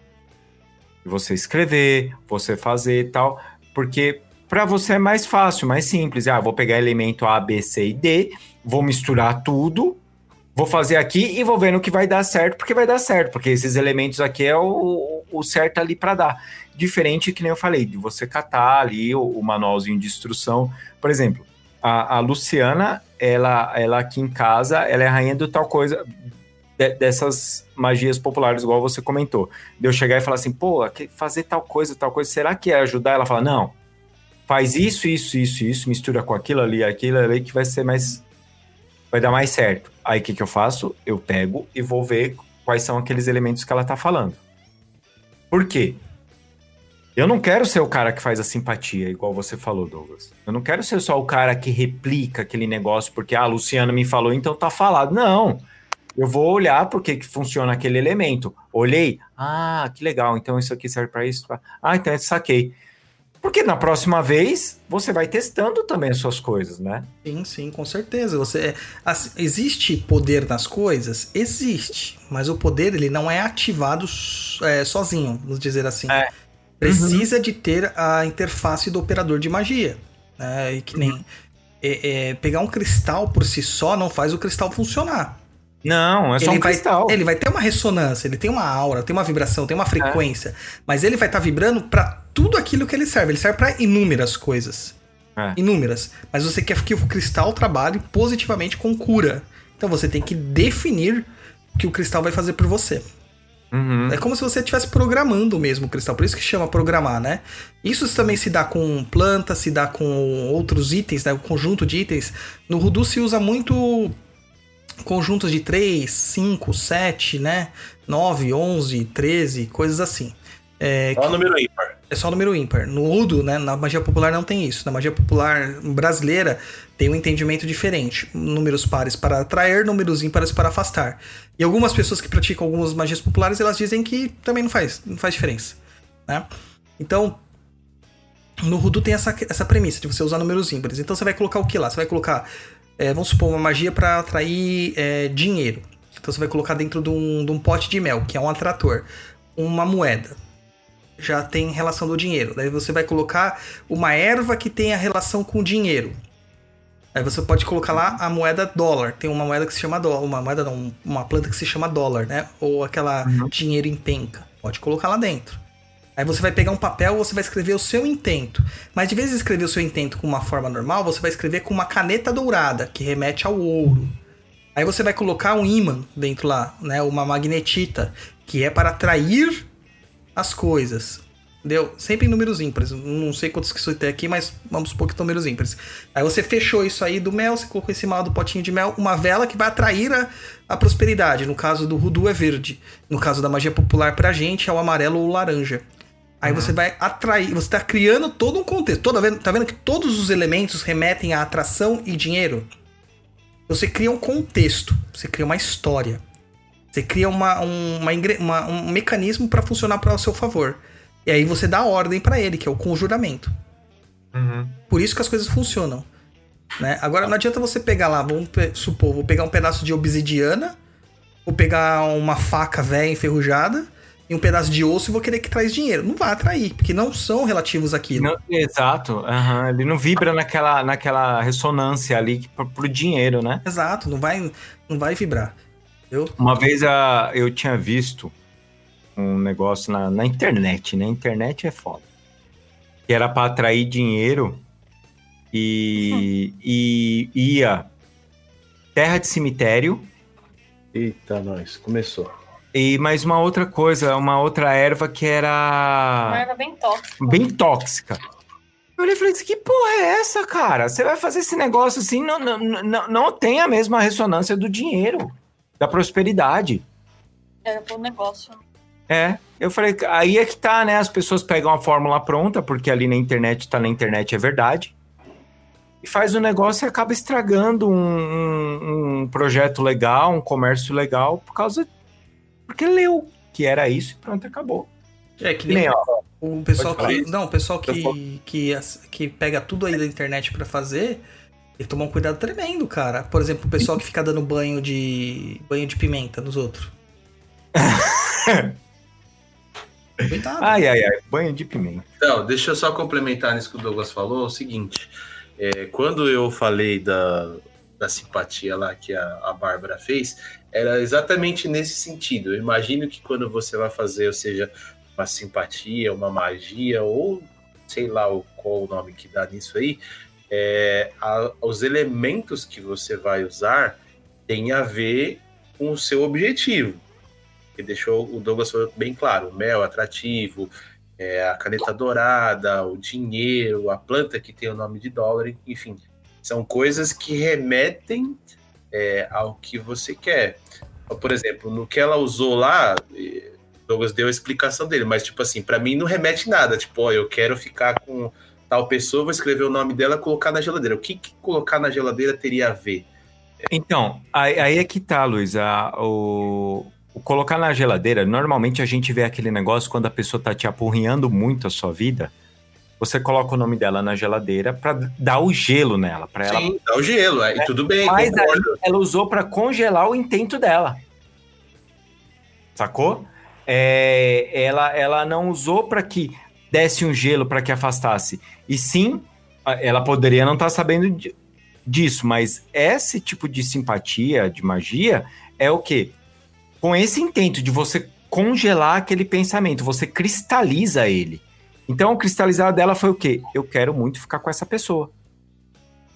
e você escrever, você fazer e tal, porque para você é mais fácil, mais simples. Ah, vou pegar elemento A, B, C e D, vou misturar tudo, vou fazer aqui e vou vendo que vai dar certo, porque vai dar certo, porque esses elementos aqui é o, o certo ali para dar. Diferente que nem eu falei, de você catar ali o, o manualzinho de instrução. Por exemplo, a, a Luciana, ela, ela aqui em casa, ela é rainha do tal coisa, de- dessas magias populares, igual você comentou. De eu chegar e falar assim, pô, fazer tal coisa, tal coisa, será que é ajudar? Ela fala, não, faz isso, isso, isso, isso, mistura com aquilo ali, aquilo ali, que vai ser mais. Vai dar mais certo. Aí o que, que eu faço? Eu pego e vou ver quais são aqueles elementos que ela tá falando. Por quê? Eu não quero ser o cara que faz a simpatia, igual você falou, Douglas. Eu não quero ser só o cara que replica aquele negócio porque ah, a Luciana me falou, então tá falado. Não. Eu vou olhar por que funciona aquele elemento. Olhei, ah, que legal, então isso aqui serve para isso. Ah, então eu saquei. Porque na próxima vez você vai testando também as suas coisas, né? Sim, sim, com certeza. Você assim, existe poder nas coisas? Existe, mas o poder ele não é ativado é, sozinho, vamos dizer assim. É. Precisa de ter a interface do operador de magia. né? E que nem é, é, pegar um cristal por si só não faz o cristal funcionar. Não, é só ele um vai, cristal. Ele vai ter uma ressonância, ele tem uma aura, tem uma vibração, tem uma frequência, mas ele vai estar vibrando para tudo aquilo que ele serve. Ele serve para inúmeras coisas. É. Inúmeras. Mas você quer que o cristal trabalhe positivamente com cura. Então você tem que definir o que o cristal vai fazer por você. Uhum. É como se você estivesse programando mesmo o cristal, por isso que chama programar, né? Isso também se dá com plantas, se dá com outros itens, né? O conjunto de itens. No Voodoo se usa muito conjuntos de 3, 5, 7, né? 9, 11, 13, coisas assim. É, Só o número ímpar. é só número ímpar. No Udo, né, na magia popular não tem isso. Na magia popular brasileira tem um entendimento diferente. Números pares para atrair, números ímpares para afastar. E algumas pessoas que praticam algumas magias populares, elas dizem que também não faz, não faz diferença, né? Então, no Voodoo tem essa, essa premissa de você usar números ímpares. Então você vai colocar o que lá? Você vai colocar, é, vamos supor, uma magia para atrair é, dinheiro. Então você vai colocar dentro de um, de um pote de mel, que é um atrator, uma moeda já tem relação do dinheiro. Daí você vai colocar uma erva que tem a relação com o dinheiro. Aí você pode colocar lá a moeda dólar. Tem uma moeda que se chama dólar. Uma moeda não, uma planta que se chama dólar, né? Ou aquela dinheiro em penca. Pode colocar lá dentro. Aí você vai pegar um papel, você vai escrever o seu intento. Mas de vez em escrever o seu intento com uma forma normal, você vai escrever com uma caneta dourada, que remete ao ouro. Aí você vai colocar um ímã dentro lá, né? Uma magnetita, que é para atrair as coisas. Entendeu? Sempre em números ímpares. Não sei quantos que isso tem aqui, mas vamos supor que são números ímpares. Aí você fechou isso aí do mel, você colocou em cima do potinho de mel uma vela que vai atrair a, a prosperidade. No caso do Voodoo é verde. No caso da magia popular pra gente é o amarelo ou o laranja. Aí você vai atrair, você tá criando todo um contexto. Toda vendo, tá vendo que todos os elementos remetem à atração e dinheiro? Você cria um contexto, você cria uma história. Você cria uma, um, uma uma- um mecanismo para funcionar para o seu favor. E aí você dá ordem pra ele, que é o conjuramento. Uhum. Por isso que as coisas funcionam. Né? Agora, não adianta você pegar lá, vamos supor, vou pegar um pedaço de obsidiana, vou pegar uma faca velha enferrujada e um pedaço de osso e vou querer que traz dinheiro. Não vai atrair, porque não são relativos àquilo. Não, exato, aham, ele não vibra naquela, naquela ressonância ali pro, pro dinheiro, né? Exato, não vai, não vai vibrar. Entendeu? Uma vez a, eu tinha visto um negócio na, na internet, né? Internet é foda. Que era pra atrair dinheiro e, e ia terra de cemitério Eita, nós, começou. E mais uma outra coisa, uma outra erva que Uma era erva bem tóxica. bem tóxica. Eu olhei e falei, que porra é essa, cara? Você vai fazer esse negócio assim, não, não, não, não tem a mesma ressonância do dinheiro, da prosperidade. Era pro negócio. É, eu falei, aí é que tá, né? As pessoas pegam a fórmula pronta, porque ali na internet, tá na internet, é verdade. E faz o negócio e acaba estragando um, um- um projeto legal, um comércio legal, por causa. Porque leu que era isso e pronto, acabou. É que nem, ó, O pessoal que. falar. Não, o pessoal que, que, que pega tudo aí da internet pra fazer, tem que tomar um cuidado tremendo, cara. Por exemplo, o pessoal que fica dando banho de. banho de pimenta nos outros. (laughs) Coitado. Ai, ai, ai, banho de pimenta. Então, deixa eu só complementar nisso que o Douglas falou, é o seguinte, é, quando eu falei da, da simpatia lá que a, a Bárbara fez, era exatamente nesse sentido. Eu imagino que quando você vai fazer, ou seja, uma simpatia, uma magia, ou sei lá qual o nome que dá nisso aí, é, a- os elementos que você vai usar têm a ver com o seu objetivo. Que deixou o Douglas bem claro, o mel atrativo, é, a caneta dourada, o dinheiro, a planta que tem o nome de dólar, enfim, são coisas que remetem é, ao que você quer. Por exemplo, no que ela usou lá, Douglas deu a explicação dele, mas tipo assim, para mim não remete nada. Tipo, ó, eu quero ficar com tal pessoa, vou escrever o nome dela, colocar na geladeira. O que, que colocar na geladeira teria a ver? Então, aí, aí é que tá, Luiz. a- o, o colocar na geladeira, normalmente a gente vê aquele negócio quando a pessoa tá te apurrinhando muito a sua vida. Você coloca o nome dela na geladeira pra dar o gelo nela, pra ela Sim, dá o gelo, aí tudo bem, Mas aí ela usou pra congelar o intento dela. Sacou? É, ela, ela não usou pra que desse um gelo pra que afastasse. E sim, ela poderia não estar sabendo di- disso, mas esse tipo de simpatia, de magia, é o quê? Com esse intento de você congelar aquele pensamento, você cristaliza ele. Então, o cristalizar dela foi o quê? Eu quero muito ficar com essa pessoa.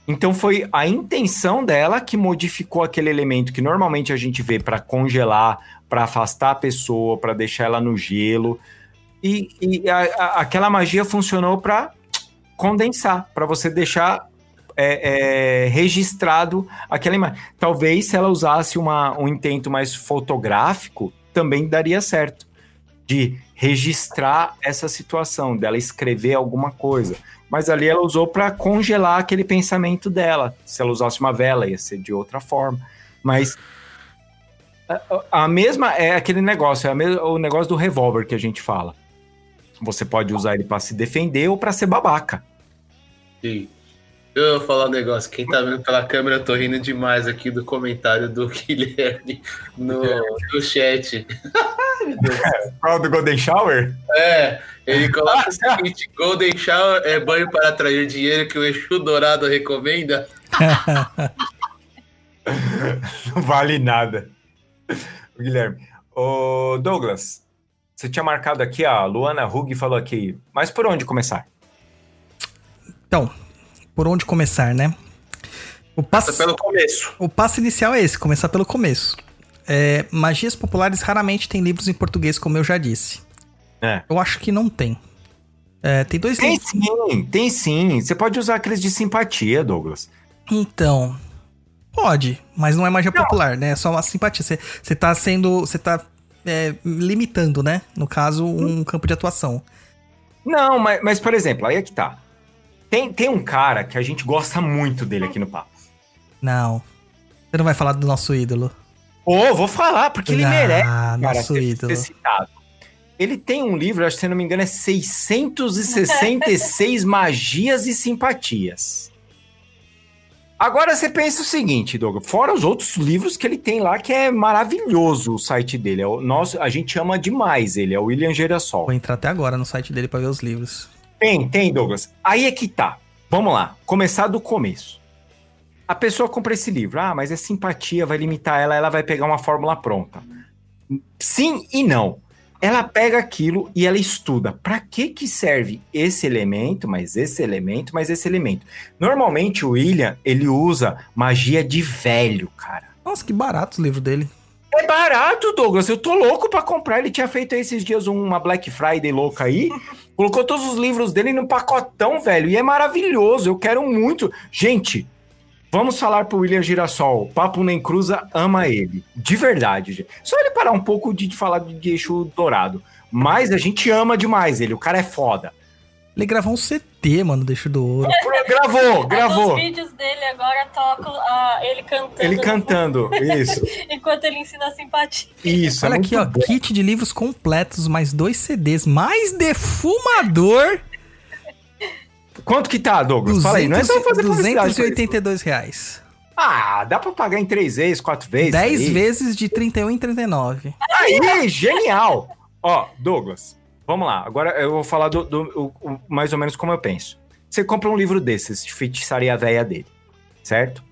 Então foi a intenção dela que modificou aquele elemento que normalmente a gente vê para congelar, para afastar a pessoa, para deixar ela no gelo. E, e a- a- aquela magia funcionou para condensar, para você deixar é, é, registrado aquela imagem. Talvez se ela usasse uma- um intento mais fotográfico, também daria certo. De registrar essa situação, dela escrever alguma coisa. Mas ali ela usou para congelar aquele pensamento dela. Se ela usasse uma vela, ia ser de outra forma. Mas a, mesma é aquele negócio, é a mes- o negócio do revólver que a gente fala. Você pode usar ele para se defender ou para ser babaca. Sim. Eu vou falar um negócio. Quem tá vendo pela câmera, eu tô rindo demais aqui do comentário do (laughs) Guilherme no, no chat. (laughs) Qual do Golden Shower? É, ele coloca o seguinte: Golden Shower é banho para atrair dinheiro que o Exu Dourado recomenda. (laughs) Não vale nada. O Guilherme. Ô, Douglas, você tinha marcado aqui, a Luana Hug falou aqui, mas por onde começar? Então, por onde começar, né? O passo, pelo começo. o passo inicial é esse, começar pelo começo. É, magias populares raramente tem livros em português, como eu já disse. É. Eu acho que não tem. É, tem dois Tem livros. sim, tem sim. Você pode usar aqueles de simpatia, Douglas. Então. Pode, mas não é magia popular, né? É só uma simpatia. Você, você tá sendo. Você tá é, limitando, né? No caso, um campo de atuação. Não, mas, mas, por exemplo, aí é que tá. Tem, tem um cara que a gente gosta muito dele aqui no papo. Não. Você não vai falar do nosso ídolo. Ô, vou falar, porque ele Ah, merece, cara, nosso ser, ídolo. ser citado. Ele tem um livro, acho que se não me engano, é 666 (laughs) magias e simpatias. Agora você pensa o seguinte, Douglas, fora os outros livros que ele tem lá, que é maravilhoso o site dele. É o nosso, a gente ama demais ele, é o William Girassol. Vou entrar até agora no site dele pra ver os livros. Tem, tem, Douglas. Aí é que tá. Vamos lá, começar do começo. A pessoa compra esse livro, ah, mas é simpatia, vai limitar ela, ela vai pegar uma fórmula pronta. Sim e não. Ela pega aquilo e ela estuda. Para que que serve esse elemento, mas esse elemento, mas esse elemento? Normalmente o William, ele usa magia de velho, cara. Nossa, que barato o livro dele. É barato, Douglas. Eu tô louco pra comprar. Ele tinha feito esses dias uma Black Friday louca aí. (laughs) colocou todos os livros dele num pacotão, velho. E é maravilhoso. Eu quero muito. Gente, vamos falar pro William Girassol. Papo Nem Cruza ama ele. De verdade, gente. Só ele parar um pouco de, de falar de eixo dourado. Mas a gente ama demais ele. O cara é foda. Ele gravou um CT, mano, deixa do ouro. (laughs) Gravou, gravou. Os vídeos dele agora tocam ah, ele cantando. Ele cantando. Isso. (laughs) Enquanto ele ensina a simpatia. Isso. Olha é aqui, ó, bom. kit de livros completos, mais dois CDs, mais defumador, Quanto que tá, Douglas? Fala aí. Não é só fazer publicidade pra isso. 282 reais. Ah, dá pra pagar em três vezes, quatro vezes. 10 aí. vezes de 31 em 39. Aí, genial! Ó, Douglas, vamos lá. Agora eu vou falar do, do- o- o- mais ou menos como eu penso. Você compra um livro desses, de feitiçaria velha dele, certo?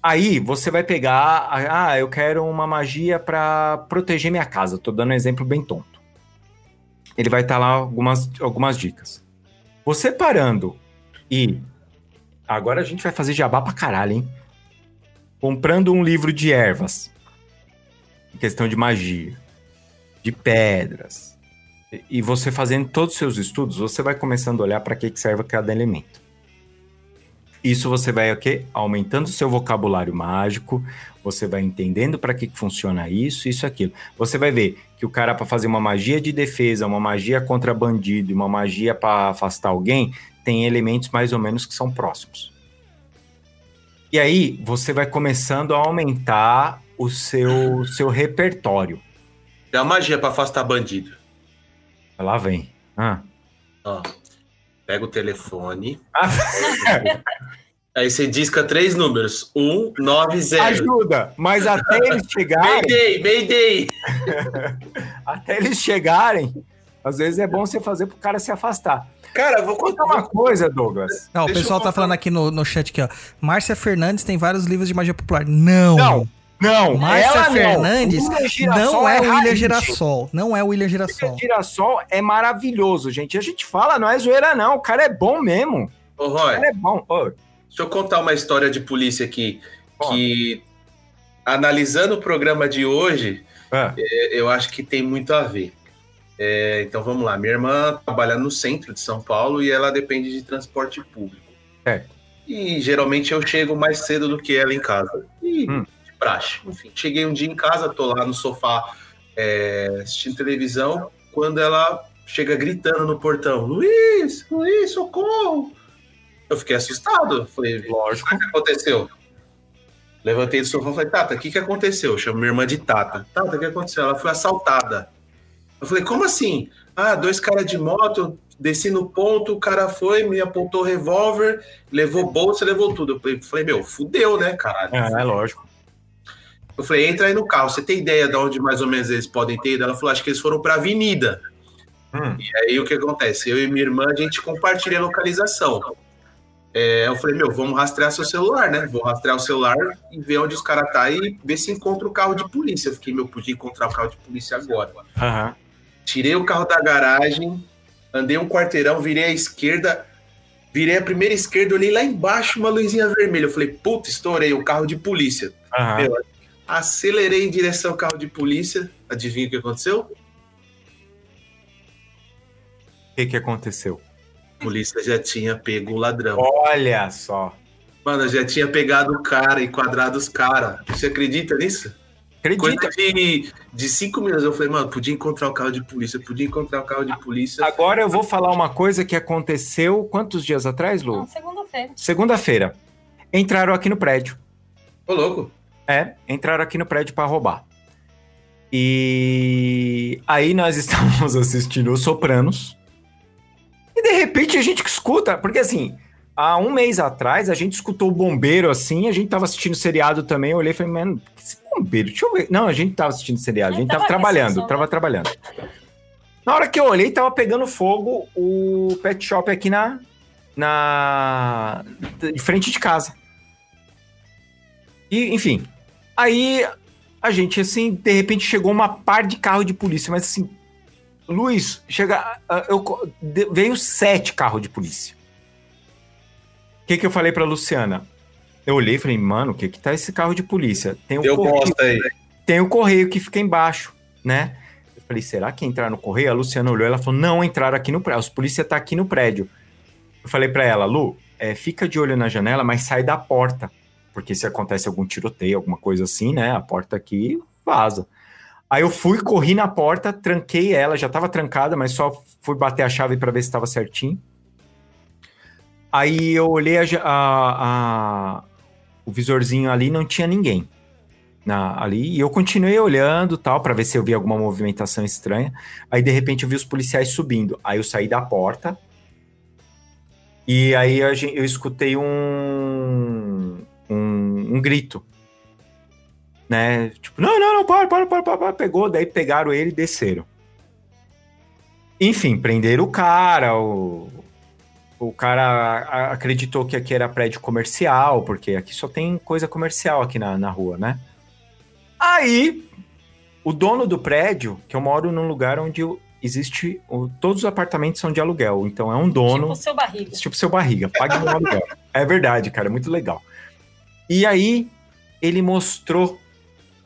Aí você vai pegar, ah, eu quero uma magia pra proteger minha casa. Tô dando um exemplo bem tonto. Ele vai estar lá algumas, algumas dicas. Você parando e agora a gente vai fazer jabá pra caralho, hein? Comprando um livro de ervas, em questão de magia, de pedras, e- você fazendo todos os seus estudos, você vai começando a olhar para que que serve cada elemento. Isso você vai o quê? Aumentando o seu vocabulário mágico, você vai entendendo para que que funciona isso, isso, aquilo. Você vai ver que o cara para fazer uma magia de defesa, uma magia contra bandido, uma magia para afastar alguém, tem elementos mais ou menos que são próximos. E aí você vai começando a aumentar o seu, seu repertório. Uma magia pra afastar bandido. Lá vem. Ah. Ó, pega o telefone. Ah, (laughs) Aí você disca três números. Um, nove, zero. ajuda, mas até eles (laughs) chegarem, Mayday, Mayday. (laughs) até eles chegarem, às vezes é bom você fazer pro cara se afastar. Cara, eu vou Conta contar uma coisa, Douglas. Não, o Deixa pessoal eu tá falando aqui no, no chat aqui, ó. Márcia Fernandes tem vários livros de magia popular. Não. Não, não, Márcia não. Fernandes William Girassol não é o William Girassol. Não é o William. Girassol. William Girassol é maravilhoso, gente. A gente fala, não é zoeira, não. O cara é bom mesmo. Ô, O Roy, cara é bom. Ô, deixa eu contar uma história de polícia aqui. Conta. Que, analisando o programa de hoje, ah, é, eu acho que tem muito a ver. É, então vamos lá. Minha irmã trabalha no centro de São Paulo e ela depende de transporte público. Certo. E geralmente eu chego mais cedo do que ela em casa. E Hum. Praxe. Enfim, cheguei um dia em casa, tô lá no sofá é, assistindo televisão, quando ela chega gritando no portão: Luiz, Luiz, socorro! Eu fiquei assustado. Falei, lógico. o que aconteceu? Levantei do sofá e falei, Tata, o que, que aconteceu? Eu chamo minha irmã de Tata. Tata, o que aconteceu? Ela foi assaltada. Eu falei, como assim? Ah, dois caras de moto, desci no ponto, o cara foi, me apontou o revólver, levou bolsa, levou tudo. Eu falei, falei, meu, fudeu, né, caralho? É, é lógico. Eu falei, entra aí no carro, você tem ideia de onde mais ou menos eles podem ter ido? Ela falou, acho que eles foram pra avenida. Hum, E aí o que acontece? Eu e minha irmã, a gente compartilha a localização. É, eu falei, meu, vamos rastrear seu celular, né? Vou rastrear o celular e ver onde os caras tá e ver se encontra o carro de polícia. Eu fiquei, meu, podia encontrar o carro de polícia agora. aham. Tirei o carro da garagem, andei um quarteirão, virei à esquerda, virei a primeira esquerda, olhei lá embaixo uma luzinha vermelha. Eu falei, puta, estourei o carro de polícia. aham. Meu, acelerei em direção ao carro de polícia. Adivinha o que aconteceu? O que, que aconteceu? A polícia já tinha pego o ladrão. Olha só. Mano, eu já tinha pegado o cara, enquadrado os caras. Você acredita nisso? Coisa Acredita? de, de cinco minutos. Eu falei, mano, podia encontrar o carro de polícia, podia encontrar o carro de polícia. Agora eu vou falar uma coisa que aconteceu quantos dias atrás, Lu? Não, segunda-feira. Segunda-feira. Entraram aqui no prédio. Ô, louco. É, entraram aqui no prédio para roubar. E aí nós (laughs) estávamos assistindo Os Sopranos. E de repente a gente escuta, porque assim, há um mês atrás a gente escutou o bombeiro assim, a gente tava assistindo seriado também, eu olhei e falei, mano, que esse bombeiro? Deixa eu ver. Não, a gente tava assistindo seriado, a gente tava trabalhando, tava trabalhando. Na hora que eu olhei, tava pegando fogo o pet shop aqui na. na. de frente de casa. E, enfim. Aí a gente, assim, de repente chegou uma par de carro de polícia, mas assim. Luiz, chega. ah, Eu, veio sete carros de polícia. O que, que eu falei pra Luciana? Eu olhei e falei, mano, o que que tá esse carro de polícia? Tem o Deu correio- aí. tem o correio que fica embaixo, né? Eu falei, será que entraram no correio? A Luciana olhou, ela falou, não, entraram aqui no prédio. Os polícia tá aqui no prédio. Eu falei pra ela, Lu, é, fica de olho na janela, mas sai da porta. Porque se acontece algum tiroteio, alguma coisa assim, né? A porta aqui vaza. Aí eu fui, corri na porta, tranquei ela, já tava trancada, mas só fui bater a chave pra ver se tava certinho. Aí eu olhei a a- a- o visorzinho ali, não tinha ninguém na, ali. E eu continuei olhando tal, para ver se eu via alguma movimentação estranha. Aí, de repente, eu vi os policiais subindo. Aí eu saí da porta. E aí eu escutei um, um, grito. Né? Tipo, não, não, não, para, para, para, para. Pegou, daí pegaram ele e desceram. Enfim, prenderam o cara. O, o cara acreditou que aqui era prédio comercial, porque aqui só tem coisa comercial aqui na, na rua, né? Aí, o dono do prédio, que eu moro num lugar onde existe. todos os apartamentos são de aluguel. Então é um dono. Tipo seu barriga. Tipo seu barriga, pague meu aluguel. É verdade, cara, é muito legal. E aí, ele mostrou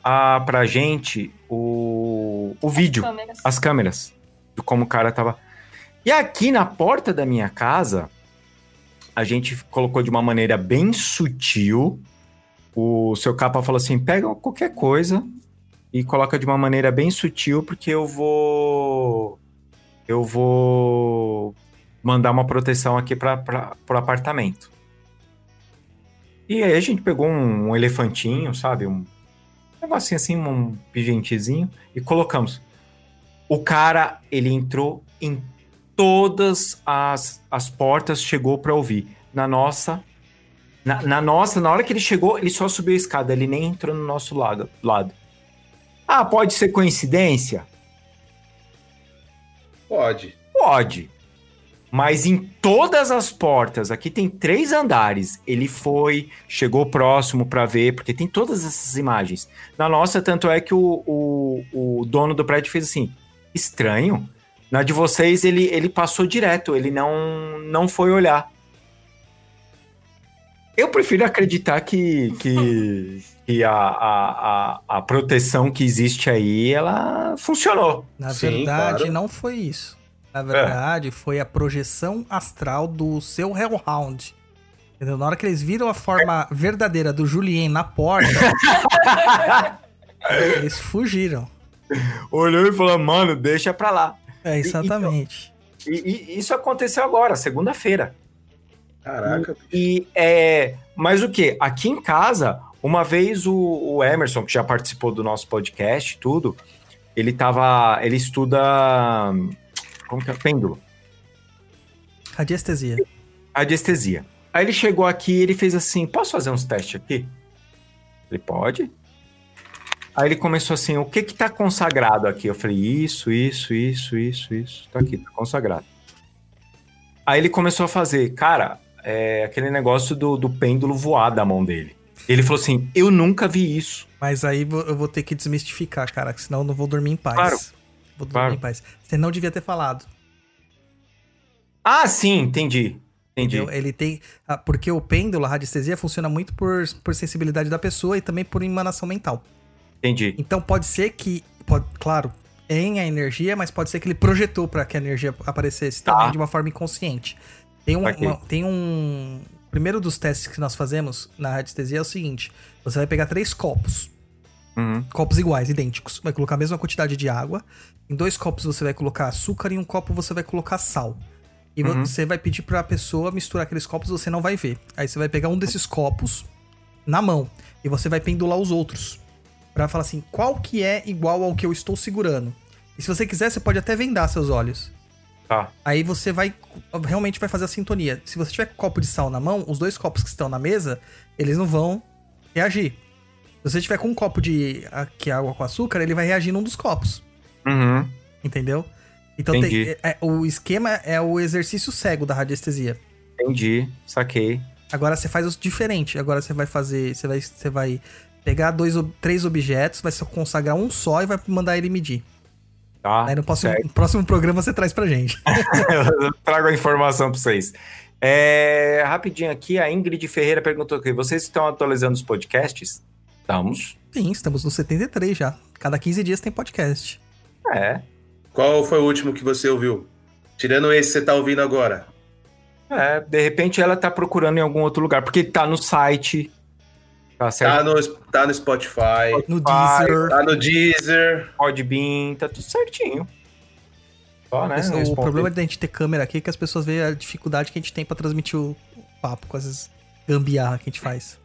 a, pra gente o, o vídeo, Câmeras. as câmeras, de como o cara tava. E aqui na porta da minha casa, a gente colocou de uma maneira bem sutil. O seu capa falou assim: pega qualquer coisa e coloca de uma maneira bem sutil, porque eu vou. Eu vou mandar uma proteção aqui para o apartamento. E aí a gente pegou um, um elefantinho, sabe? Um negocinho assim, um pigentezinho, e colocamos. O cara, ele entrou em todas as, as portas, chegou para ouvir. Na nossa, na, na nossa, na hora que ele chegou, ele só subiu a escada, ele nem entrou no nosso lado. lado. Ah, pode ser coincidência? Pode. Pode. Mas em todas as portas, aqui tem três andares. Ele foi, chegou próximo para ver, porque tem todas essas imagens. Na nossa, tanto é que o, o, o dono do prédio fez assim: estranho. Na de vocês, ele, ele passou direto, ele não, não foi olhar. Eu prefiro acreditar que, que, (laughs) que a, a, a, a proteção que existe aí, ela funcionou. Na Sim, verdade, claro. não foi isso. É. Na verdade, foi a projeção astral do seu Hellhound. Entendeu? Na hora que eles viram a forma verdadeira do Julien na porta, (laughs) eles fugiram. Olhou e falou, mano, deixa pra lá. É, exatamente. E, e isso aconteceu agora, segunda-feira. Caraca, bicho. E é. Mas o que? Aqui em casa, uma vez o, o Emerson, que já participou do nosso podcast, e tudo, ele tava. Ele estuda. Como que é? Pêndulo. Radiestesia. Radiestesia. Aí ele chegou aqui e ele fez assim: posso fazer uns testes aqui? Ele pode. Aí ele começou assim: o que que tá consagrado aqui? Eu falei: isso, isso, isso, isso, isso. Tá aqui, tá consagrado. Aí ele começou a fazer, cara, é aquele negócio do, do pêndulo voar da mão dele. Ele falou assim: eu nunca vi isso. Mas aí eu vou ter que desmistificar, cara, que senão eu não vou dormir em paz. Claro. Vou Claro. em paz. Você não devia ter falado. Ah, sim, entendi. Entendi. Entendeu? Ele tem. ah, Porque o pêndulo, a radiestesia, funciona muito por, por sensibilidade da pessoa e também por emanação mental. Entendi. Então pode ser que. Pode, claro, em a energia, mas pode ser que ele projetou para que a energia aparecesse Tá. também de uma forma inconsciente. Tem um, uma- tem um. O primeiro dos testes que nós fazemos na radiestesia é o seguinte: você vai pegar três copos, Uhum. copos iguais, idênticos. Vai colocar a mesma quantidade de água. Em dois copos você vai colocar açúcar e em um copo você vai colocar sal. E Uhum. você vai pedir pra pessoa misturar aqueles copos, você não vai ver. Aí você vai pegar um desses copos na mão e você vai pendular os outros. Pra falar assim, qual que é igual ao que eu estou segurando. E se você quiser, você pode até vendar seus olhos. Tá. Aí você vai realmente vai fazer a sintonia. Se você tiver copo de sal na mão, os dois copos que estão na mesa, eles não vão reagir. Se você tiver com um copo de a- que é água com açúcar, ele vai reagir num dos copos, Uhum. entendeu? Então tem- é- o esquema é o exercício cego da radiestesia. Entendi, saquei. Agora você faz o diferente. Agora você vai fazer, você vai, você vai pegar dois, três objetos, vai consagrar um só e vai mandar ele medir. Tá. Aí no próximo, no próximo programa você traz pra gente. (laughs) Eu trago a informação pra vocês. É, rapidinho aqui, a Ingrid Ferreira perguntou aqui: vocês estão atualizando os podcasts? Estamos. Sim, estamos no 73 já. Cada 15 dias tem podcast. É. Qual foi o último que você ouviu? Tirando esse que você tá ouvindo agora. É, de repente ela tá procurando em algum outro lugar, porque tá no site. Tá Tá certo? no, tá no Spotify, No Deezer. tá no Deezer. Podbean, tá tudo certinho. Só, né? o problema de a gente ter câmera aqui é que as pessoas veem a dificuldade que a gente tem pra transmitir o papo com essas gambiarra que a gente faz.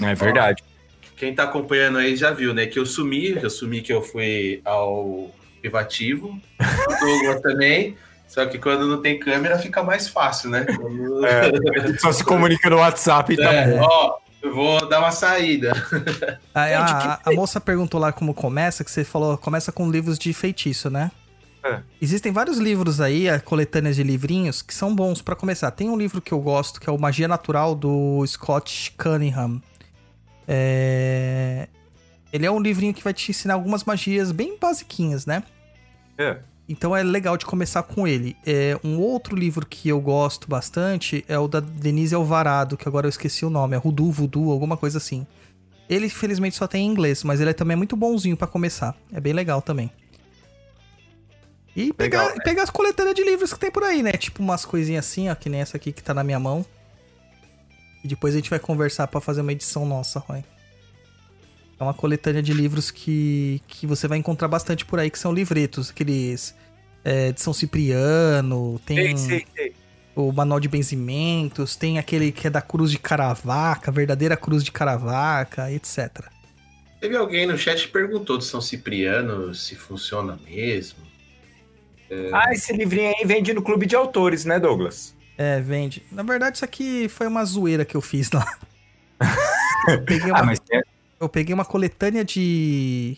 É verdade. Quem tá acompanhando aí já viu, né? Que eu sumi, eu sumi que eu fui ao privativo. O Douglas também. Só que quando não tem câmera fica mais fácil, né? Quando- É, só se comunica no WhatsApp e tá É, bom. ó, eu vou dar uma saída. A, Gente, a- que- a moça perguntou lá como começa, que você falou, começa com livros de feitiço, né? É. Existem vários livros aí, a coletâneas de livrinhos, que são bons pra começar. Tem um livro que eu gosto, que é o Magia Natural, do Scott Cunningham. É... Ele é um livrinho que vai te ensinar algumas magias bem basiquinhas, né? É. Então é legal de começar com ele. É, um outro livro que eu gosto bastante é o da Denise Alvarado, que agora eu esqueci o nome, é Rudu, Voodoo, alguma coisa assim. Ele, infelizmente, só tem em inglês, mas ele é também muito bonzinho pra começar. É bem legal também. E pegar, Legal, né? pegar as coletâneas de livros que tem por aí, né? Tipo umas coisinhas assim, ó, que nem essa aqui que tá na minha mão. E depois a gente vai conversar pra fazer uma edição nossa, Roy. É uma coletânea de livros que, que você vai encontrar bastante por aí, que são livretos, aqueles é, de São Cipriano, tem Sei, sei, sei. o Manual de Benzimentos, tem aquele que é da Cruz de Caravaca, verdadeira Cruz de Caravaca, etc. Teve alguém no chat que perguntou do São Cipriano se funciona mesmo. Ah, esse livrinho aí vende no clube de autores, né, Douglas? É, vende. Na verdade, isso aqui foi uma zoeira que eu fiz lá. eu, (laughs) peguei uma, Ah, mas é- eu peguei uma coletânea de,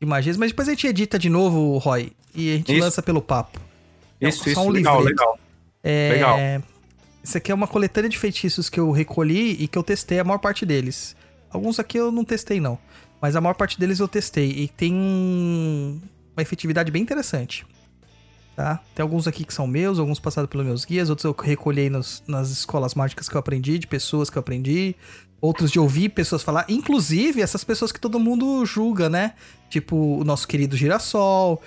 de magias, mas depois a gente edita de novo, Roy, e a gente Isso. lança pelo papo. É isso, só isso, um legal, livreto. legal. É, Legal. Isso aqui é uma coletânea de feitiços que eu recolhi e que eu testei a maior parte deles. Alguns aqui eu não testei, não. Mas a maior parte deles eu testei. E tem um- uma efetividade bem interessante. Tá? Tem alguns aqui que são meus, alguns passados pelos meus guias, outros eu recolhei nos- nas escolas mágicas que eu aprendi, de pessoas que eu aprendi, outros de ouvir pessoas falar, inclusive essas pessoas que todo mundo julga, né? Tipo o nosso querido Girassol,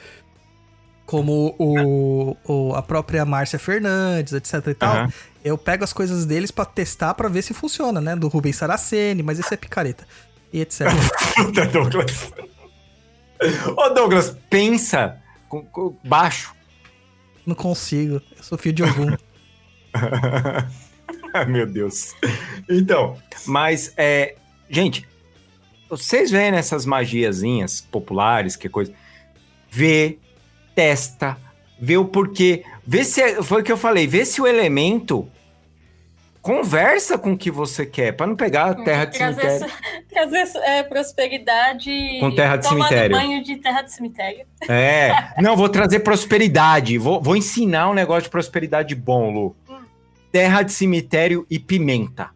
como o, o- a própria Márcia Fernandes, etc e tal. Aham. Eu pego as coisas deles pra testar pra ver se funciona, né? Do Rubens Saraceni, mas esse é picareta. E etc. (laughs) Douglas. Ô, Douglas, pensa com, com- baixo. Não consigo. Eu sou filho de algum. (laughs) (laughs) Meu Deus. Então, mas, é, gente, vocês veem essas magiazinhas populares, que coisa. Vê, testa, vê o porquê. Vê se, é- foi o que eu falei, vê se o elemento conversa com o que você quer, pra não pegar a terra de Trazer, cemitério. (laughs) trazer é, prosperidade. Com terra de cemitério. banho de terra de cemitério. É, não, vou trazer prosperidade. Vou, vou ensinar um negócio de prosperidade bom, Lu. Terra de cemitério e pimenta.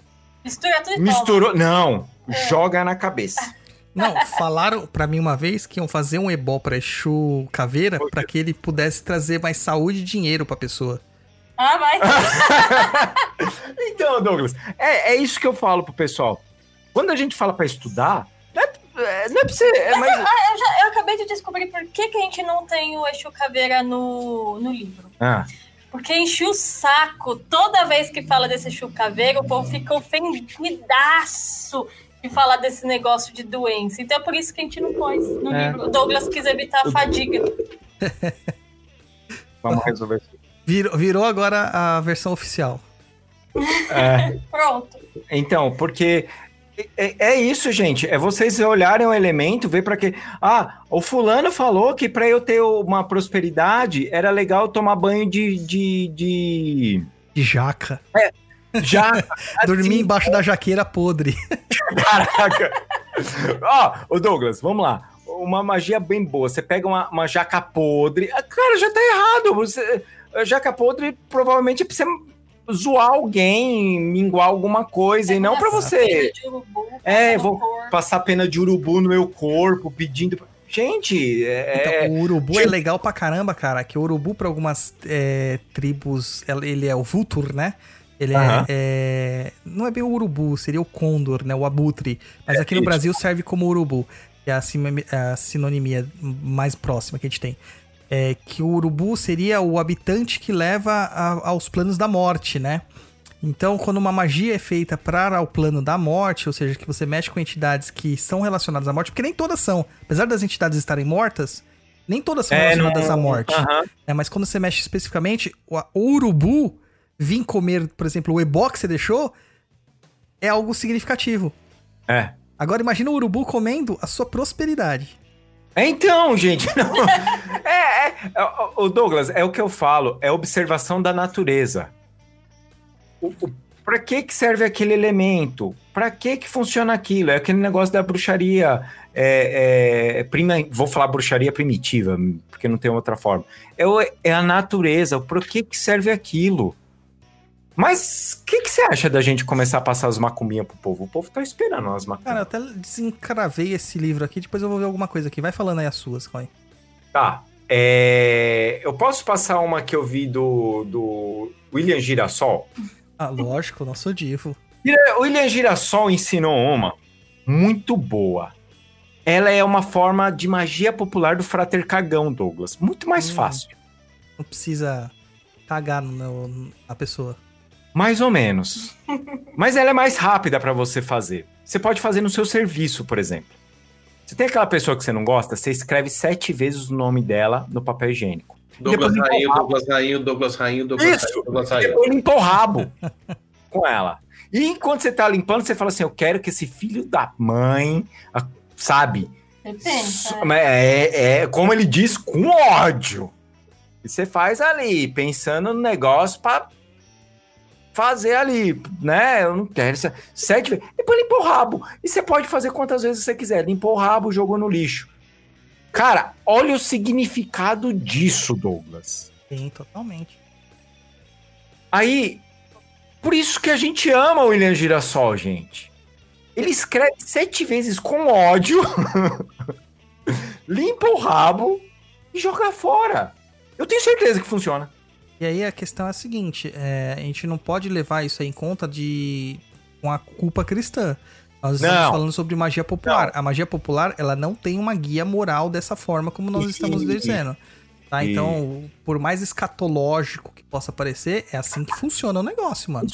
Mistura tudo e toma. Misturou. Não, joga na cabeça. (laughs) Não, falaram pra mim uma vez que iam fazer um ebó pra Exu Caveira pra que ele pudesse trazer mais saúde e dinheiro pra pessoa. Ah, vai. (laughs) Então, Douglas, é, é isso que eu falo pro pessoal. Quando a gente fala pra estudar, não é, é, não é pra você. É mais... eu, já, eu acabei de descobrir por que, que a gente não tem o Exu Caveira no, no livro. Ah, Porque enche o saco. Toda vez que fala desse Exu Caveira, o povo fica ofendidaço de falar desse negócio de doença. Então é por isso que a gente não pôs no É. livro. O Douglas quis evitar a fadiga. (laughs) vamos resolver isso. Virou, virou agora a versão oficial. É, (laughs) Pronto. então, porque É, é isso, gente. É vocês olharem o elemento, ver para quê. Ah, o fulano falou que para eu ter uma prosperidade era legal tomar banho de. de, de... De jaca. Já. (laughs) Dormir embaixo da jaqueira podre. Caraca! Ó, ô Douglas, vamos lá. Uma magia bem boa. Você pega uma, uma jaca podre. Ah, Cara, já tá errado. Você, jaca podre provavelmente é pra você zoar alguém, minguar alguma coisa, e não pra você urubu, É, vou corpo. passar pena de urubu no meu corpo, pedindo. Gente, é. Então, o urubu é tipo- legal pra caramba, cara. Que o urubu, pra algumas é, tribos, ele é o vultur, né? Ele é, Aham. é- Não é bem o urubu, seria o condor, né? O abutre. Mas aqui no. Brasil serve como urubu. Que é a, sim- a sinonimia mais próxima que a gente tem. É que o urubu seria o habitante que leva a- aos planos da morte, né? Então, quando uma magia é feita para o plano da morte, ou seja, que você mexe com entidades que são relacionadas à morte, porque nem todas são, apesar das entidades estarem mortas, nem todas são É, relacionadas não- à morte. Aham. É, mas quando você mexe especificamente, o, o urubu vir comer, por exemplo, o ebó que você deixou, é algo significativo. É. Agora imagina o urubu comendo a sua prosperidade. É, Então, gente, não. (laughs) é, é, o Douglas, é o que eu falo, é observação da natureza. Pra que que serve aquele elemento? Pra que que funciona aquilo? É aquele negócio da bruxaria, é, é, prima, vou falar bruxaria primitiva, porque não tem outra forma. É, é a natureza, por que que serve aquilo? Mas o que, que você acha da gente começar a passar as macumbinhas pro povo? O povo tá esperando as Cara, macumbinhas. eu até desencravei esse livro aqui, depois eu vou ver alguma coisa aqui. Vai falando aí as suas, Coin. Tá. É, eu posso passar uma que eu vi do, do William Girassol? Ah, lógico, nosso divo. William Girassol ensinou uma muito boa. Ela é uma forma de magia popular do Frater Cagão, Douglas. Muito mais Hum. fácil. Não precisa cagar no, na pessoa. Mais ou menos. Mas ela é mais rápida pra você fazer. Você pode fazer no seu serviço, por exemplo. Você tem aquela pessoa que você não gosta, você escreve sete vezes o nome dela no papel higiênico. Douglas Rainho, Douglas Rainho, Douglas Rainho, Douglas Isso. Rainho, Douglas Rainho. depois limpa o rabo com ela. E enquanto você tá limpando, você fala assim: eu quero que esse filho da mãe, sabe? Né? mas É, é, como ele diz, com ódio. E você faz ali, pensando no negócio pra fazer ali, né? Eu não quero. isso- Sete vezes. Depois limpa o rabo. E você pode fazer quantas vezes você quiser. Limpou o rabo, jogou no lixo. Cara, olha o significado disso, Douglas. Tem, totalmente. Aí, por isso que a gente ama o William Girassol, gente. Ele escreve sete vezes com ódio, (laughs) limpa o rabo e joga fora. Eu tenho certeza que funciona. E aí a questão é a seguinte: é, a gente não pode levar isso aí em conta de com a culpa cristã. Nós estamos Não. falando sobre magia popular. A magia popular, ela não tem uma guia moral dessa forma como nós estamos dizendo. Tá? Então, por mais escatológico que possa parecer, é assim que funciona o negócio, mano.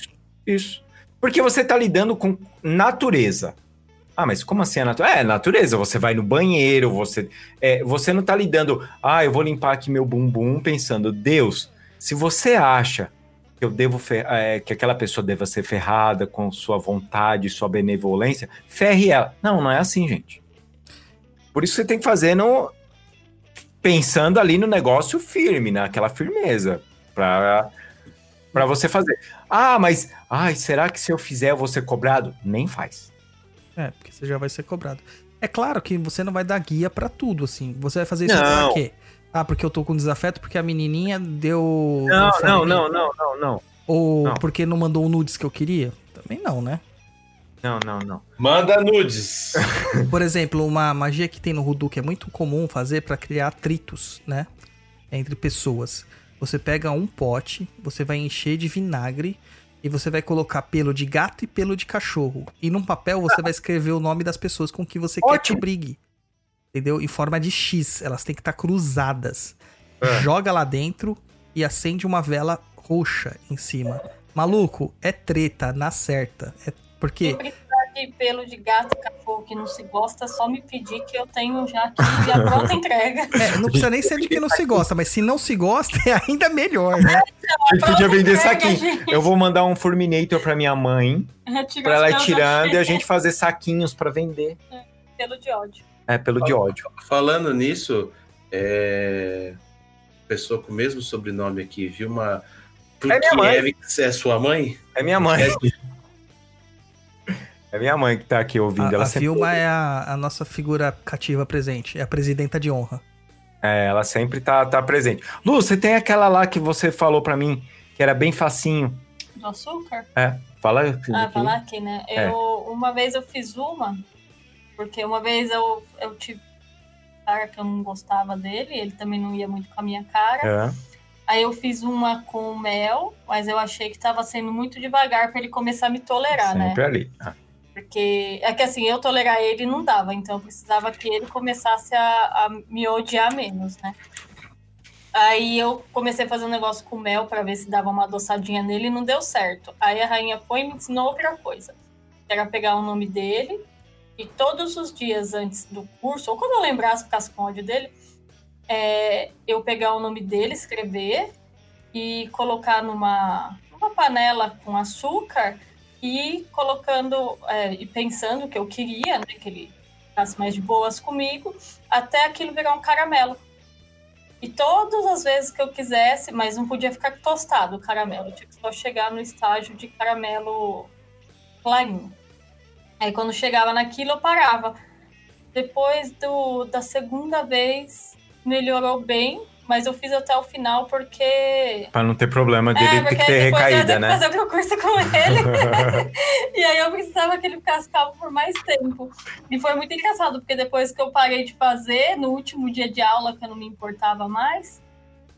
Isso. Porque você tá lidando com natureza. Ah, mas como assim a natureza? É, natureza. Você vai no banheiro, você. é, você não tá lidando. Ah, eu vou limpar aqui meu bumbum pensando, Deus, se você acha que eu devo é, que aquela pessoa deva ser ferrada com sua vontade, sua benevolência, ferre ela. Não, não é assim, gente. Por isso você tem que fazer no. Pensando ali no negócio firme, naquela firmeza. Pra, pra você fazer. Ah, mas. Ai, será que se eu fizer eu vou ser cobrado? Nem faz. É, porque você já vai ser cobrado. É claro que você não vai dar guia pra tudo, assim. Você vai fazer isso pra quê? Ah, porque eu tô com desafeto porque a menininha deu. Não, não, não, não, não, não. Ou não. porque não mandou o nudes que eu queria? Também não, né? Não, não, não. Manda nudes. (laughs) Por exemplo, uma magia que tem no Rudu que é muito comum fazer pra criar atritos, né? Entre pessoas. Você pega um pote, você vai encher de vinagre e você vai colocar pelo de gato e pelo de cachorro. E num papel você vai escrever o nome das pessoas com que você quer que Ótimo. brigue. Entendeu? Em forma de X. Elas têm que estar cruzadas. É. Joga lá dentro e acende uma vela roxa em cima. Maluco, é treta, na certa. É porque. Tá que pelo de gato e cachorro que não se gosta, é só me pedir que eu tenho já aqui a pronta (laughs) entrega. É, não precisa nem ser de que não se gosta, mas se não se gosta, é ainda melhor, né? A gente podia vender entrega, saquinho. gente. Eu vou mandar um Furminator pra minha mãe, (laughs) pra ela ir Tira tirando e a gente fazer saquinhos pra vender. pelo de ódio. É, pelo de ódio. Falando nisso, é... pessoa com o mesmo sobrenome aqui, viu uma. É minha mãe. É sua mãe? É minha mãe. (laughs) É minha mãe que tá aqui ouvindo. A, ela a sempre, Vilma é a, a nossa figura cativa presente, é a presidenta de honra. é, ela sempre tá, tá presente. Lu, você tem aquela lá que você falou pra mim, que era bem facinho. Do açúcar? É, fala. Ah, falar aqui, né? É. Eu, uma vez eu fiz uma, porque uma vez eu, eu tive um cara que eu não gostava dele, ele também não ia muito com a minha cara. É. Aí eu fiz uma com mel, mas eu achei que tava sendo muito devagar pra ele começar a me tolerar, né? Sempre ali. Ah, Porque é que assim, eu tolerar ele não dava, então eu precisava que ele começasse a, a me odiar menos, né? Aí eu comecei a fazer um negócio com mel pra ver se dava uma adoçadinha nele e não deu certo. Aí a rainha foi e me ensinou outra coisa. Era pegar o nome dele e todos os dias antes do curso, ou quando eu lembrasse, ficasse com ódio dele, é, eu pegar o nome dele, escrever e colocar numa, numa panela com açúcar e colocando é, e pensando o que eu queria, né, que ele ficasse mais de boas comigo, até aquilo virar um caramelo. E todas as vezes que eu quisesse, mas não podia ficar tostado o caramelo, tinha que só chegar no estágio de caramelo clarinho. Aí quando chegava naquilo eu parava. Depois do, da segunda vez melhorou bem, mas eu fiz até o final porque Pra não ter problema dele é, ter que ter eu recaída, ter né? fazer outra coisa com (laughs) ele. (laughs) e aí eu precisava que ele ficasse calmo por mais tempo. E foi muito engraçado, porque depois que eu parei de fazer, no último dia de aula, que eu não me importava mais,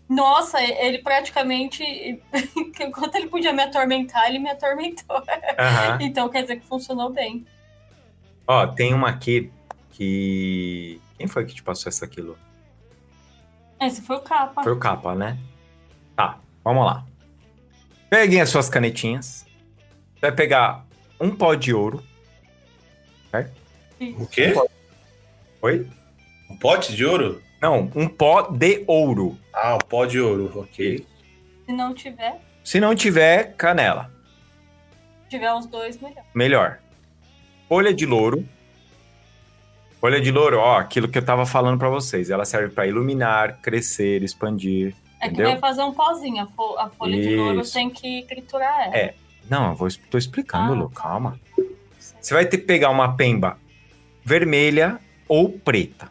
nossa, ele praticamente, (laughs) enquanto ele podia me atormentar, ele me atormentou. Aham. (laughs) Então quer dizer que funcionou bem. Ó, tem uma aqui que. Quem foi que te passou essa aquilo? Esse foi o capa. Foi o capa, né? Tá, vamos lá. Peguem as suas canetinhas. Você vai pegar um pó de ouro. O quê? Oi? Um pote de ouro? Não, um pó de ouro. Ah, um pó de ouro, ok. Se não tiver, Se não tiver, canela. tiver os dois, melhor. Melhor. Folha de louro. Folha de louro, ó, aquilo que eu tava falando pra vocês. Ela serve pra iluminar, crescer, expandir. É que Entendeu? vai fazer um pozinho. A, fo- a folha de louro Isso. tem que triturar ela. É. Não, eu vou, tô explicando, Ah, Lu, tá. calma. Você vai ter que pegar uma pemba vermelha ou preta.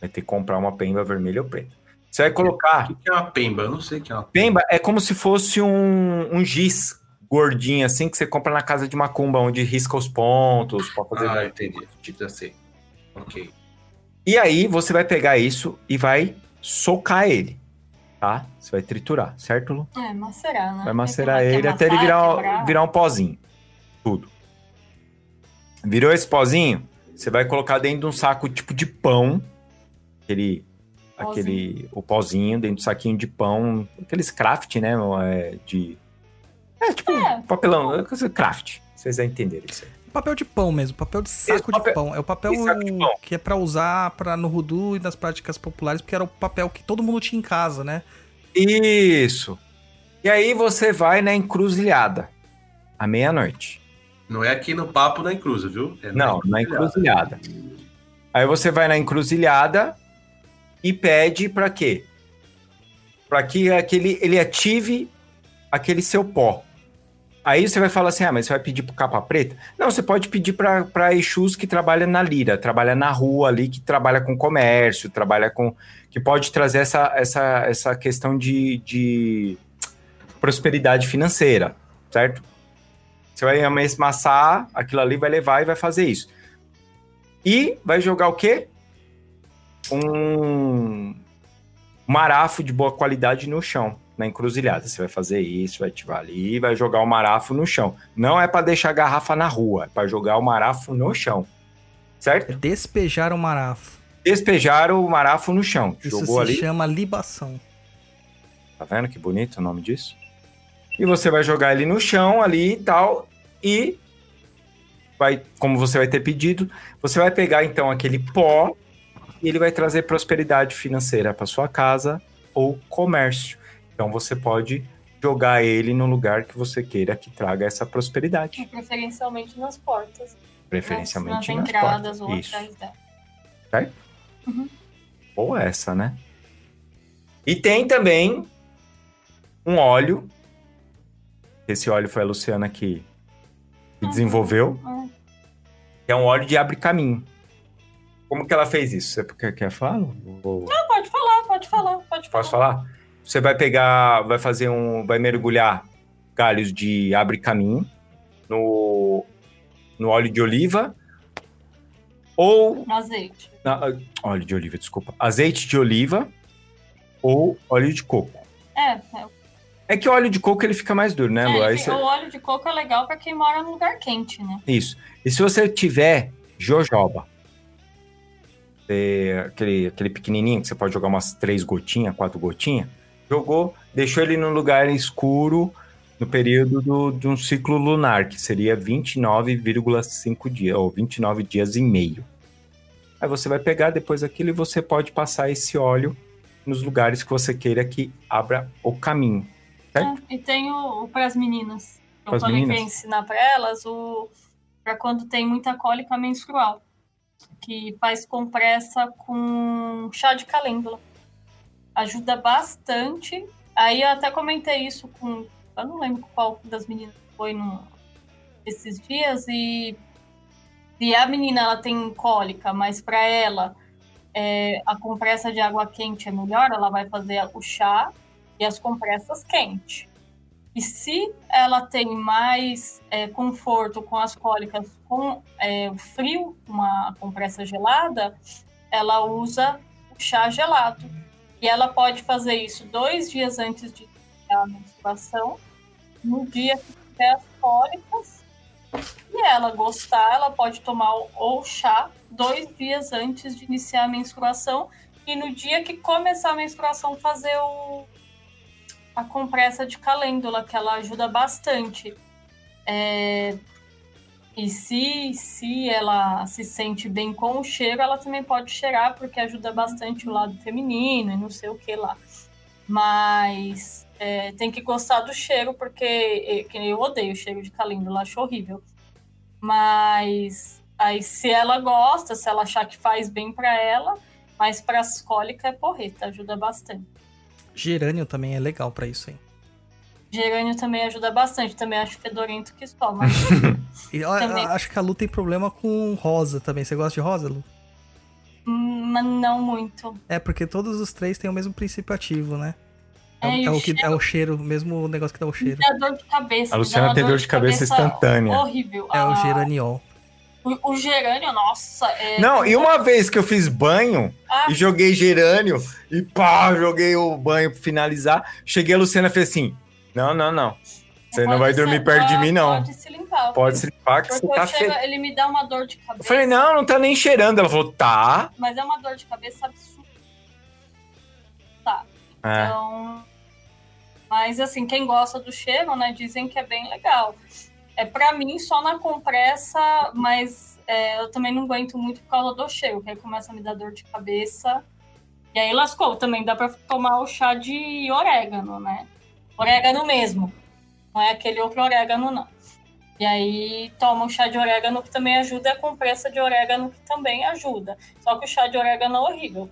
Vai ter que comprar uma pemba vermelha ou preta. Você vai colocar. O que é uma pemba? Eu não sei o que é uma Pemba é como se fosse um, um giz gordinho, assim, que você compra na casa de macumba, onde risca os pontos pra fazer. Ah, entendi. Já sei. Ok. E aí você vai pegar isso e vai socar ele, tá? Você vai triturar, certo, Lu? É, macerar, né? Vai macerar ele até ele amassar, virar, quebrar. virar um pozinho. Tudo. Virou esse pozinho, você vai colocar dentro de um saco tipo de pão. Aquele. Pozinho. Aquele. O pozinho dentro do saquinho de pão. Aqueles craft, né? é, De. É, tipo, É. papelão. é coisa Craft. Vocês já entenderam isso aí. Papel de pão mesmo, papel de saco papel- de pão. É o papel pão. que é pra usar pra, no Rudu e nas práticas populares, porque era o papel que todo mundo tinha em casa, né? Isso. E aí você vai na encruzilhada. À meia-noite. Não é aqui no Papo na Encruza, viu? É Não, na encruzilhada. Aí você vai na encruzilhada e pede pra quê? Pra que aquele, ele ative aquele seu pó. Aí você vai falar assim: ah, mas você vai pedir pro capa preta? Não, você pode pedir pra Exus que trabalha na lira, trabalha na rua ali, que trabalha com comércio, trabalha com. que pode trazer essa, essa, essa questão de, de prosperidade financeira, certo? Você vai amassar aquilo ali, vai levar e vai fazer isso. E vai jogar o quê? Um marafo de boa qualidade no chão, na encruzilhada. Você vai fazer isso, vai ativar ali e vai jogar o marafo no chão. Não é para deixar a garrafa na rua, é para jogar o marafo no chão. Certo? despejar o marafo. Despejar o marafo no chão. Isso Jogou se ali. chama libação. Tá vendo que bonito o nome disso? E você vai jogar ele no chão ali e tal. E vai, como você vai ter pedido, você vai pegar então aquele pó e ele vai trazer prosperidade financeira para sua casa ou comércio. Então você pode jogar ele no lugar que você queira que traga essa prosperidade, Preferencialmente nas portas. preferencialmente nas, nas, entradas portas. ou Isso. atrás dela. Certo? Uhum. Ou essa, né? E tem também um óleo. Esse óleo foi a Luciana que, que desenvolveu. Hum. Que é um óleo de abre caminho. Como que ela fez isso? Você quer, quer falar? Ou- Ah, pode falar, pode falar, pode falar. Posso falar? Você vai pegar, vai fazer um, vai mergulhar galhos de abre caminho no, no óleo de oliva ou No azeite. na- óleo de oliva, desculpa, azeite de oliva ou óleo de coco. É, é. É que o óleo de coco ele fica mais duro, né, É, Lu? Você- O óleo de coco é legal pra quem mora num lugar quente, né? Isso. E se você tiver jojoba, aquele, aquele pequenininho que você pode jogar umas três gotinhas, quatro gotinhas, jogou, deixou ele num lugar escuro no período do, de um ciclo lunar, que seria 29,5 dias, ou 29 dias e meio. Aí você vai pegar depois aquilo e você pode passar esse óleo nos lugares que você queira que abra o caminho. Certo. É, e tem o, o pras meninas. Eu Pras falei que ensinar pra elas o para quando tem muita cólica menstrual, que faz compressa com chá de calêndula. Ajuda bastante. Aí eu até comentei isso com, eu não lembro qual das meninas foi no, esses dias e se a menina ela tem cólica, mas para ela é, a compressa de água quente é melhor, ela vai fazer o chá e as compressas quentes. E se ela tem mais é, conforto com as cólicas com é, o frio, uma compressa gelada, ela usa o chá gelado. E ela pode fazer isso dois dias antes de a menstruação. No dia que tiver as cólicas, e ela gostar, ela pode tomar o, o chá dois dias antes de iniciar a menstruação. E no dia que começar a menstruação, fazer o, a compressa de calêndula, que ela ajuda bastante. É, e se, se ela se sente bem com o cheiro, ela também pode cheirar, porque ajuda bastante o lado feminino e não sei o que lá. Mas é, tem que gostar do cheiro, porque é, eu odeio o cheiro de calêndula, acho horrível. Mas aí se ela gosta, se ela achar que faz bem para ela, mas para as cólicas é porreta, ajuda bastante. Gerânio também é legal pra isso, hein? Gerânio também ajuda bastante, também acho fedorento que só, mas (laughs) E eu, Também. eu acho que a Lu tem problema com rosa também. Você gosta de rosa, Lu? hum, mas não muito. É, porque todos os três têm o mesmo princípio ativo, né? É, É, é o o que cheiro- é o cheiro, o mesmo negócio que dá o cheiro. Dá dor de cabeça. A Luciana dá tem dor de cabeça instantânea. Horrível. É o Ah, geraniol. O, o gerânio, nossa. É... Não, e uma vez que eu fiz banho Ah, e joguei gerânio e pá, joguei o banho pra finalizar, cheguei a Luciana e fez assim: Não, não, não. Você não vai dormir perto de mim, não. Pode se limpar. Pode se limpar que você tá eu chego- feio. ele me dá uma dor de Eu cabeça. falei, não, não tá nem cheirando. Ela falou, tá. Mas é uma dor de cabeça absurda. Tá. É. Então. Mas assim, quem gosta do cheiro, né, dizem que é bem legal. É para mim só na compressa, mas é, eu também não aguento muito por causa do cheiro, que aí começa a me dar dor de cabeça. E aí lascou. Também dá para tomar o chá de orégano, né? Orégano mesmo. Não é aquele outro orégano, não. E aí toma o chá de orégano que também ajuda, e a compressa de orégano que também ajuda. Só que o chá de orégano é horrível.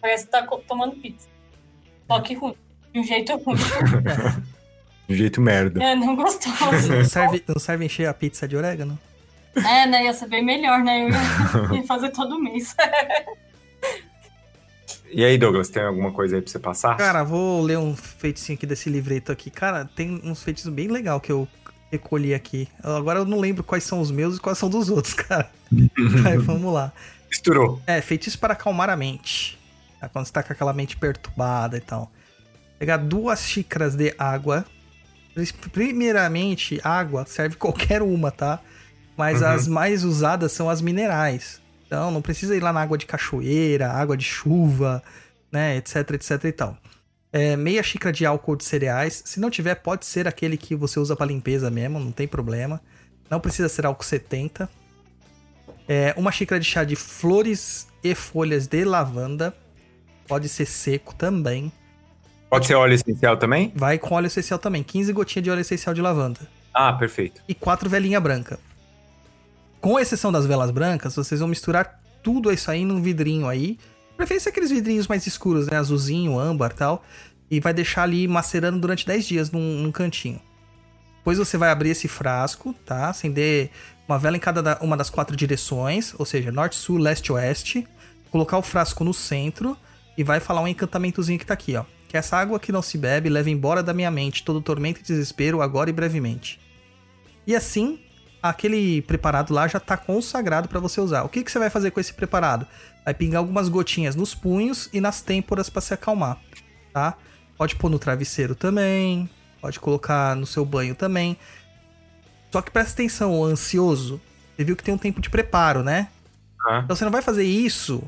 Parece que tá tomando pizza. Só que ruim. De um jeito ruim. (laughs) De jeito merda. É, não gostoso. Não serve, não serve encher a pizza de orégano? É, né? Ia ser bem melhor, né? Eu ia (laughs) fazer todo mês. (laughs) E aí, Douglas, tem alguma coisa aí pra você passar? Cara, vou ler um feiticinho aqui desse livreto aqui. Cara, tem uns feitiços bem legal que eu recolhi aqui. Agora eu não lembro quais são os meus e quais são dos outros, (laughs) cara. Aí, (laughs) vamos lá. Misturou. É, feitiço para acalmar a mente. Tá? Quando você tá com aquela mente perturbada e tal. Pegar duas xícaras de água. Primeiramente, água serve (laughs) qualquer uma, tá? Mas Uhum. as mais usadas são as minerais. Então não precisa ir lá na água de cachoeira, água de chuva, né? Etc, etc e tal. É, meia xícara de álcool de cereais. Se não tiver, pode ser aquele que você usa para limpeza mesmo, não tem problema. Não precisa ser álcool 70. É, uma xícara de chá de flores e folhas de lavanda. Pode ser seco também. Pode ser óleo essencial também? Vai com óleo essencial também. 15 gotinhas de óleo essencial de lavanda. Ah, perfeito. E quatro velinha branca. Com exceção das velas brancas, vocês vão misturar tudo isso aí num vidrinho aí. Preferência aqueles vidrinhos mais escuros, né? Azulzinho, âmbar tal. E vai deixar ali macerando durante 10 dias num, num cantinho. Depois você vai abrir esse frasco, tá? Acender uma vela em cada da- uma das quatro direções, ou seja, norte, sul, leste, oeste. Colocar o frasco no centro e vai falar um encantamentozinho que tá aqui, ó. Que essa água que não se bebe leva embora da minha mente todo tormento e desespero agora e brevemente. E assim, aquele preparado lá já tá consagrado para você usar. O que, que você vai fazer com esse preparado? Vai pingar algumas gotinhas nos punhos e nas têmporas para se acalmar, tá? Pode pôr no travesseiro também, pode colocar no seu banho também. Só que presta atenção, ô ansioso. Você viu que tem um tempo de preparo, né? Ah. Então você não vai fazer isso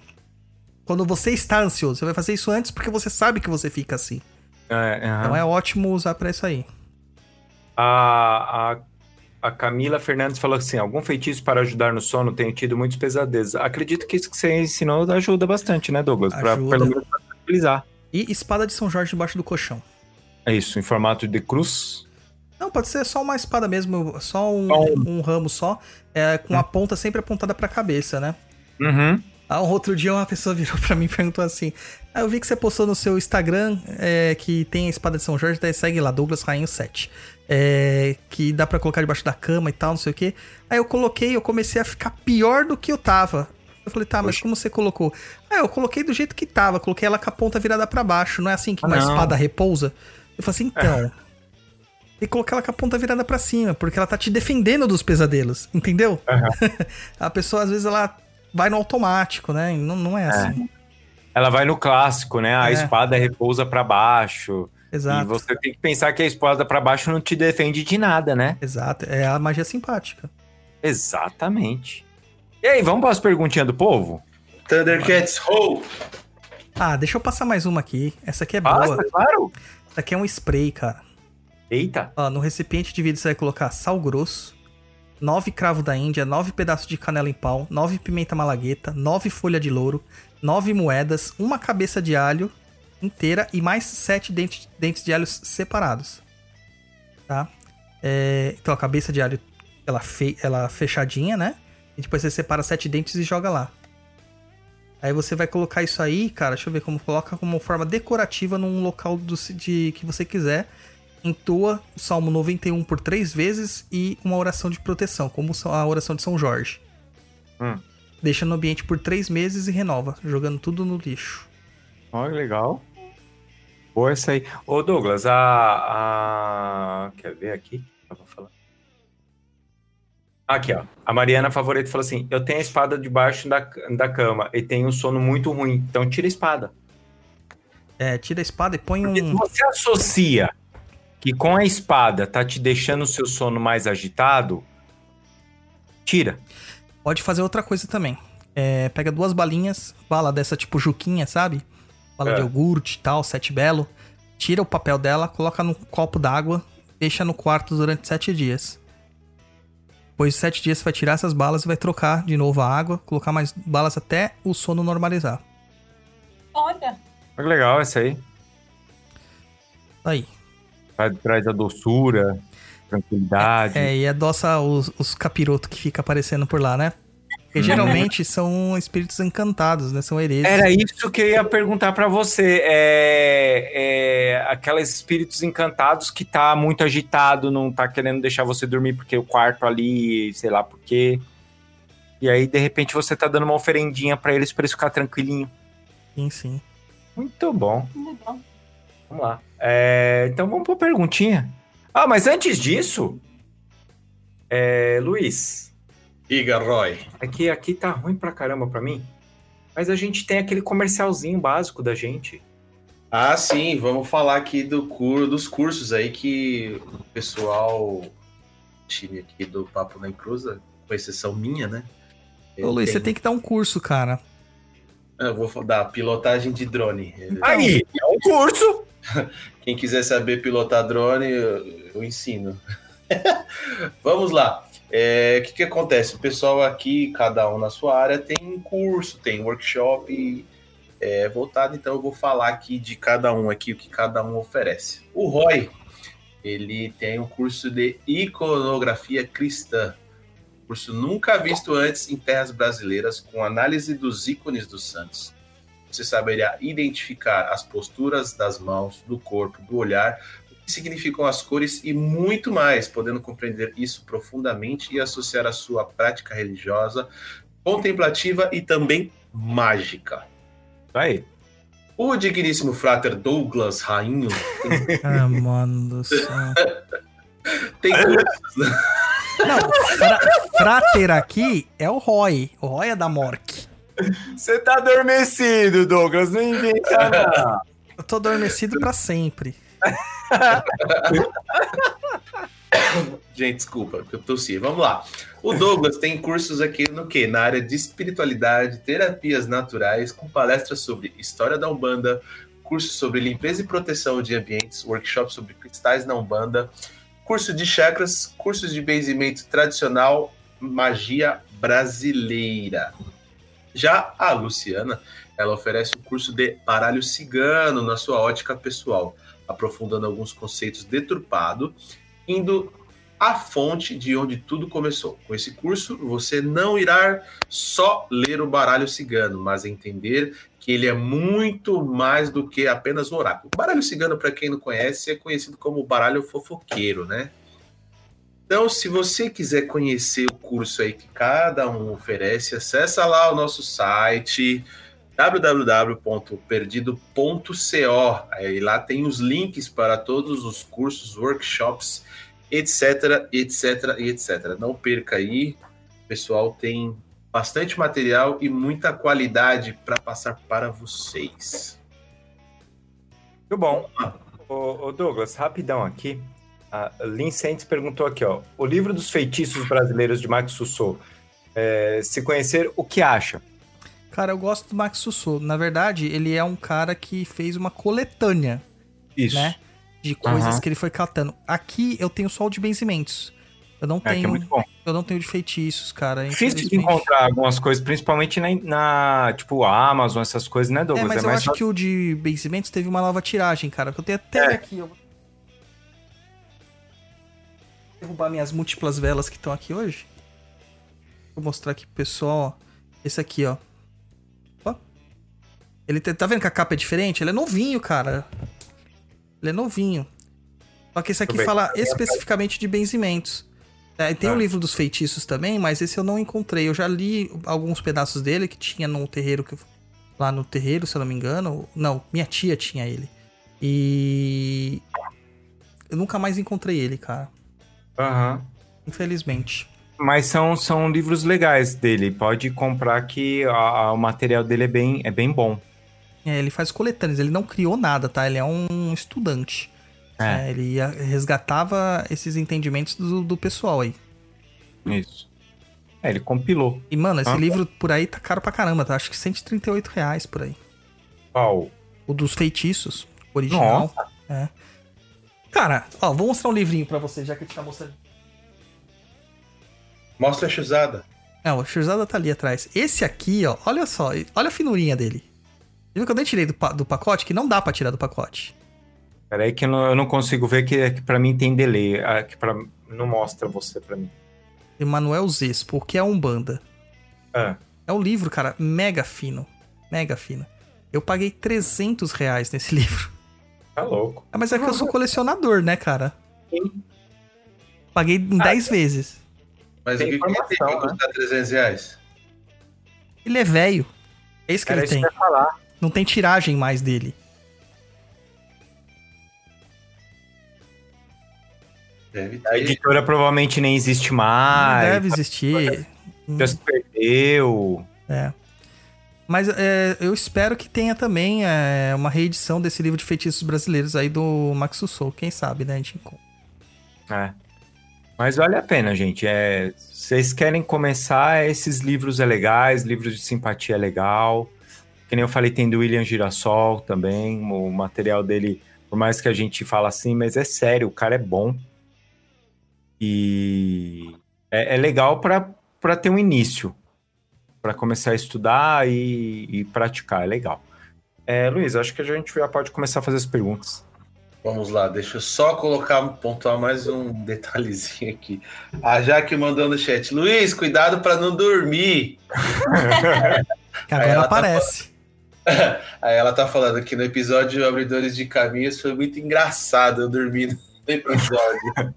quando você está ansioso. Você vai fazer isso antes porque você sabe que você fica assim. É. Então é ótimo usar pra isso aí. A, a, a Camila Fernandes falou assim: algum feitiço para ajudar no sono? Tenho tido muitos pesadelos. Acredito que isso que você ensinou ajuda bastante, né, Douglas? Ajuda. pelo menos. E espada de São Jorge debaixo do colchão. É isso, em formato de cruz. Não, pode ser só uma espada mesmo, só um, um ramo só, é, com a ponta sempre apontada pra cabeça, né? Uhum. Ah, outro dia uma pessoa (laughs) virou pra mim e perguntou assim: Ah, eu vi que você postou no seu Instagram é, que tem a espada de São Jorge, daí segue lá, Douglas Rainho 7. É, que dá pra colocar debaixo da cama e tal, não sei o quê. Aí eu coloquei, eu comecei a ficar pior do que eu tava. Eu falei, tá, mas como você colocou? Ah, eu coloquei do jeito que tava, coloquei ela com a ponta virada pra baixo, não é assim que uma espada repousa? Eu falei assim, então. E colocar ela com a ponta virada pra cima, porque ela tá te defendendo dos pesadelos, entendeu? (laughs) a pessoa, às vezes, ela vai no automático, né? Não, não é assim. Ela vai no clássico, né? A É. espada repousa pra baixo. Exato. E você tem que pensar que a espada pra baixo não te defende de nada, né? Exato. É a magia simpática. Exatamente. E aí, vamos para as perguntinhas do povo? Thundercats Ho! Ah, deixa eu passar mais uma aqui. Essa aqui é boa. Passa, claro. Essa aqui é um spray, cara. Eita. Ó, no recipiente de vidro você vai colocar sal grosso, nove cravo da Índia, nove pedaços de canela em pau, nove pimenta malagueta, nove folha de louro, nove moedas, uma cabeça de alho inteira e mais sete dentes, dentes de alhos separados. Tá? É, então a cabeça de alho, ela, fe, ela fechadinha, né? E depois você separa sete dentes e joga lá. Aí você vai colocar isso aí, cara, deixa eu ver como coloca como forma decorativa num local do, de, que você quiser entoa o Salmo 91 por três vezes e uma oração de proteção, como a oração de São Jorge. Hum. Deixa no ambiente por três meses e renova, jogando tudo no lixo. Olha, legal. Essa aí. Ô, Douglas, a. a... Quer ver aqui? Eu vou falar. Aqui, ó. A Mariana Favorito falou assim: Eu tenho a espada debaixo da, da cama e tenho um sono muito ruim. Então tira a espada. É, tira a espada e põe Porque se um. você associa que com a espada tá te deixando o seu sono mais agitado, tira. Pode fazer outra coisa também. É, pega duas balinhas, bala dessa tipo juquinha, sabe? Bala É. de iogurte e tal, sete belo. Tira o papel dela, coloca num copo d'água, deixa no quarto durante sete dias. Depois de sete dias você vai tirar essas balas e vai trocar de novo a água, colocar mais balas até o sono normalizar. Olha, Olha que legal essa aí. Aí. Traz, traz a doçura, tranquilidade. É, e adoça os, os capirotos que fica aparecendo por lá, né? Porque geralmente são espíritos encantados, né? São hereses. Era isso que eu ia perguntar pra você. É, é aqueles espíritos encantados que tá muito agitado, não tá querendo deixar você dormir porque o quarto ali, sei lá por quê. E aí, de repente, você tá dando uma oferendinha pra eles pra eles ficar tranquilinho. Sim, sim. Muito bom. legal. Vamos lá. É, então vamos pra perguntinha. Ah, mas antes disso, é, Luiz, Diga, Roy. aqui, aqui tá ruim pra caramba pra mim. Mas a gente tem aquele comercialzinho básico da gente. Ah, sim, vamos falar aqui do cur, dos cursos aí que o pessoal, time aqui do Papo na Encruza, com exceção minha, né? Ô, Luiz, você tem que dar um curso, cara. Eu vou dar pilotagem de drone. (laughs) Aí, é um curso. Quem quiser saber pilotar drone, eu, eu ensino. (laughs) Vamos lá. É, O que, que acontece? O pessoal aqui, cada um na sua área, tem um curso, tem um workshop é, voltado, então eu vou falar aqui de cada um aqui, o que cada um oferece. O Roy, ele tem um curso de iconografia cristã, curso nunca visto antes em terras brasileiras, com análise dos ícones dos santos. Você saberá identificar as posturas das mãos, do corpo, do olhar, significam as cores e muito mais, podendo compreender isso profundamente e associar a sua prática religiosa, contemplativa e também mágica. Aí. O digníssimo frater Douglas Rainho (laughs) Ah, mano do céu. tem (laughs) cursos, né? Não, fra frater aqui é o Roy. O Roy é da Mork. Você tá adormecido, Douglas. Não inventa, não. Eu tô adormecido pra sempre. (laughs) (laughs) Gente, desculpa, que eu tossi. Vamos lá. O Douglas tem cursos aqui no quê? Na área de espiritualidade, terapias naturais, com palestras sobre história da Umbanda, curso sobre limpeza e proteção de ambientes, workshop sobre cristais na Umbanda, curso de chakras, cursos de benzimento tradicional, magia brasileira. Já a Luciana, ela oferece um curso de baralho cigano na sua ótica pessoal, aprofundando alguns conceitos deturpados, indo à fonte de onde tudo começou. Com esse curso, você não irá só ler o baralho cigano, mas entender que ele é muito mais do que apenas um oráculo. O baralho cigano, para quem não conhece, é conhecido como baralho fofoqueiro, né? Então, se você quiser conhecer o curso aí que cada um oferece, acessa lá o nosso site www.perdido.co. Aí lá tem os links para todos os cursos, workshops, etc, etc, etc. Não perca aí, o pessoal tem bastante material e muita qualidade para passar para vocês. Muito bom. Ô, ô, Douglas, rapidão aqui. A Lynn Santos perguntou aqui, ó. O livro dos feitiços brasileiros de Max Sussou. É, se conhecer, o que acha? Cara, eu gosto do Max Sussou. Na verdade, ele é um cara que fez uma coletânea, Isso. né? De coisas Aham. que ele foi catando. Aqui eu tenho só o de benzimentos. Eu não É, é tenho. muito bom. eu não tenho de feitiços, cara. Difícil de encontrar algumas coisas, principalmente na, na, tipo, Amazon, essas coisas, né, É, Douglas? mas eu mais acho que o de benzimentos teve uma nova tiragem, cara. Que eu tenho até É. aqui. Eu vou derrubar minhas múltiplas velas que estão aqui hoje. Vou mostrar aqui pro pessoal. Esse aqui. Ó. Ele tá vendo que a capa é diferente? Ele é novinho, cara. Ele é novinho. Só que esse aqui bem. fala especificamente de benzimentos. É, tem o livro dos feitiços também, mas esse eu não encontrei. Eu já li alguns pedaços dele que tinha no terreiro que eu lá no terreiro, se eu não me engano. Não, minha tia tinha ele. E eu nunca mais encontrei ele, cara. Aham. Infelizmente. Mas são, são livros legais dele. Pode comprar que a- a- o material dele é bem, é bem bom. É, ele faz coletâneas, ele não criou nada, tá? Ele é um estudante. É. É, ele resgatava esses entendimentos do, do pessoal aí. Isso. É, ele compilou. E, mano, esse Ah. livro por aí tá caro pra caramba, tá? Acho que 138 reais por aí. Qual? O dos feitiços, original. É. Cara, ó, vou mostrar um livrinho pra você, já que a gente tá mostrando. Mostra a chuzada. Não, a Shirzada tá ali atrás. Esse aqui, ó, olha só, olha a finurinha dele. Viu que eu nem tirei do, do pacote? Que não dá pra tirar do pacote. Peraí que eu não, eu não consigo ver que, que pra mim tem delay. ah, Que pra, não mostra você pra mim. Emanuel Zespo, o que é Umbanda? Ah, É um livro, cara, mega fino. Mega fino. Eu paguei 300 reais nesse (laughs) livro. tá louco. Ah, mas é que eu sou colecionador, né, cara? Paguei em 10 vezes. Mas Tem o que, que tem pra né? custar 300 reais? Ele é velho. É isso que Era ele isso tem. que eu ia falar. Não tem tiragem mais dele. Deve A editora provavelmente nem existe mais. não deve existir. Já se perdeu. É. Mas é, eu espero que tenha também é, uma reedição desse livro de feitiços brasileiros aí do Max Sussou. Quem sabe, né? A gente encontra. É. Mas vale a pena, gente. É, vocês querem começar, esses livros é legais, livros de simpatia é legal. Que nem eu falei, tem do William Girassol também. O material dele, por mais que a gente fala assim, mas é sério, o cara é bom. E é, é legal para ter um início, para começar a estudar e, e praticar, é legal. É, Luiz, acho que a gente já pode começar a fazer as perguntas. Vamos lá, deixa eu só colocar, pontuar mais um (laughs) detalhezinho aqui. A Jaque mandou no chat, Luiz, cuidado para não dormir. (laughs) (laughs) Que agora ela tá aparece. (laughs) Aí ela tá falando que no episódio Abridores de Caminhos foi muito engraçado eu dormir (laughs) no episódio.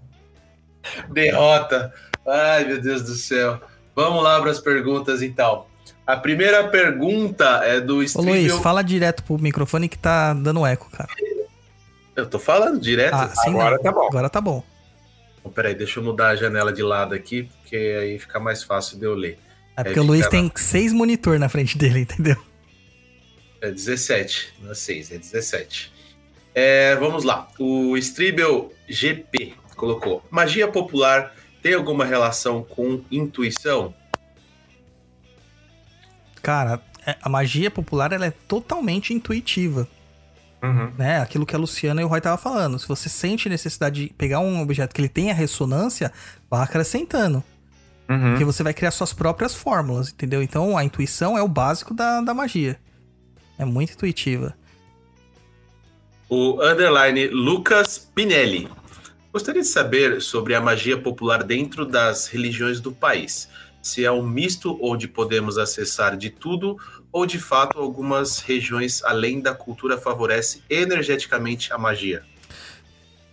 Derrota. Ai, meu Deus do céu. Vamos lá para as perguntas então. A primeira pergunta é do Ô Luiz, fala direto pro microfone que tá dando eco, cara. Eu tô falando direto. Ah, sim, Agora não. tá bom. Agora tá bom. Então, Peraí, deixa eu mudar a janela de lado aqui, porque aí fica mais fácil de eu ler. É porque É, o Luiz fica tem seis monitor na frente dele, (laughs) entendeu? É 17, não é 6, é 17. É, vamos lá. O Stribel GP colocou: magia popular tem alguma relação com intuição? Cara, é- a magia popular ela é totalmente intuitiva. Uhum. né? Aquilo que a Luciana e o Roy tava falando. Se você sente necessidade de pegar um objeto que ele tenha ressonância, vá acrescentando. Uhum. Porque você vai criar suas próprias fórmulas, entendeu? Então a intuição é o básico da, da magia. É muito intuitiva. O underline Lucas Pinelli. Gostaria de saber sobre a magia popular dentro das religiões do país. Se é um misto onde podemos acessar de tudo ou de fato algumas regiões além da cultura favorecem energeticamente a magia.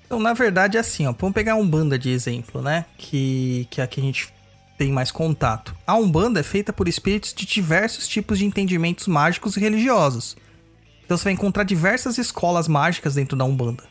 Então, na verdade, é assim, ó. Vamos pegar a Umbanda de exemplo, né? Que, que é a que a gente tem mais contato. A Umbanda é feita por espíritos de diversos tipos de entendimentos mágicos e religiosos. Então você vai encontrar diversas escolas mágicas dentro da Umbanda.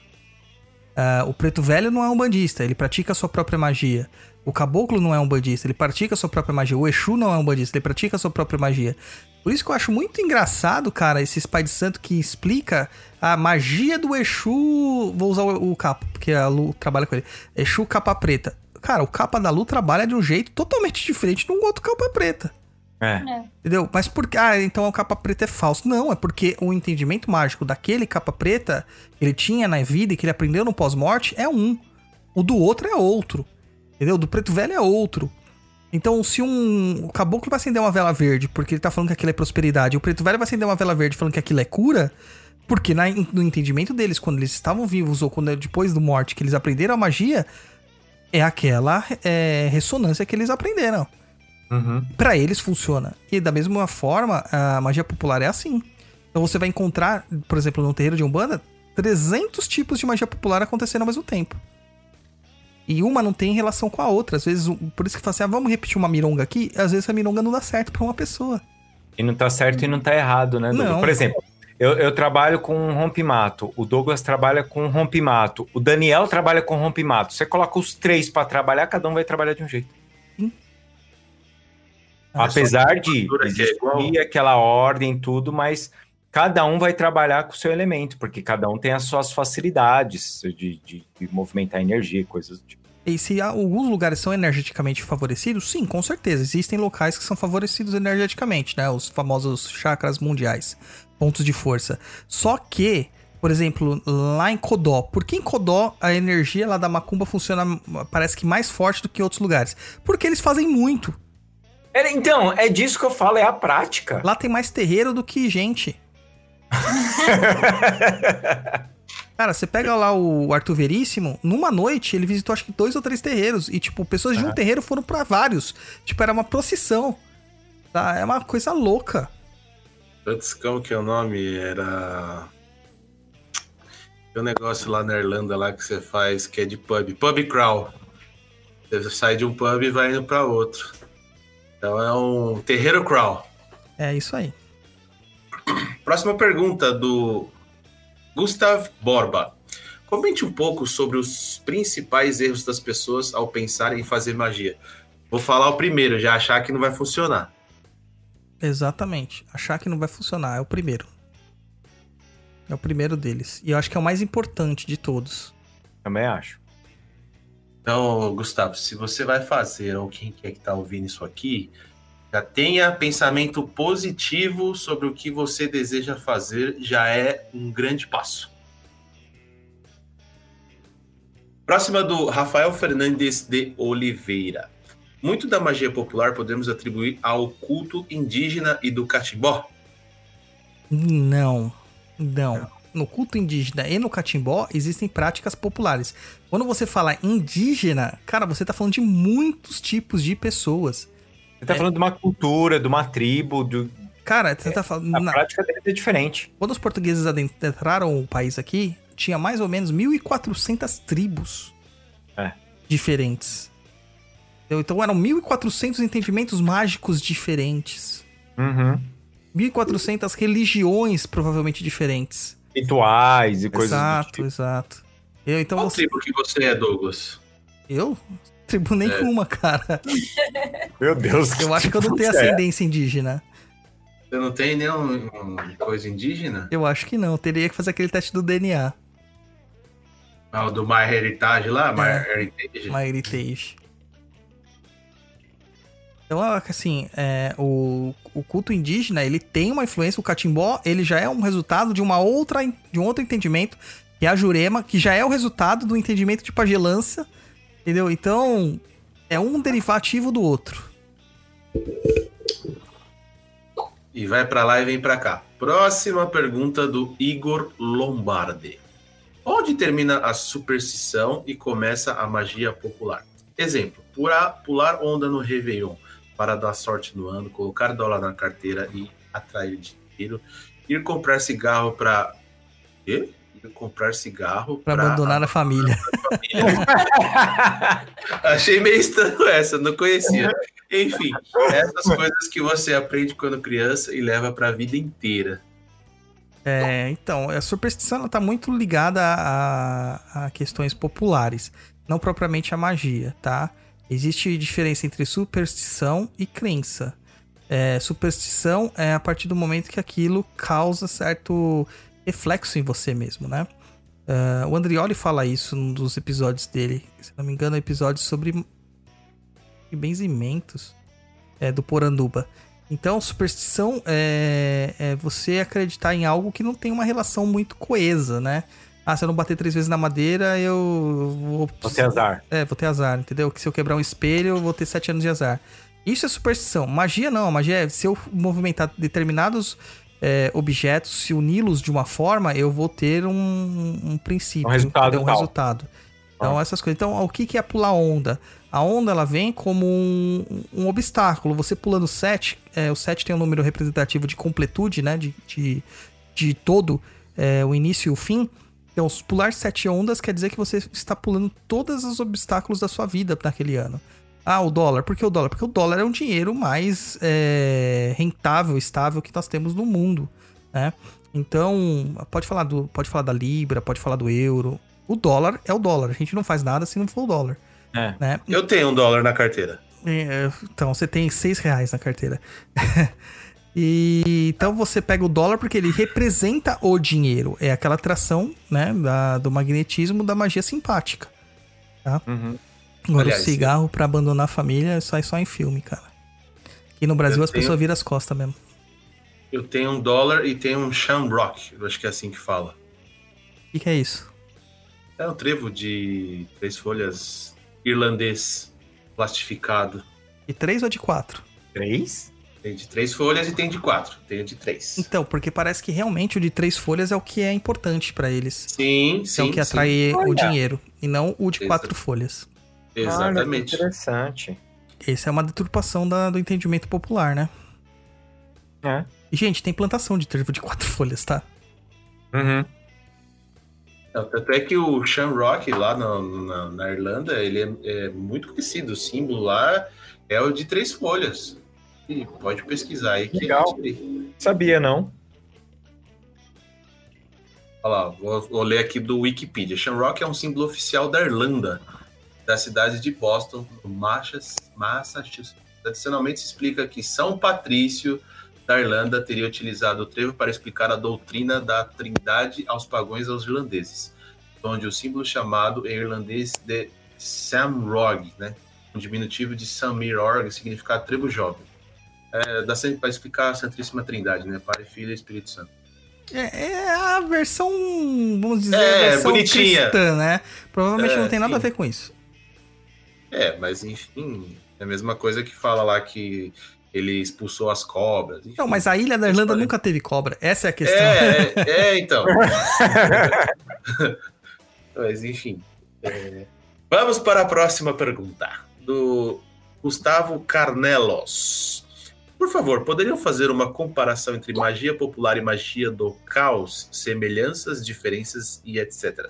Ah, o Preto Velho não é um bandista, ele pratica a sua própria magia. O Caboclo não é um bandista, ele pratica a sua própria magia. O Exu não é um bandista, ele pratica a sua própria magia. Por isso que eu acho muito engraçado, cara, esse Pai de Santo que explica a magia do Exu. Vou usar o, o capa, porque a Lu trabalha com ele. Exu capa preta. Cara, o capa da Lu trabalha de um jeito totalmente diferente de um outro capa preta. É. Entendeu? Mas por que. Ah, então o capa preta é falso. Não, é porque o entendimento mágico daquele capa preta que ele tinha na vida e que ele aprendeu no pós-morte é um. O do outro é outro. Entendeu? O do preto velho é outro. Então, se um. O caboclo vai acender uma vela verde porque ele tá falando que aquilo é prosperidade, e o preto velho vai acender uma vela verde falando que aquilo é cura, porque na- no entendimento deles, quando eles estavam vivos ou quando depois do morte que eles aprenderam a magia, é aquela é, ressonância que eles aprenderam. Uhum. Pra eles funciona. E da mesma forma, a magia popular é assim. Então você vai encontrar, por exemplo, no terreiro de Umbanda, 300 tipos de magia popular acontecendo ao mesmo tempo. E uma não tem relação com a outra. Às vezes, por isso que fala assim, ah, vamos repetir uma mironga aqui. Às vezes a mironga não dá certo pra uma pessoa. E não tá certo e não tá errado, né? Não. Por exemplo, eu, eu trabalho com rompimato, o Douglas trabalha com rompimato, o Daniel trabalha com rompimato. Você coloca os três pra trabalhar, cada um vai trabalhar de um jeito. Apesar de cultura que é igual. existir aquela ordem e tudo, mas cada um vai trabalhar com o seu elemento, porque cada um tem as suas facilidades de, de- de movimentar energia, coisas do tipo. E se há- alguns lugares são energeticamente favorecidos, sim, com certeza. Existem locais que são favorecidos energeticamente, né? Os famosos chakras mundiais, pontos de força. Só que, por exemplo, lá em Codó, por que em Codó a energia lá da macumba funciona, parece que mais forte do que em outros lugares? Porque eles fazem muito. É, Então, é disso que eu falo, é a prática. Lá tem mais terreiro do que gente. (laughs) Cara, você pega lá o Arthur Veríssimo, numa noite ele visitou acho que dois ou três terreiros. E, tipo, pessoas de um terreiro foram pra vários. Tipo, era uma procissão. Tá? É uma coisa louca. Antes, como que é o nome? Era. Tem um negócio lá na Irlanda lá que você faz que é de pub. Pub crawl. Você sai de um pub e vai indo pra outro. Então é um terreiro crawl. É isso aí. Próxima pergunta do Gustav Borba. Comente um pouco sobre os principais erros das pessoas ao pensar em fazer magia. Vou falar o primeiro, já achar que não vai funcionar. Exatamente. Achar que não vai funcionar é o primeiro. É o primeiro deles. E eu acho que é o mais importante de todos. Também acho. Então, Gustavo, se você vai fazer, ou quem quer que está ouvindo isso aqui, já tenha pensamento positivo sobre o que você deseja fazer, já é um grande passo. Próxima do Rafael Fernandes de Oliveira. Muito da magia popular podemos atribuir ao culto indígena e do catimbó. Não, não. No culto indígena e no catimbó existem práticas populares. Quando você fala indígena, cara, você tá falando de muitos tipos de pessoas. Você tá falando de uma cultura, de uma tribo, do... Cara, você tá falando. a na- prática deles é diferente. Quando os portugueses adentraram o país aqui, tinha mais ou menos 1.400 tribos É. diferentes. Entendeu? Então eram 1.400 entendimentos mágicos diferentes. Uhum. 1.400 religiões provavelmente diferentes. Rituais e coisas do exato, tipo. exato. Eu, então Qual você, tribo que você é, Douglas? eu? Tribo nenhuma, cara. Meu Deus. Eu acho que eu não tenho é? ascendência indígena. Você não tem nenhum um, coisa indígena? Eu acho que não. Teria que fazer aquele teste do DNA. Ah, o do My Heritage lá? My É. Heritage? My Heritage. Então, assim, é, o, o culto indígena, ele tem uma influência, o catimbó, ele já é um resultado de uma outra, de um outro entendimento, que é a jurema, que já é o resultado do entendimento de pagelança, entendeu? Então, é um derivativo do outro. E vai pra lá e vem pra cá. Próxima pergunta do Igor Lombardi. Onde termina a superstição e começa a magia popular? Exemplo, pular, pular onda no Réveillon para dar sorte no ano, colocar dólar na carteira e atrair dinheiro, ir comprar cigarro para... Quê? Ir comprar cigarro Pra abandonar a família. (laughs) Achei meio estranho essa, não conhecia. Enfim, essas coisas que você aprende quando criança e leva pra vida inteira. É, então, a superstição ela tá muito ligada a, a questões populares, não propriamente a magia, tá? Existe diferença entre superstição e crença. É, superstição é a partir do momento que aquilo causa certo reflexo em você mesmo, né? É, o Andrioli fala isso num dos episódios dele, se não me engano, é episódio sobre benzimentos é, do Poranduba. Então, superstição é, é você acreditar em algo que não tem uma relação muito coesa, né? Ah, se eu não bater três vezes na madeira, eu vou. Vou ter azar. É, vou ter azar, entendeu? Que se eu quebrar um espelho, eu vou ter sete anos de azar. Isso é superstição. Magia não. Magia é se eu movimentar determinados é, objetos, se uni-los de uma forma, eu vou ter um, um princípio. Um resultado um resultado. Então, Ah. essas coisas. Então, o que, que é pular onda? A onda, ela vem como um, um obstáculo. Você pulando 7, é, o 7 tem um número representativo de completude, né? De, de, de todo é, o início e o fim. Então, pular sete ondas quer dizer que você está pulando todos os obstáculos da sua vida naquele ano. Ah, o dólar. Por que o dólar? Porque o dólar é um dinheiro mais é, rentável, estável que nós temos no mundo, né? Então, pode falar, do, pode falar da Libra, pode falar do euro. O dólar é o dólar. A gente não faz nada se não for o dólar, É. né? Eu tenho um dólar na carteira. É, Então, você tem seis reais na carteira. (laughs) e então você pega o dólar porque ele representa o dinheiro. É aquela atração, né, da- do magnetismo da magia simpática. Uhum. Agora Aliás, o cigarro pra abandonar a família sai só em filme, cara. Aqui no Brasil as tenho- pessoas viram as costas mesmo. Eu tenho um dólar e tenho um shamrock. Eu acho que é assim que fala. O que, que é isso? É um trevo de três folhas irlandês plastificado. De três ou de quatro? Três? Tem de três folhas e tem de quatro. Tem de três. Então, porque parece que realmente o de três folhas é o que é importante pra eles. Sim, é sim. o que sim. atrai o dinheiro. E não o de Exato. quatro folhas. Olha, Exatamente. interessante. Essa é uma deturpação da- do entendimento popular, né? É. E, gente, tem plantação de trevo de quatro (laughs) folhas, tá? Uhum. Não, Tanto é que o Shamrock lá na, na, na Irlanda, ele é, é muito conhecido. O símbolo lá é o de três folhas. E pode pesquisar aí Legal. Sabia, não? Olha lá, vou, vou ler aqui do Wikipedia. Shamrock é um símbolo oficial da Irlanda, da cidade de Boston, Massachusetts. Tradicionalmente se explica que São Patrício da Irlanda teria utilizado o trevo para explicar a doutrina da trindade aos pagões aos irlandeses, onde o símbolo chamado em irlandês de Samrog, né? um diminutivo de Samir Org, significa trevo jovem. É, dá sempre para explicar a Santíssima Trindade, né? Pai, Filho e Espírito Santo. É, é a versão, vamos dizer, É, versão bonitinha. cristã, né? Provavelmente É, não tem nada sim. a ver com isso. É, mas enfim, É a mesma coisa que fala lá que ele expulsou as cobras. enfim. Não, mas a Ilha da Irlanda nunca teve cobra. Essa é a questão. É, é, (laughs) é, então. (laughs) Mas enfim. é, Vamos para a próxima pergunta. Do Gustavo Carnelos. Por favor, poderiam fazer uma comparação entre magia popular e magia do caos, semelhanças, diferenças e etc.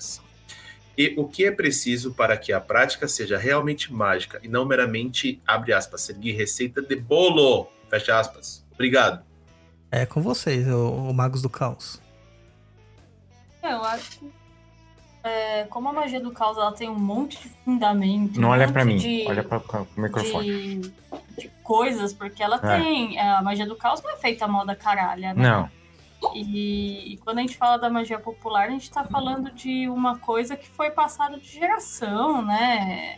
E o que é preciso para que a prática seja realmente mágica e não meramente, abre aspas, seguir receita de bolo, fecha aspas. Obrigado. É com vocês, o, o Magos do Caos. Eu acho que. É, como a magia do caos ela tem um monte de fundamento. Não um olha pra mim, de- olha pra, pro microfone. de, de coisas, porque ela É. tem. A magia do caos não é feita a moda caralha, né? Não, E, e quando a gente fala da magia popular, a gente está falando de uma coisa que foi passada de geração, né?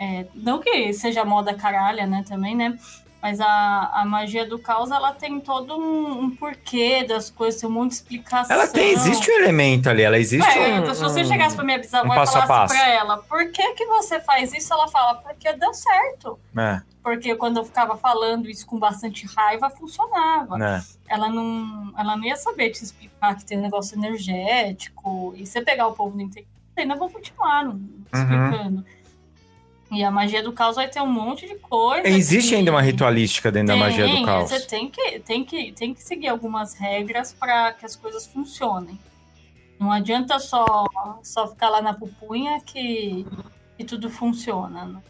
É, não que seja moda caralha, né, também, né? Mas a, a magia do caos, ela tem todo um, um porquê das coisas, tem um monte de explicação. ela tem, existe um elemento ali, ela existe É, um, então, se você chegasse pra minha bisavó um e falasse passo. pra ela, por que que você faz isso? Ela fala, porque deu certo. É, Porque quando eu ficava falando isso com bastante raiva, funcionava né? ela não, ela não ia saber te explicar que tem um negócio energético. E você pegar o povo do interior, ainda vão continuar não- Uhum. E a magia do caos vai ter um monte de coisa. Existe que- ainda uma ritualística dentro da magia do Tem, caos. Você tem que, tem, que, tem que seguir algumas regras para que as coisas funcionem. Não adianta só, só ficar lá na pupunha que, que tudo funciona. Não,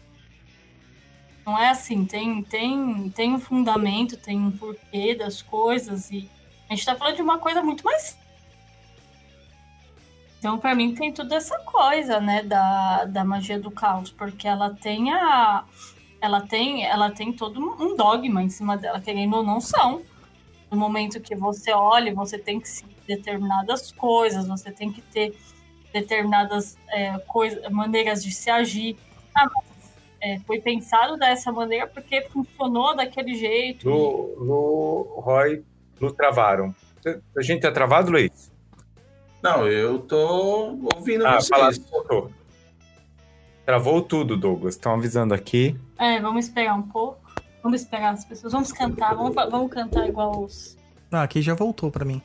não é assim. Tem, tem, tem um fundamento, tem um porquê das coisas. E a gente está falando de uma coisa muito mais. Então, para mim, tem tudo essa coisa, né, da, da magia do caos, porque ela tem a, ela tem, ela tem todo um dogma em cima dela, querendo ou não são. No momento que você olha, você tem que seguir determinadas coisas, você tem que ter determinadas é, coisas, maneiras de se agir. Ah, mas, é, foi pensado dessa maneira porque funcionou daquele jeito. Lu, Lu, Roy, Lu travaram. A gente tá travado, Luiz? Não, eu tô ouvindo Ah, vocês. falar voltou. Travou tudo, Douglas. Estão avisando aqui. É, vamos esperar um pouco. Vamos esperar as pessoas. Vamos cantar, vamos, vamos cantar igual os. Ah, aqui já voltou pra mim.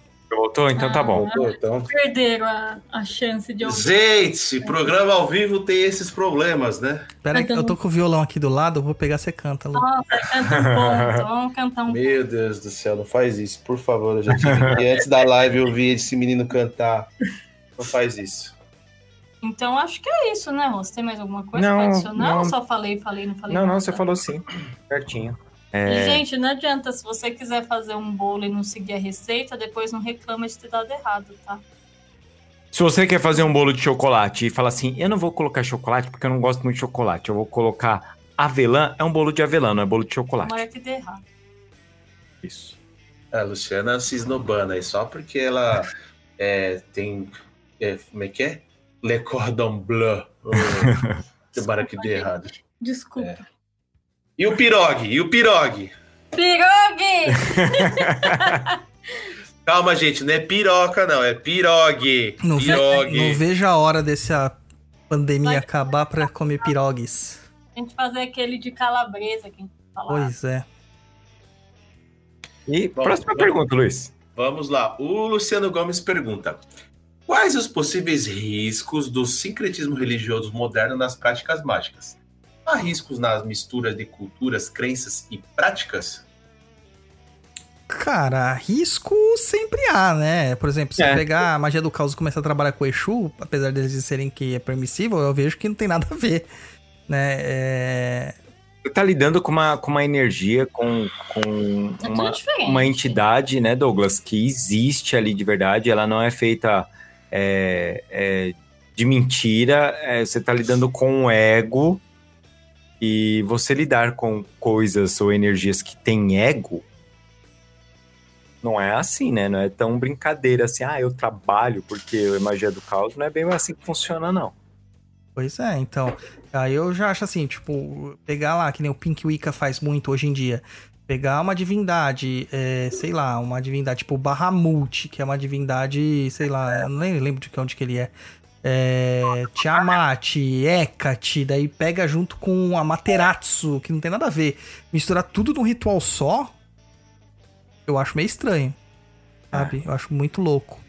Voltou? Então tá bom. Voltou, então. Perderam a, a chance de ouvir. Gente, programa ao vivo tem esses problemas, né? Pera aí, Então- eu tô com o violão aqui do lado, vou pegar, você canta, Lu. Nossa, canta um ponto. Vamos cantar um (laughs) Meu Deus do céu, não faz isso, por favor. Eu já tive que antes da live eu ouvi esse menino cantar. Não faz isso. Então acho que é isso, né, Rose? Tem mais alguma coisa Não, pra adicionar? não. Ou só falei, falei, não falei Não, não, nada? você falou sim. Certinho. E, É, gente, não adianta, se você quiser fazer um bolo e não seguir a receita, depois não reclama de ter dado errado, tá? se você quer fazer um bolo de chocolate e fala assim, eu não vou colocar chocolate porque eu não gosto muito de chocolate, eu vou colocar avelã, é um bolo de avelã, não é bolo de chocolate. Tomara que dê errado. Isso. A Luciana se esnobando aí só porque ela é, tem. é, como é que é? Le Cordon Bleu. (laughs) Tomara que dê errado. Desculpa. É. E o pirogue? E o pirogue? Pirogue! (laughs) Calma, gente, não é piroca, não, é pirogue. Não, ve- pirogue. não vejo a hora dessa pandemia Vai- acabar pra comer pirogues. A gente fazer aquele de calabresa que a gente fala. Pois é. E Bom, próxima vamos- pergunta, Luiz. Vamos lá. O Luciano Gomes pergunta: Quais os possíveis riscos do sincretismo religioso moderno nas práticas mágicas? Há riscos nas misturas de culturas, crenças e práticas? Cara, risco sempre há, né? Por exemplo, se É. eu pegar a magia do caos e começar a trabalhar com o Exu, apesar deles disserem que é permissível, eu vejo que não tem nada a ver. Né? É... Você tá lidando com uma, com uma energia, com, com É uma, uma entidade, né, Douglas, que existe ali de verdade, ela não é feita é, é, de mentira, é, você tá lidando com o ego, e você lidar com coisas ou energias que têm ego, não é assim, né? Não é tão brincadeira assim, ah, eu trabalho porque é magia do caos, não é bem assim que funciona, não. Pois é, então. Aí eu já acho assim, tipo, pegar lá, que nem o Pink Wicca faz muito hoje em dia. Pegar uma divindade, é, sei lá, uma divindade tipo Bahamut, que é uma divindade, sei lá, eu nem lembro de onde que ele é. É, Tiamat, Hecate, daí pega junto com a Materatsu, que não tem nada a ver. Misturar tudo num ritual só, eu acho meio estranho. Sabe? Eu acho muito louco.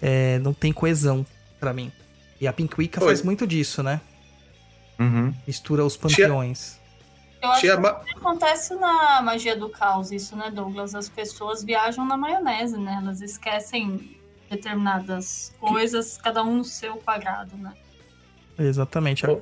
É, não tem coesão pra mim. E a Pink Wicca Oi. faz muito disso, né? Uhum. Mistura os panteões. Eu acho que acontece na magia do caos, isso, né, Douglas? As pessoas viajam na maionese, né? Elas esquecem determinadas coisas, cada um no seu quadrado, né? Exatamente. Fala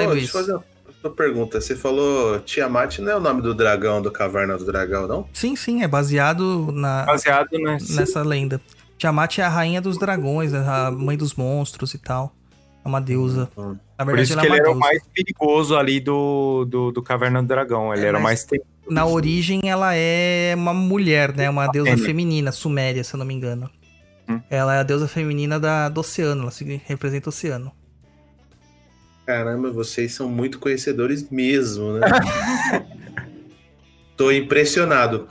aí, Pô, Luiz. Deixa eu fazer uma pergunta. Você falou Tiamat não é o nome do dragão do Caverna do Dragão, não? Sim, sim, é baseado na, Baseado nessa. nessa lenda. Tiamat é a rainha dos dragões, né? a mãe dos monstros e tal. É uma deusa. Hum. Na Por verdade, isso ela que é ele era o mais perigoso ali do, do, do Caverna do Dragão. Ele É, era mais temido. Na origem, ela é uma mulher, né? Uma deusa feminina, suméria, se eu não me engano. Hum. Ela é a deusa feminina da, do oceano, ela se- representa o oceano. Caramba, vocês são muito conhecedores mesmo, né? (laughs) Tô impressionado.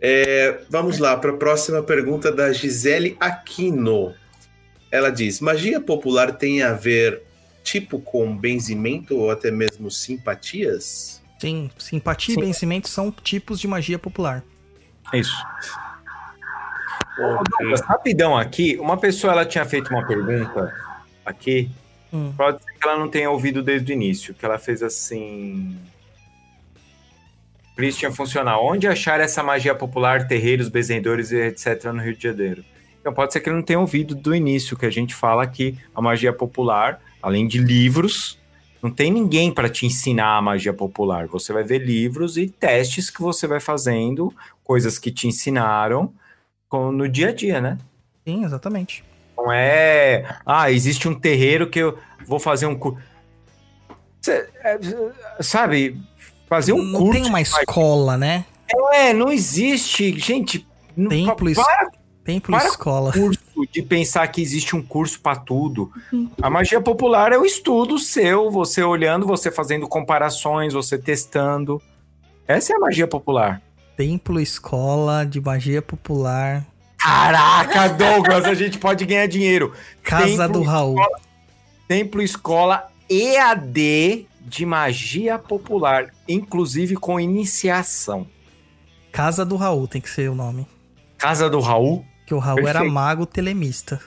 É, vamos lá para a próxima pergunta da Gisele Aquino. Ela diz: magia popular tem a ver tipo com benzimento ou até mesmo simpatias? Sim, simpatia Sim. e vencimento são tipos de magia popular. Isso. Ô, Douglas, rapidão aqui, uma pessoa ela tinha feito uma pergunta aqui. Hum. Pode ser que ela não tenha ouvido desde o início, que ela fez assim. Christian funcional. Onde achar essa magia popular, terreiros, benzedores e etc. no Rio de Janeiro? Então pode ser que ele não tenha ouvido do início, que a gente fala que a magia popular, além de livros, não tem ninguém para te ensinar a magia popular. Você vai ver livros e testes que você vai fazendo, coisas que te ensinaram no dia a dia, né? Sim, exatamente. Não é. Ah, existe um terreiro que eu vou fazer um curso. Sabe? Fazer um não curso. tem uma escola, né? É, não existe. Gente, não, Templo, es- para Templo Para- escola. curso de pensar que existe um curso para tudo. A magia popular é o estudo seu, você olhando, você fazendo comparações, você testando. Essa é a magia popular. Templo escola de magia popular. Caraca, Douglas, a gente pode ganhar dinheiro. Casa Templo do Raul. Templo Escola EAD de magia popular, inclusive com iniciação. Casa do Raul tem que ser o nome. Casa do Raul. Que o Raul era Perfeito. mago telemista.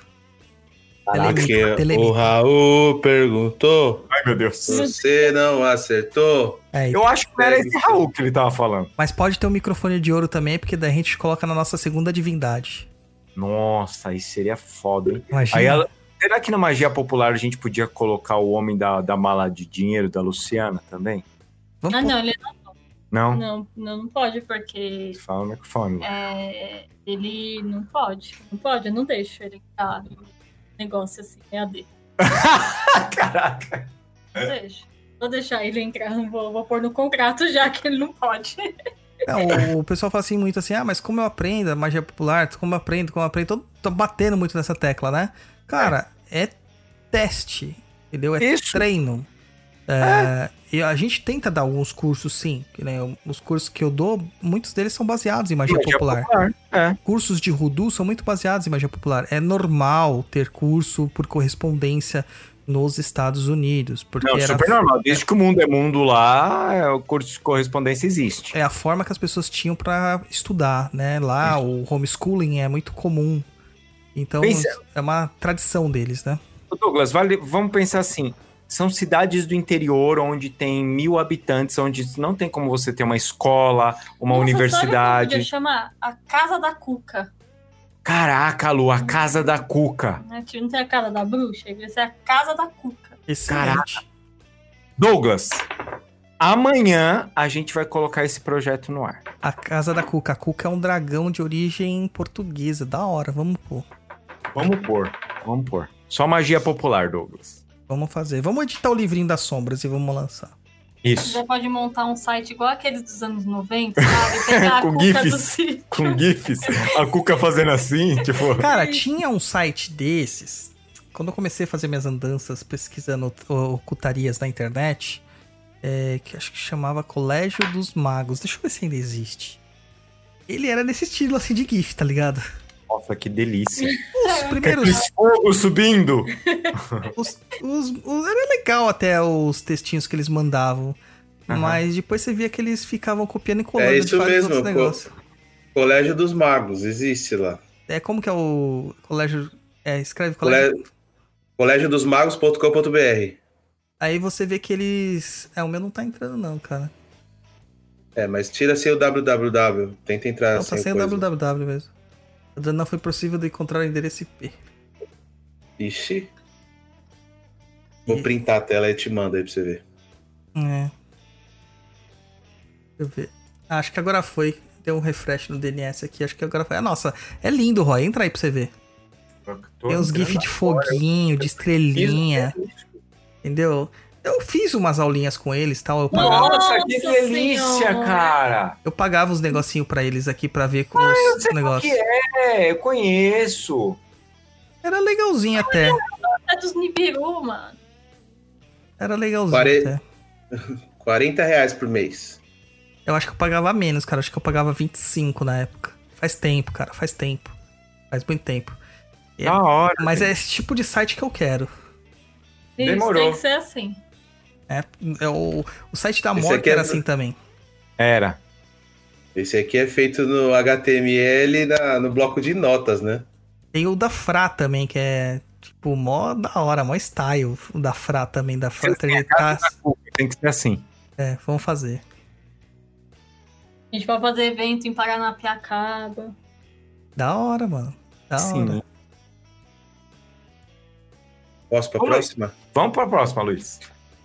Porque o telemita. Raul perguntou, Ai, meu Deus. você não acertou? É, Eu acho que não era esse Raul que ele tava falando. Mas pode ter um microfone de ouro também, porque daí a gente coloca na nossa segunda divindade. Nossa, isso seria foda, hein? Imagina. Aí ela- será que na magia popular a gente podia colocar o homem da, da mala de dinheiro da Luciana também? Vamos Ah, não, ele Não? não, não, não pode, porque Fala no microfone. é, ele não pode. Não pode, eu não deixo ele entrar no negócio assim, EAD. (laughs) Caraca. Não deixo. Vou deixar ele entrar, não vou, vou pôr no contrato já que ele não pode. Não, o, o pessoal fala assim muito assim, ah, mas como eu aprendo a magia popular, como eu aprendo, como eu aprendo, tô, tô batendo muito nessa tecla, né? Cara, é, teste, entendeu? É Isso. treino. É, E a gente tenta dar alguns cursos, sim. Né, os cursos que eu dou, muitos deles são baseados em magia, popular. É. Cursos de Voodoo são muito baseados em magia popular. É normal ter curso por correspondência nos Estados Unidos. Porque Não, era super normal. Desde que o mundo é mundo lá, é, o curso de correspondência existe. é a forma que as pessoas tinham pra estudar, né? Lá o homeschooling é muito comum. Então Pensa- é uma tradição deles, né? Douglas, vale- vamos pensar assim. São cidades do interior onde tem mil habitantes, onde não tem como você ter uma escola, uma Nossa, universidade. Podia chamar a Casa da Cuca. Caraca, Lu, a casa da Cuca. Não tem a Casa da Bruxa, devia ser a Casa da Cuca. Excelente. Douglas, amanhã a gente vai colocar esse projeto no ar. A Casa da Cuca. A Cuca é um dragão de origem portuguesa. Da hora, vamos pôr. Vamos pôr, vamos pôr. Só magia popular, Douglas. Vamos fazer. Vamos editar o livrinho das sombras e vamos lançar. Isso. Você pode montar um site igual aqueles dos anos 90, (laughs) sabe? Pegar a Com Cuca gifs. Com GIFs, a Cuca fazendo assim, tipo. Cara, tinha um site desses. Quando eu comecei a fazer minhas andanças pesquisando ocultarias na internet, é, que acho que chamava Colégio dos Magos. Deixa eu ver se ainda existe. Ele era nesse estilo assim de GIF, tá ligado? Nossa, que delícia. Os primeiros. Fogo subindo! (laughs) Os, os- os- era legal até os textinhos que eles mandavam. Aham. Mas depois você via que eles ficavam copiando e colando É de isso vários mesmo, negócios. Colégio dos Magos, existe lá. É como que é o colégio. É, escreve colégio. Colégio, colégiodosmagos.com.br. Aí você vê que eles. É, o meu não tá entrando, não, cara. É, mas tira sem o www. Tenta entrar Não, tá sem sem o coisa. www mesmo. Não foi possível de encontrar o endereço IP. Ixi. Vou E- printar a tela e te mando aí pra você ver. É. Deixa eu ver. Ah, acho que agora foi. Deu um refresh no DNS aqui. Acho que agora foi. Ah, nossa, é lindo, Roy. Entra aí pra você ver. Tem uns GIF de foguinho, de estrelinha. Entendeu? Eu fiz umas aulinhas com eles tal. Eu pagava, Nossa, que delícia, Senhora. cara! eu pagava os negocinhos pra eles aqui pra ver com eu os sei negócios. Que é, eu conheço. Era legalzinho até. É dos Nibiru, mano. Era legalzinho Pare- até. (laughs) 40 reais por mês. Eu acho que eu pagava menos, cara. Acho que eu pagava 25 na época. Faz tempo, cara. Faz tempo. Faz muito tempo. É, Da hora. Mas é esse tipo de site que eu quero. Isso Demorou. tem que ser assim. É, é o, o site da Morte é era do- assim também. Era. Esse aqui é feito no HTML na- no bloco de notas, né? Tem o da Fra também, que é tipo mó da hora, mó style. O da Fra também, da Fraternitas. Tem que ser assim. É, vamos fazer. A gente vai fazer evento em Paranapiacaba. Da hora, mano. Da Sim. hora. Posso pra próxima? Vamos pra próxima, Luiz.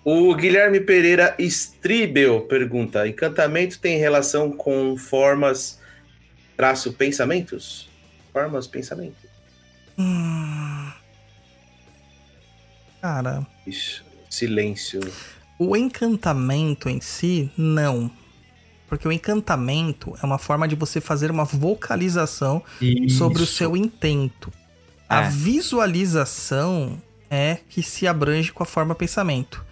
O Guilherme Pereira Stribel pergunta: Encantamento tem relação com formas traço pensamentos? Formas pensamento. Hum. Cara, Ixi, silêncio. o encantamento em si, não. Porque o encantamento é uma forma de você fazer uma vocalização sobre o seu intento. A É. visualização é que se abrange com a forma pensamento.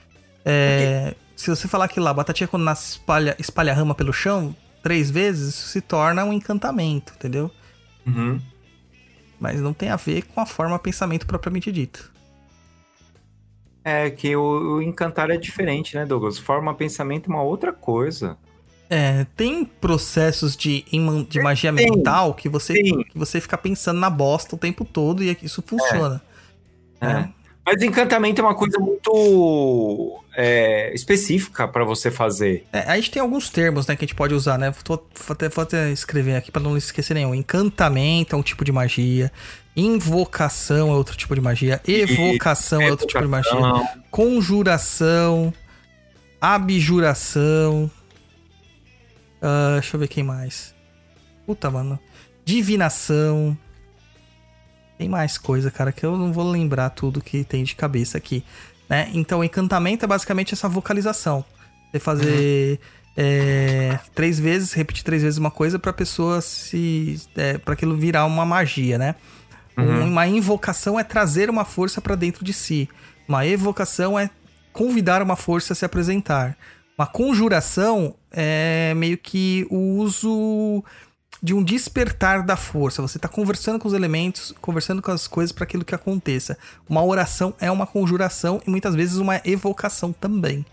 É, se você falar que lá, a batatinha quando nasce espalha, espalha rama pelo chão três vezes, isso se torna um encantamento, entendeu? Uhum. Mas não tem a ver com a forma pensamento propriamente dito. É que o, o encantar é diferente, né, Douglas? Forma pensamento é uma outra coisa. É, tem processos de, de magia Tem, mental que você, tem. que você fica pensando na bosta o tempo todo e isso funciona. É. É. Mas encantamento é uma coisa muito é, específica pra você fazer. É, a gente tem alguns termos, né, que a gente pode usar, né? Vou, vou até, vou até escrever aqui para não esquecer nenhum. Encantamento é um tipo de magia. Invocação é outro tipo de magia. Evocação é outro tipo de magia. Conjuração. Abjuração. Ah, deixa eu ver quem mais. Puta, mano. Divinação. Tem mais coisa, cara, que eu não vou lembrar tudo que tem de cabeça aqui. Né? Então, encantamento é basicamente essa vocalização. Você fazer é, três vezes, repetir três vezes uma coisa pra pessoa se. É, para aquilo virar uma magia, né? Uhum. Uma invocação é trazer uma força pra dentro de si. Uma evocação é convidar uma força a se apresentar. Uma conjuração é meio que o uso de um despertar da força. Você está conversando com os elementos, conversando com as coisas para aquilo que aconteça. Uma oração é uma conjuração e muitas vezes uma evocação também.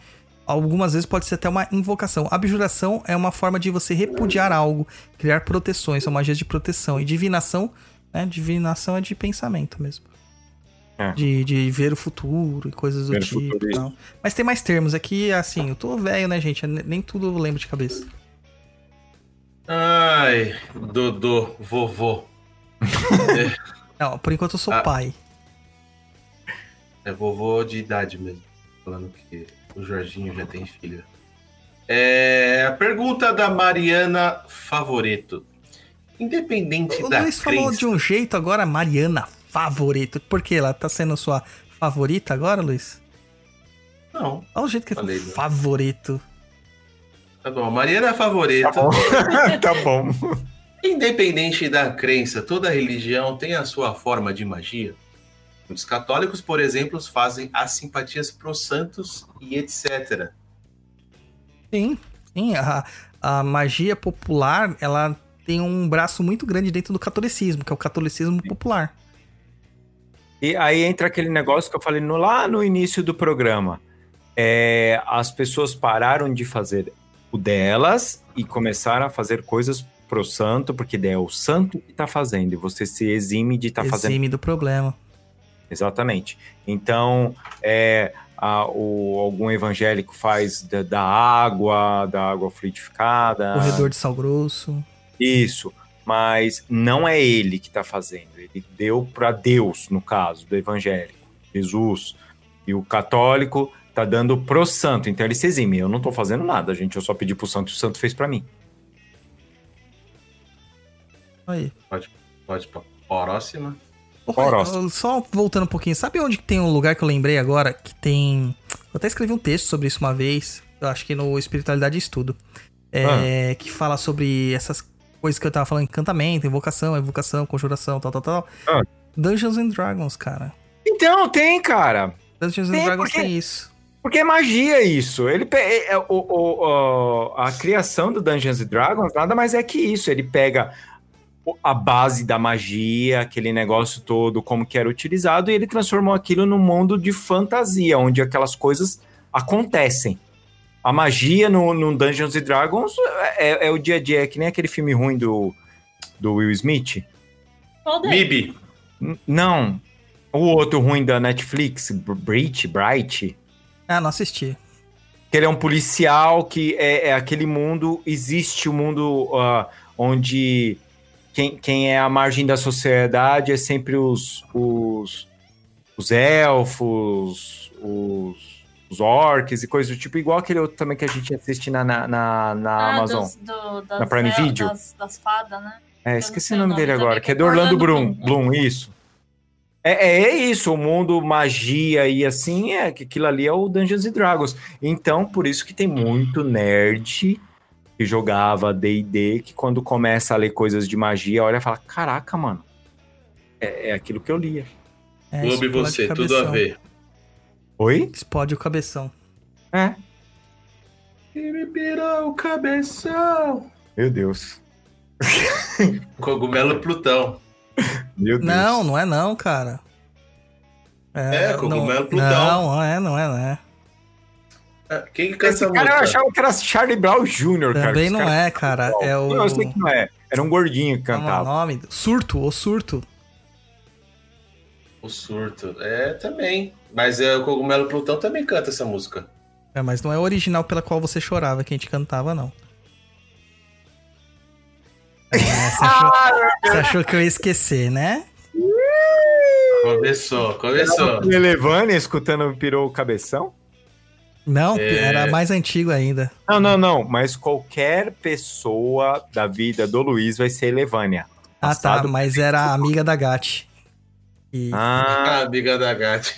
Algumas vezes pode ser até uma invocação. Abjuração é uma forma de você repudiar algo, criar proteções, são magias de proteção. E divinação, né? Divinação é de pensamento mesmo. É. De, de ver o futuro e coisas do Ver tipo. Mas tem mais termos aqui, assim, eu tô velho, né, gente? Nem tudo eu lembro de cabeça. Ai, Dodô, vovô. (laughs) Não, por enquanto eu sou Ah. pai. É vovô de idade mesmo. Falando que o Jorginho já tem filho. É, a pergunta da Mariana Favoreto. Independente O da Luiz falou crença... de um jeito agora, Mariana, favorito. Por quê? Ela tá sendo sua favorita agora, Luiz? Não, Olha o jeito que ele Falei, falou, né? favorito. Tá bom. Mariana Favoreto. (laughs) tá bom. Independente da crença, toda religião tem a sua forma de magia. Muitos católicos, por exemplo, fazem as simpatias pros santos e etc. Sim, sim. A, a magia popular, ela tem um braço muito grande dentro do catolicismo, que é o catolicismo popular. E aí entra aquele negócio que eu falei no- lá no início do programa. É, as pessoas pararam de fazer o delas e começaram a fazer coisas pro santo, porque daí é o santo que tá fazendo, e você se exime de estar tá fazendo Exime do problema. Exatamente. Então, é, a- o- algum evangélico faz da, da água, da água fluidificada. Corredor de sal grosso. Isso. Mas não é ele que está fazendo. Ele deu para Deus, no caso, do evangélico, Jesus. E o católico tá dando pro santo. Então ele se exime. Eu não tô fazendo nada, gente. Eu só pedi pro santo e o santo fez para mim. Aí. Pode pra próxima. Próximo. Só voltando um pouquinho, sabe onde que tem um lugar que eu lembrei agora? Que tem. Eu até escrevi um texto sobre isso uma vez. Eu acho que no Espiritualidade e Estudo. É, Que fala sobre essas coisas que eu tava falando: encantamento, invocação, evocação, conjuração, tal, tal, tal. Ah. Dungeons and Dragons, cara. Então, tem, cara. Dungeons Tem, and Dragons porque- tem isso. Porque é magia isso. Ele pe- é- é- o- o- o- a criação do Dungeons and Dragons nada mais é que isso. Ele pega a base da magia, aquele negócio todo, como que era utilizado, e ele transformou aquilo num mundo de fantasia, onde aquelas coisas acontecem. A magia no, no Dungeons and Dragons é, é o dia a dia, é que nem aquele filme ruim do, do Will Smith. Bibi. Não. O outro ruim da Netflix, Br- Bright, Bright. Ah, não assisti. que ele é um policial, que é, é aquele mundo, existe o um mundo ah, onde quem, quem é a margem da sociedade é sempre os, os, os elfos, os, os orcs e coisas do tipo, igual aquele outro também que a gente assiste na, na, na, na Ah, Amazon. dos- do- das Na Prime el- Video? Das, das fadas, né? É, esqueci o o nome nome dele agora, que é é do Orlando Orlando Bloom. Bloom, isso. É, é isso, o mundo magia e assim, é que aquilo ali é o Dungeons and Dragons. Então, por isso que tem muito nerd que jogava D&D, que quando começa a ler coisas de magia, olha e fala, caraca, mano, é, é aquilo que eu lia. É, Globo e você, tudo a ver. Oi? Explode o cabeção. É. Ele pirou o cabeção. Meu Deus. (laughs) Cogumelo Plutão. Meu Deus. Não, não é não, cara. É, cogumelo não, Plutão. Não, não é, não é, não é. Ah, Quem que canta Esse essa cara eu achava que era Charlie Brown Jr., cara. Também não cara- é, cara. É o. Não, eu sei que não é. Era um gordinho que Como é o cantava. nome? Surto, o surto. O surto. É, também. Mas é, o Cogumelo Plutão também canta essa música. É, mas não é o original pela qual você chorava que a gente cantava, não. É, você, achou, você achou que eu ia esquecer, né? Começou, começou. Levane escutando Pirou o Cabeção? Não, É. era mais antigo ainda. Não, não, não. Mas qualquer pessoa da vida do Luiz vai ser Levânia. Ah, tá, mas era amiga da Gatti. E- Ah, Ah, (laughs) amiga da Gatti.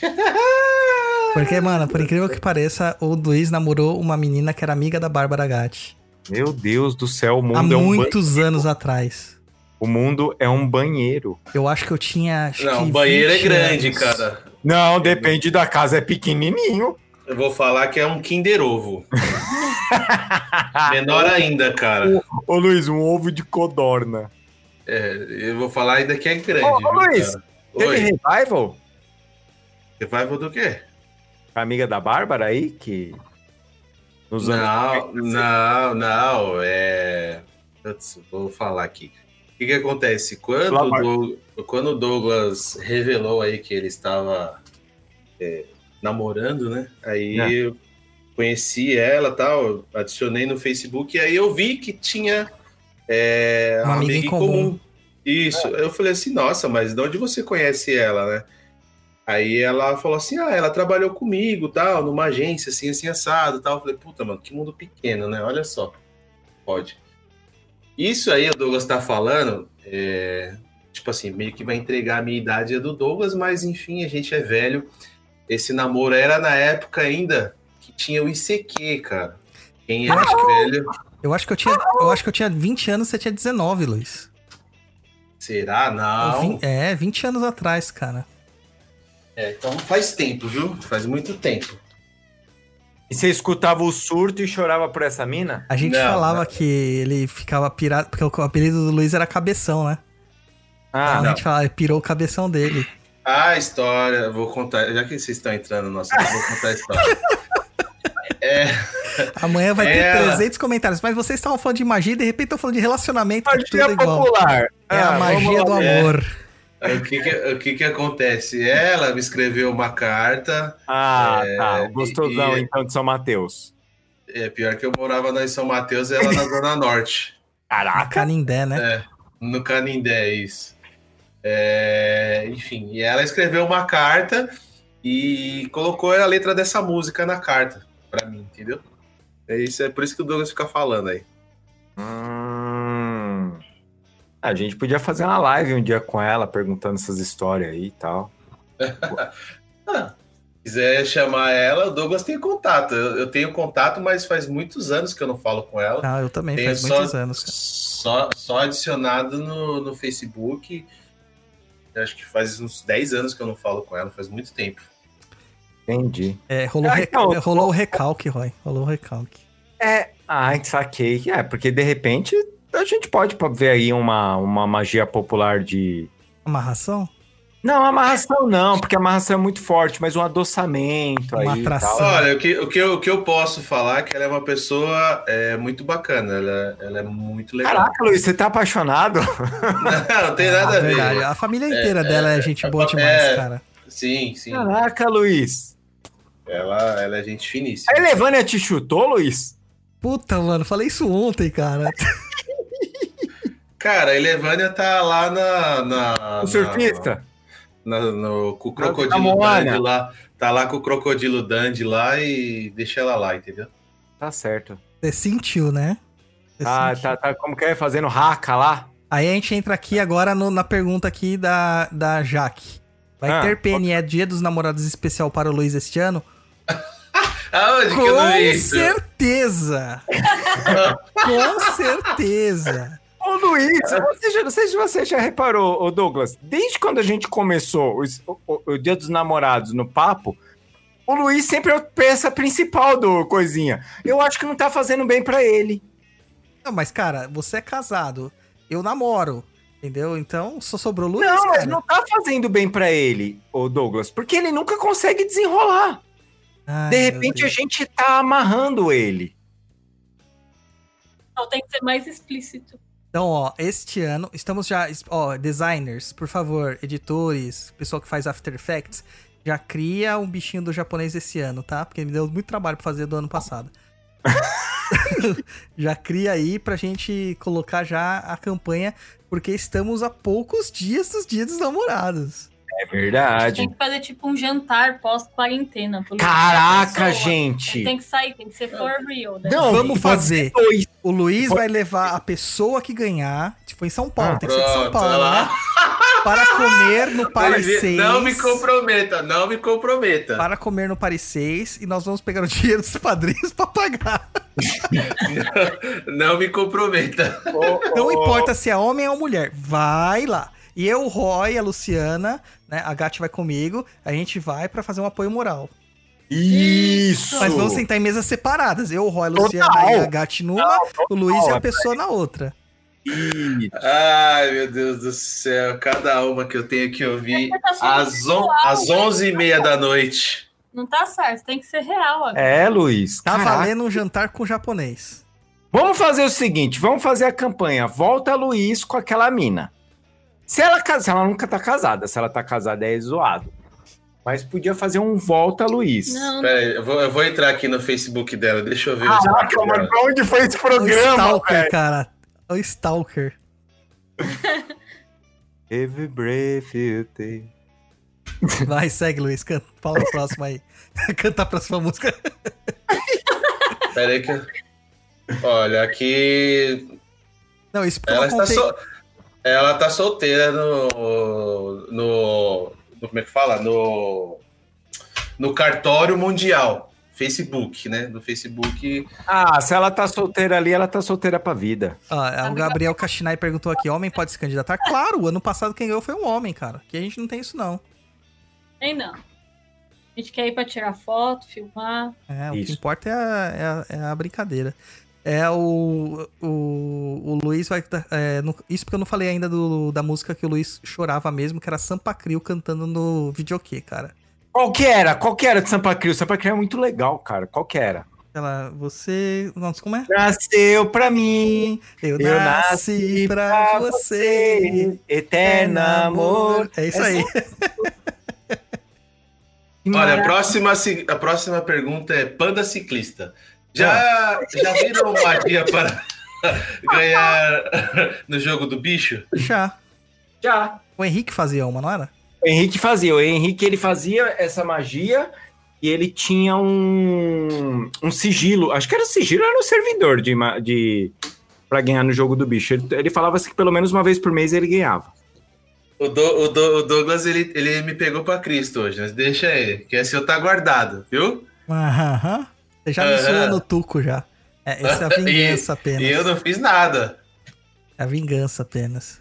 Porque, mano, por incrível que pareça, o Luiz namorou uma menina que era amiga da Bárbara Gatti. Meu Deus do céu, o Há mundo é um muitos anos atrás. O mundo é um banheiro. Eu acho que eu tinha. Acho Não, que o banheiro é 20 grande, anos. cara. Não, depende da casa, é pequenininho. Eu vou falar que é um Kinder Ovo. (laughs) Menor ainda, cara. Ô Luiz, um ovo de codorna. É, eu vou falar ainda que é grande. Ô, ô, viu, Luiz, cara? Teve Oi, revival? revival do quê? A amiga da Bárbara aí, que... Nos Não, anos... não, não. É. Putz, vou falar aqui. O que, que acontece? Quando. Doug- quando o Douglas revelou aí que ele estava é, namorando, né? Aí É. eu conheci ela tal, adicionei no Facebook, e aí eu vi que tinha é, Uma amiga em comum. Isso. Eu falei assim, nossa, mas de onde você conhece ela, né? Aí ela falou assim: ah, ela trabalhou comigo, tal, numa agência, assim, assim, assado, tal. Eu falei, puta, mano, que mundo pequeno, né? Olha só. Pode. Isso aí o Douglas tá falando, é, tipo assim, meio que vai entregar a minha idade é do Douglas, mas enfim, a gente é velho. Esse namoro era na época ainda que tinha o ICQ, cara. Quem é velho, Eu acho que eu tinha. Eu acho que eu tinha 20 anos, você tinha 19, Luiz. será? Não. é, 20 anos atrás, cara. É, então faz tempo, viu? Faz muito tempo. E você escutava o surto e chorava por essa mina? A gente Não, falava não. que ele ficava pirado, porque o apelido do Luiz era Cabeção, né? Ah, a não. gente falava, pirou o cabeção dele. A história, vou contar, já que vocês estão entrando no nosso, vou contar a história. (laughs) É, Amanhã vai ter Ela. 300 comentários, mas vocês estavam falando de magia e de repente estão falando de relacionamento, que tudo é Magia igual. popular. É Ah, a magia do é. O que que, o que que acontece? Ela me escreveu uma carta, Ah, É, tá. O gostosão, e- então, de São Mateus. é pior que eu morava na em São Mateus e ela na Zona (laughs) Norte. Caraca. Canindé, né? É, no Canindé, isso. É, enfim, e ela escreveu uma carta e colocou a letra dessa música na carta pra mim, entendeu? É isso, é por isso que o Douglas fica falando aí. Hum. A gente podia fazer uma live um dia com ela, perguntando essas histórias aí e tal. (laughs) Ah, se quiser chamar ela, o Douglas tem contato. Eu, eu tenho contato, mas faz muitos anos que eu não falo com ela. Ah, eu também, Tenho faz só, muitos anos. cara. Só, só adicionado no, no Facebook. Eu Acho que faz uns 10 anos que eu não falo com ela, faz muito tempo. Entendi. É, rolou, Ah, reca- então, rolou o recalque, Roy. Rolou o recalque. É. Ah, saquei. É, porque de repente a gente pode ver aí uma, uma magia popular de. Amarração? Não, amarração não, porque a amarração é muito forte, mas um adoçamento Uma aí. atração. Olha, o que, o, que eu, o que eu posso falar é que ela é uma pessoa é, muito bacana, ela, ela é muito legal. Caraca, Luiz, você tá apaixonado? (laughs) Não, não tem nada Ah, a ver. verdade. A família inteira dela é gente boa é, demais, é. cara. Sim, sim. Caraca, Luiz. Ela, ela é gente finíssima. A Elevânia te chutou, Luiz? Puta, mano, falei isso ontem, cara. (laughs) Cara, a Elevânia tá lá na. na O surfista? Na, no, com o Na crocodilo. Dandy lá. Tá lá com o crocodilo Dandy lá e deixa ela lá, entendeu? Tá certo. Você sentiu, né? Você Ah, sentiu. tá, tá. Como que é? Fazendo raca lá? Aí a gente entra aqui agora no- na pergunta aqui da, da Jaque. Vai Ah, ter PNE Dia dos Namorados especial para o Luiz este ano? (laughs) Aonde que eu não Com certeza! (laughs) Com certeza! Ô, Luiz, você já, não sei se você já reparou, ô Douglas, desde quando a gente começou os- o, o- Dia dos Namorados no papo, o Luiz sempre é a peça principal do coisinha. Eu acho que não tá fazendo bem pra ele. Não, mas, cara, você é casado. Eu namoro. Entendeu? Então, só sobrou o Luiz, não, mas não tá fazendo bem pra ele, ô Douglas, porque ele nunca consegue desenrolar. Ai, De repente a gente tá amarrando ele. Então tem que ser mais explícito. Então, ó, este ano, estamos já, ó, designers, por favor, editores, pessoal que faz After Effects, já cria um bichinho do japonês esse ano, tá? Porque me deu muito trabalho pra fazer do ano passado. (laughs) já cria aí pra gente colocar já a campanha, porque estamos a poucos dias dos dias dos namorados. É verdade. Tem que fazer tipo um jantar pós-quarentena. Caraca, gente. Tem que sair, tem que ser for real. né? Não, Vamos fazer. O Luiz vai levar a pessoa que ganhar, tipo, em São Paulo, Ah, tem que ser de São pronto, Paulo, né? Para comer no Paris 6. Não me comprometa, não me comprometa. para comer no Paris 6 e nós vamos pegar o (laughs) dinheiro dos padrinhos pra pagar. (laughs) Não me comprometa. Não importa se é homem ou mulher, vai lá. E eu, o Roy, a Luciana, né, a Gatti vai comigo, a gente vai pra fazer um apoio moral. Isso! Mas vamos sentar em mesas separadas. Eu, o Roy, a Luciana Total. e a Gatti numa, o Luiz e a é pessoa na outra. Isso. Ai, meu Deus do céu. Cada uma que eu tenho que ouvir Tá sendo às, on às 11h30 da noite. Não tá certo, tem que ser real agora. É, Luiz. Tá caraca. valendo um jantar com japonês. Vamos fazer o seguinte, vamos fazer a campanha Volta Luiz com aquela mina. Se ela, se ela nunca tá casada, se ela tá casada é zoado. Mas podia fazer um Volta Luiz. Não, Pera aí, eu vou, eu vou entrar aqui no Facebook dela, deixa eu ver o Caraca, Instagram mano, pra onde foi esse O programa, Stalker, velho? cara. O Stalker. (laughs) Every breath you take. Vai, segue, Luiz. Canta, fala a próxima aí. (laughs) Canta a próxima música. Pera aí que eu- Olha, aqui Não, isso ela está, contei... ela tá solteira no, no, no- Como é que fala? No, no cartório mundial. Facebook, né? No Facebook. Ah, se ela tá solteira ali, ela tá solteira pra vida. Ó, o Gabriel Cachinai perguntou aqui: homem pode se candidatar? Claro, o ano passado quem ganhou foi um homem, cara. Que a gente não tem isso, não. tem não. A gente quer ir pra tirar foto, filmar. É, o que Isso. importa é a, é a- é a brincadeira. É o, o, o Luiz vai. dar- é, no- isso porque eu não falei ainda do, da música que o Luiz chorava mesmo, que era Sampa Crio cantando no videokê, cara. Qual que era? Qual que era de Sampa Crio? Sampa Crio é muito legal, cara. Qual que era? Ela, você. Nossa, como é? Nasceu pra mim, Eu, eu nasci pra você. eterno amor. É isso aí. (laughs) Olha, a próxima, a próxima pergunta é Panda Ciclista. Já, já viram magia para (laughs) ganhar no jogo do bicho? Já. Já. O Henrique fazia uma, não era? O Henrique fazia. O Henrique ele fazia essa magia e ele tinha um, um sigilo. Acho que era sigilo, era no servidor de, de para ganhar no jogo do bicho. Ele, ele falava assim que pelo menos uma vez por mês ele ganhava. O, Do- o Do- o Douglas, ele, ele me pegou pra Cristo hoje, mas deixa ele, que esse eu tá guardado, viu? Aham. Você já me zoou no tuco já. É, essa é a (laughs) vingança apenas. E eu não fiz nada. É a vingança apenas.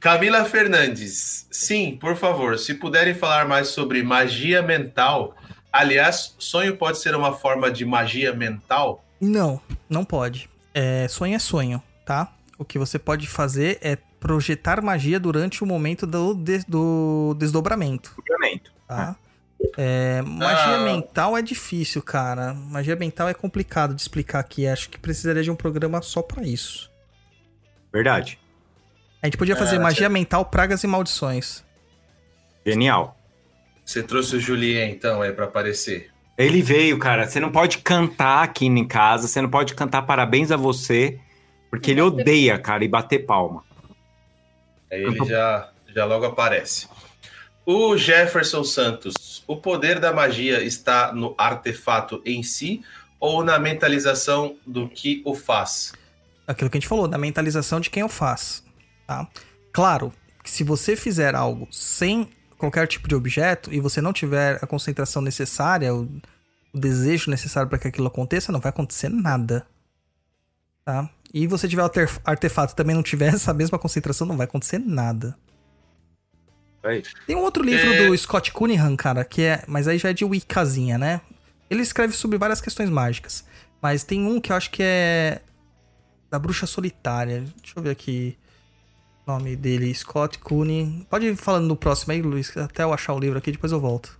Camila Fernandes. Sim, por favor, se puderem falar mais sobre magia mental. Aliás, sonho pode ser uma forma de magia mental? Não, não pode. É, sonho é sonho, tá? O que você pode fazer é projetar magia durante o momento do, des- do desdobramento, Complemento. tá? É, magia Ah. mental é difícil, cara. Magia mental é complicado de explicar aqui. Acho que precisaria de um programa só pra isso. Verdade. A gente podia fazer Ah, magia mental, pragas e maldições. Genial. Você trouxe o Julien, então, aí pra aparecer. Ele veio, cara. Você não pode cantar aqui em casa, você não pode cantar parabéns a você, porque ele odeia, cara, e bater palma. Aí ele já, já logo aparece. O Jefferson Santos. O poder da magia está no artefato em si ou na mentalização do que o faz? Aquilo que a gente falou, da mentalização de quem eu faço, tá? Claro que se você fizer algo sem qualquer tipo de objeto e você não tiver a concentração necessária, o, o desejo necessário para que aquilo aconteça, não vai acontecer nada, tá? E você tiver o arte- artefato e também não tiver (laughs) essa mesma concentração, não vai acontecer nada. Aí. Tem um outro livro É. do Scott Cunningham, cara, que é. Mas aí já é de Wiccazinha, né? Ele escreve sobre várias questões mágicas. Mas tem um que eu acho que é. Da Bruxa Solitária. Deixa eu ver aqui. O nome dele, Scott Cunningham. Pode ir falando no próximo aí, Luiz, até eu achar o livro aqui, depois eu volto.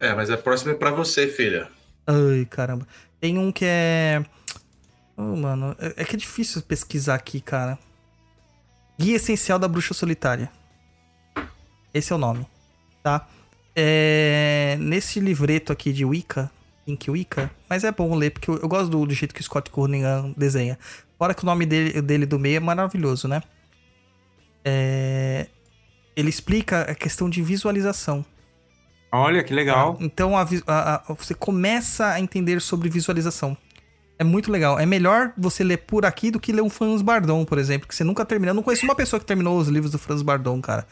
É, mas a próxima é pra você, filha. Ai, caramba. Tem um que é. Oh, mano. É, é que é difícil pesquisar aqui, cara. Guia Essencial da Bruxa Solitária. Esse é o nome, tá? É, nesse livreto aqui de Wicca, Pink Wicca, mas é bom ler, porque eu, eu gosto do, do jeito que o Scott Cunningham desenha. Fora que o nome dele, dele do meio é maravilhoso, né? É, ele explica a questão de visualização. Olha que legal. Então a a- a- você começa a entender sobre visualização. É muito legal. É melhor você ler por aqui do que ler um Franz Bardon, por exemplo, que você nunca terminou. Eu não conheço uma pessoa que terminou os livros do Franz Bardon, cara.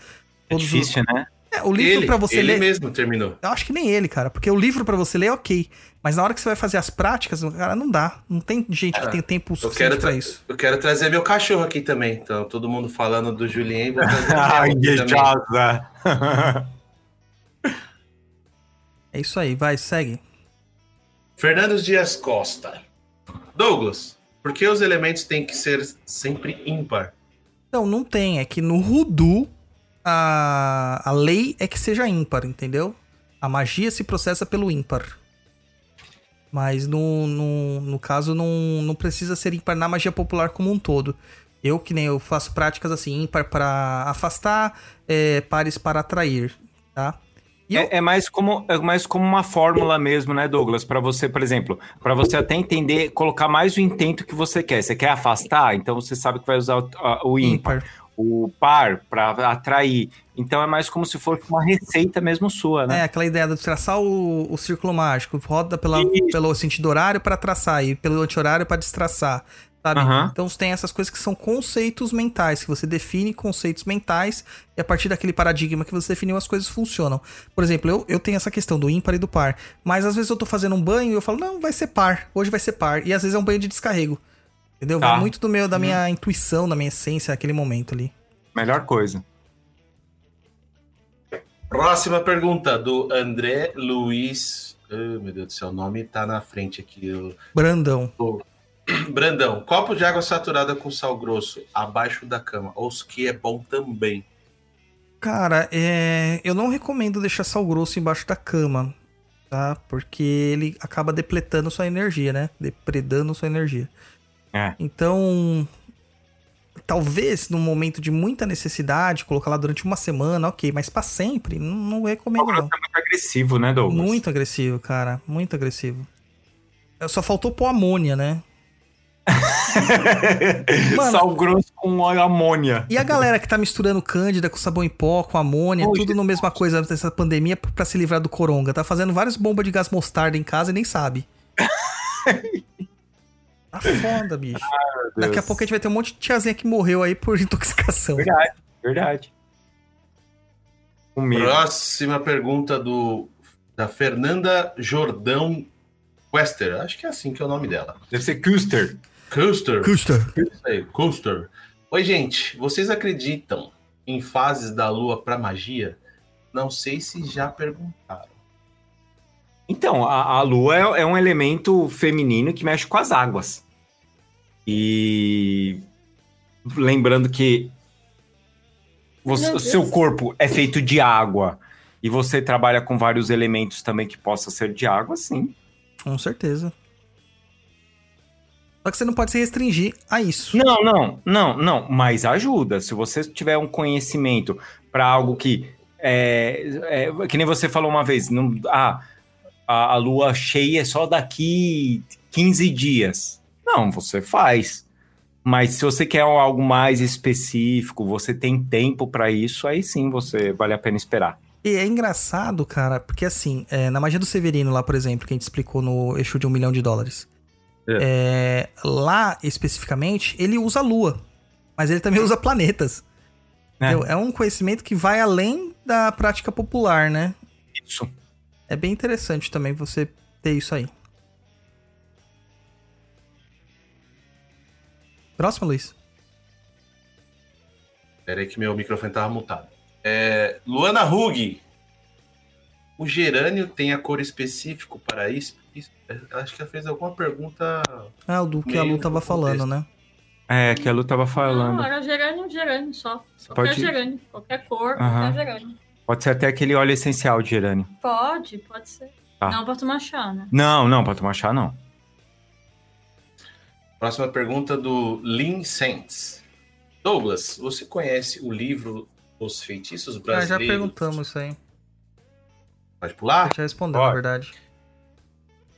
É Todos os- difícil, né? É, o livro ele, pra você ele ler. mesmo terminou. Eu acho que nem ele, cara. Porque o livro pra você ler é ok. Mas na hora que você vai fazer as práticas, cara, não dá. Não tem gente que Ah, tem tempo Eu suficiente quero, pra isso. eu quero trazer meu cachorro aqui também. Então, todo mundo falando do Julien. Vou (laughs) invejosa. (laughs) É isso aí, vai, segue. Fernando Dias Costa. Douglas, por que os elementos têm que ser sempre ímpar? Não, não tem. É que no Voodoo, a, a lei é que seja ímpar, entendeu? A magia se processa pelo ímpar. Mas no, no, no caso, não, não precisa ser ímpar na magia popular como um todo. Eu, que nem eu faço práticas assim, ímpar para afastar, é, pares para atrair, tá? E eu- É, é mais como, é mais como uma fórmula mesmo, né, Douglas? Para você, por exemplo, para você até entender, colocar mais o intento que você quer. Você quer afastar, então você sabe que vai usar o, a- o ímpar. O par para atrair. Então é mais como se fosse uma receita mesmo sua, É, né? aquela ideia de traçar o, o círculo mágico. Roda pela, Isso. pelo sentido horário para traçar e pelo anti-horário para destraçar. Sabe? Aham. Então tem essas coisas que são conceitos mentais, que você define conceitos mentais e a partir daquele paradigma que você definiu as coisas funcionam. Por exemplo, eu, eu tenho essa questão do ímpar e do par, mas às vezes eu tô fazendo um banho e eu falo, não, vai ser par, hoje vai ser par. E às vezes é um banho de descarrego. Entendeu? Tá. Vai muito do meu, da minha intuição, da minha essência naquele momento ali. Melhor coisa. Próxima pergunta do André Luiz. Oh, meu Deus do céu, o nome tá na frente aqui. o- Brandão. (clears throat) Brandão, copo de água saturada com sal grosso abaixo da cama. Ou os que é bom também. Cara, é, eu não recomendo deixar sal grosso embaixo da cama, tá? Porque ele acaba depletando sua energia, né? Depredando sua energia. É. Então, talvez num momento de muita necessidade, colocar lá durante uma semana, ok, mas pra sempre, não, não recomendo não. Muito agressivo, né, Douglas? Muito agressivo, cara, muito agressivo. Só faltou pôr amônia, né? (laughs) Mano- Sal grosso com amônia. E a galera que tá misturando cândida com sabão em pó, com amônia, tudo na mesma coisa dessa pandemia pra pra se livrar do coronga. Tá fazendo várias bombas de gás mostarda em casa e nem sabe. (laughs) Tá foda, bicho. (laughs) Daqui a pouco a gente vai ter um monte de tiazinha que morreu aí por (laughs) intoxicação. Verdade, verdade. Com medo. Próxima pergunta do da Fernanda Jordão Wester. Acho que é assim que é o nome dela. Deve ser Custer. Custer. Isso aí, Custer. Oi, gente. Vocês acreditam em fases da lua pra magia? Não sei se já perguntaram. Então, a, a lua é, é um elemento feminino que mexe com as águas. E lembrando que você- seu corpo é feito de água e você trabalha com vários elementos também que possam ser de água, sim. Com certeza. Só que você não pode se restringir a isso. Não, não, não, não, mas ajuda. Se você tiver um conhecimento para algo que é, é, que nem você falou uma vez, não, ah, a, a lua cheia é só daqui 15 dias. Não, você faz. Mas se você quer algo mais específico, você tem tempo para isso, aí sim você vale a pena esperar. E é engraçado, cara, porque assim, é, na magia do Severino lá, por exemplo, que a gente explicou no eixo de um milhão de dólares. é, lá, especificamente, ele usa a lua. Mas ele também (laughs) usa planetas. É. É um conhecimento que vai além da prática popular, né? Isso. É bem interessante também você ter isso aí. Próximo, Luiz. Pera aí que meu microfone tava mutado. É, Luana Hug. O gerânio tem a cor específica para isso? Isso- Acho que ela fez alguma pergunta. Ah, o do que a Lu tava do falando, né? É, que a Lu tava falando. Não, era gerânio, gerânio só. Qualquer Pode- gerânio. Qualquer cor, qualquer gerânio. Pode ser até aquele óleo essencial de gerânio. Pode, pode ser. Tá. Não pra tomar chá, né? Não, não, pra tomar chá, não. Próxima pergunta do Lin Saints. Douglas, você conhece o livro Os Feitiços Ah, Brasileiros? já perguntamos isso aí. Pode pular? Já respondeu, Pode. na verdade.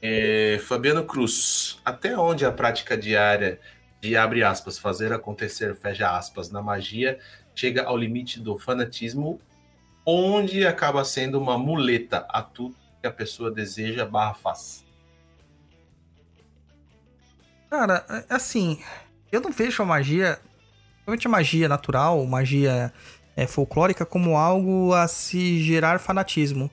É, Fabiano Cruz. Até onde a prática diária de abre aspas, fazer acontecer, fecha aspas, na magia chega ao limite do fanatismo, onde acaba sendo uma muleta a tudo que a pessoa deseja barra faz. Cara, é- assim, eu não vejo a magia, principalmente a magia natural, magia é, folclórica, como algo a se gerar fanatismo.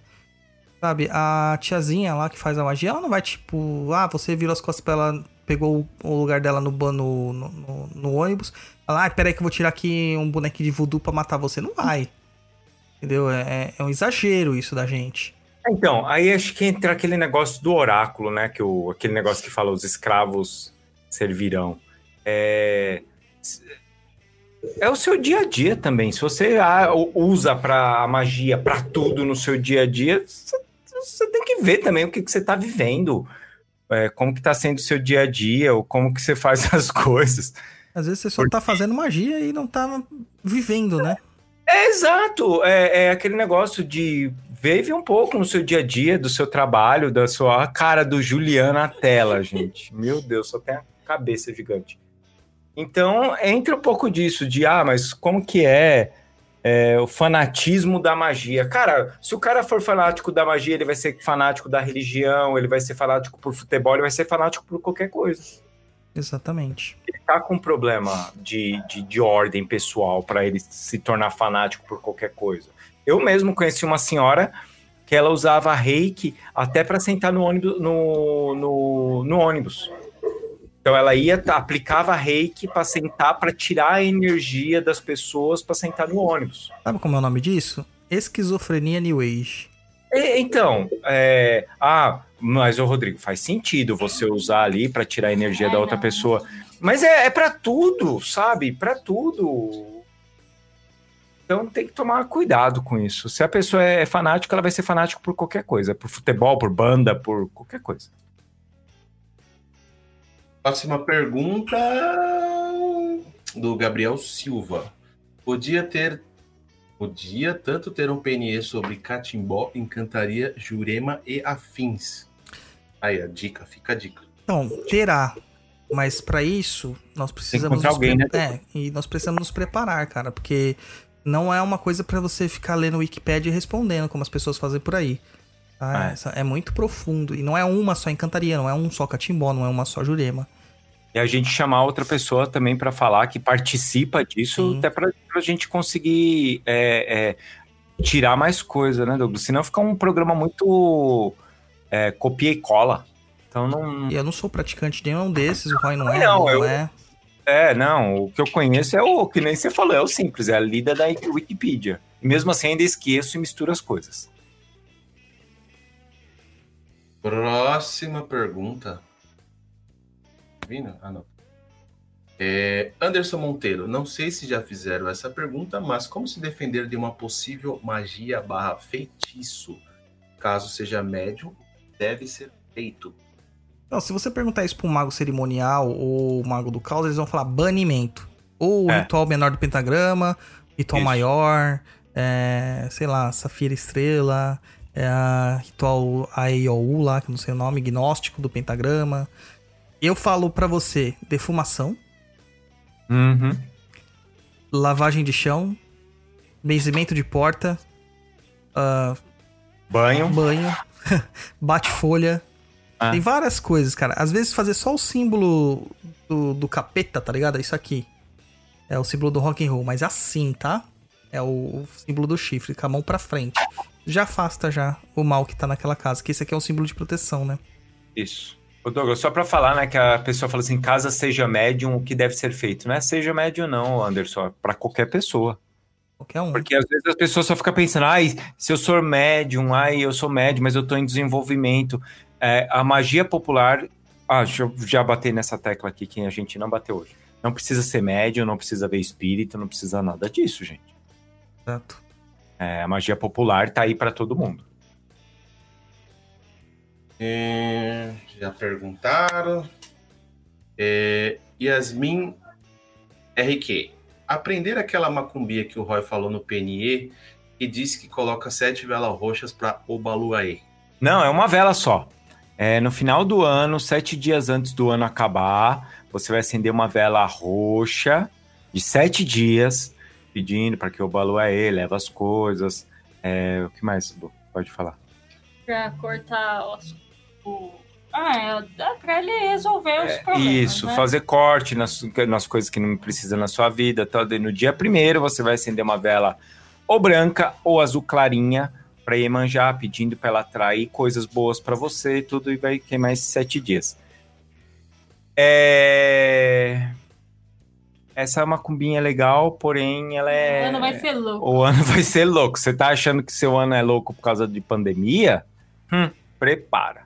Sabe, a tiazinha lá que faz a magia, ela não vai tipo, ah, você virou as costas pra ela, pegou o lugar dela no, no, no, no- ônibus, ela, ah, peraí que eu vou tirar aqui um bonequinho de voodoo pra matar você. Não vai. Entendeu? É, é um exagero isso da gente. Então, aí acho que entra aquele negócio do oráculo, né? Que o, aquele negócio que fala os escravos servirão. É, é o seu dia a dia também. Se você ah, usa para a magia para tudo no seu dia a dia, você- tem que ver também o que, que você está vivendo, é, como que está sendo o seu dia a dia, ou como que você faz (laughs) as coisas. Às vezes você só tá fazendo magia e não tá vivendo, né? É exato, é, é aquele negócio de vive um pouco no seu dia a dia, do seu trabalho, da sua cara do Juliano na tela, gente. Meu Deus, só tem a cabeça gigante. Então, entra um pouco disso, de ah, mas como que é, é, o fanatismo da magia? Cara, se o cara for fanático da magia, ele vai ser fanático da religião, ele vai ser fanático por futebol, ele vai ser fanático por qualquer coisa Exatamente. ele tá com um problema de, de, de ordem pessoal para ele se tornar fanático por qualquer coisa. Eu mesmo conheci uma senhora que ela usava reiki até para sentar no ônibus, no, no, no ônibus. Então ela ia, aplicava reiki para sentar, para tirar a energia das pessoas para sentar no ônibus. Sabe como é o nome disso? Esquizofrenia New Age. E- Então, é, ah, mas o Rodrigo, faz sentido você usar ali pra tirar a energia da Ai, outra não. pessoa. Mas é, é para tudo, sabe? Pra tudo. Então tem que tomar cuidado com isso. Se a pessoa é fanática, ela vai ser fanática por qualquer coisa, por futebol, por banda, por qualquer coisa. Próxima pergunta do Gabriel Silva. Podia ter. Podia tanto ter um PNE sobre catimbó, encantaria, jurema e afins. Aí, a dica, fica a dica. Então, terá. Mas pra isso, nós precisamos. encontrar nos alguém, pre- É, e nós precisamos nos preparar, cara, porque não é uma coisa pra você ficar lendo Wikipedia e respondendo, como as pessoas fazem por aí. Ah, é. É muito profundo. E não é uma só encantaria, não é um só catimbó, não é uma só jurema. E a gente chamar outra pessoa também pra falar que participa disso, Sim. até pra, pra gente conseguir é, é, tirar mais coisa, né, Douglas? Senão fica um programa muito é, copia e cola. Então não. Eu não sou praticante de nenhum desses, o Roy não é. Não, não eu- é. É, não, o que eu conheço é o que nem você falou, é o simples, é a lida da Wikipedia. E mesmo assim ainda esqueço e misturo as coisas. Próxima pergunta. Vindo? Ah, não. É, Anderson Monteiro, não sei se já fizeram essa pergunta, mas como se defender de uma possível magia barra feitiço? Caso seja médium, deve ser feito. Não, se você perguntar isso pra um mago cerimonial ou mago do caos, eles vão falar banimento. Ou o É. ritual menor do pentagrama, ritual Isso. maior, é, sei lá, Safira Estrela, é, a ritual Aiou lá, que não sei o nome, gnóstico do pentagrama. Eu falo pra você, defumação, Uhum. lavagem de chão, benzimento de porta, ah, Banho. banho, (laughs) bate-folha. Ah. Tem várias coisas, cara. Às vezes fazer só o símbolo do, do capeta, tá ligado? É Isso aqui. É o símbolo do rock and roll, mas assim, tá? É o, o símbolo do chifre, com a mão pra frente. Já afasta já o mal que tá naquela casa, que esse aqui é um símbolo de proteção, né? Isso. Ô Douglas, só pra falar, né, que a pessoa fala assim, casa seja médium, o que deve ser feito. Não é seja médium não, Anderson, é pra qualquer pessoa. Qualquer um. Porque às vezes as pessoas só ficam pensando, ai, se eu sou médium, ai, eu sou médium, mas eu tô em desenvolvimento. É, a magia popular, ah, eu já bater nessa tecla aqui que a gente não bateu hoje. Não precisa ser médium, não precisa ver espírito, não precisa nada disso, gente. Exato. É, a magia popular tá aí pra todo mundo. É, já perguntaram. É, Yasmin RQ. Aprender aquela macumbia que o Roy falou no PNE e disse que coloca sete velas roxas para Obaluaê. Não, é uma vela só. É, no final do ano, sete dias antes do ano acabar, você vai acender uma vela roxa de sete dias, pedindo para que o Baluaê leve as coisas. É, o que mais, Lu? Pode falar. Pra cortar os- o. Ah, é, dá pra ele resolver os problemas. Isso, né? fazer corte nas, nas coisas que não precisa na sua vida. Tal. No dia primeiro, você vai acender uma vela ou branca ou azul clarinha para Iemanjá, pedindo para ela atrair coisas boas para você e tudo, e vai queimar esses sete dias. É... Essa macumbinha é legal, porém ela é... O ano vai ser louco. O ano (laughs) vai ser louco. Você tá achando que seu ano é louco por causa de pandemia? Hum, prepara.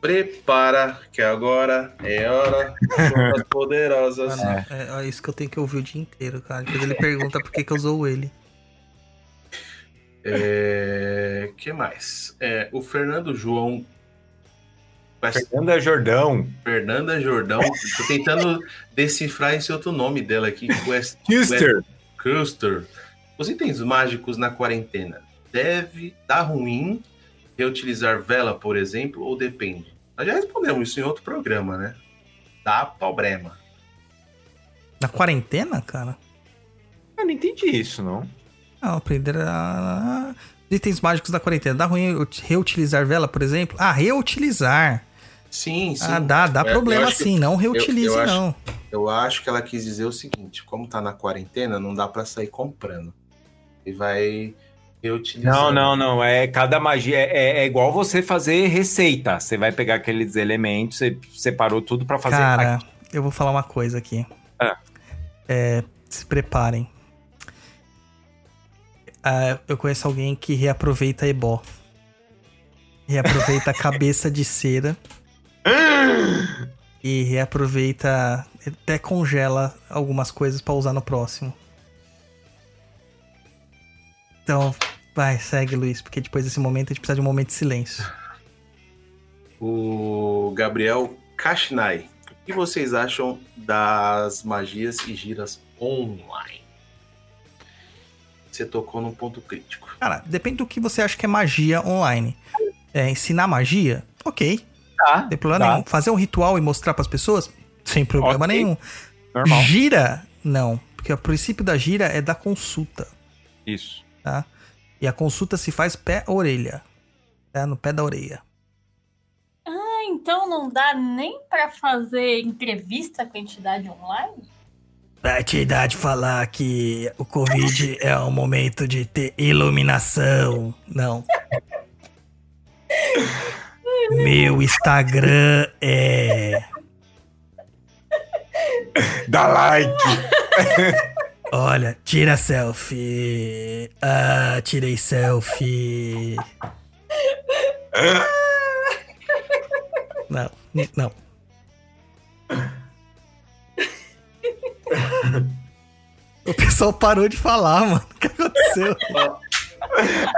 Prepara, que agora é hora das (laughs) poderosas. Mano, é. é isso que eu tenho que ouvir o dia inteiro, cara. Depois ele pergunta por que, que eu usou ele. É, que mais? É, o Fernando João. Fernanda Jordão. Fernanda Jordão. Tô tentando (laughs) decifrar esse outro nome dela aqui. West, Kister. Custer. Os itens mágicos na quarentena. Deve dar ruim reutilizar vela, por exemplo, ou depende? Nós já respondemos isso em outro programa, né? Dá problema. Na quarentena, cara? Eu não entendi isso, não. Não, aprender a... Itens mágicos da quarentena. Dá ruim eu reutilizar vela, por exemplo? Ah, reutilizar. Sim, sim. Ah, dá, dá É, problema eu acho que- sim. Não reutilize, eu acho- não. Eu acho que ela quis dizer o seguinte: como tá na quarentena, não dá pra sair comprando. E vai reutilizar. Não, não, não. É cada magia é, é- é igual você fazer receita. Você vai pegar aqueles elementos, você separou tudo pra fazer. Cara, eu vou falar uma coisa aqui. Ah. É, se preparem. Ah, eu conheço alguém que reaproveita ebó. Reaproveita a cabeça de cera. (gasps) e reaproveita. Até congela algumas coisas pra usar no próximo. Então, vai, segue, Luiz, porque depois desse momento a gente precisa de um momento de silêncio. O Gabriel Kashnai. O que vocês acham das magias e giras online? Você tocou num ponto crítico. Cara, depende do que você acha que é magia online. É, ensinar magia? Ok, Tá. não tem problema tá. nenhum. Fazer um ritual e mostrar pras pessoas? Sem problema Ok. nenhum. Normal. Gira? Não. Porque o princípio da gira é da consulta, Isso. tá? E a consulta se faz pé-orelha. Tá? No pé da orelha. Ah, então não dá nem pra fazer entrevista com a entidade online? Pra te dar de falar que o Covid (laughs) é um momento de ter iluminação. Não. (laughs) Meu Instagram é. (laughs) Dá like. Olha, tira selfie. Ah, tirei selfie. Não, não. O pessoal parou de falar, mano. O que aconteceu?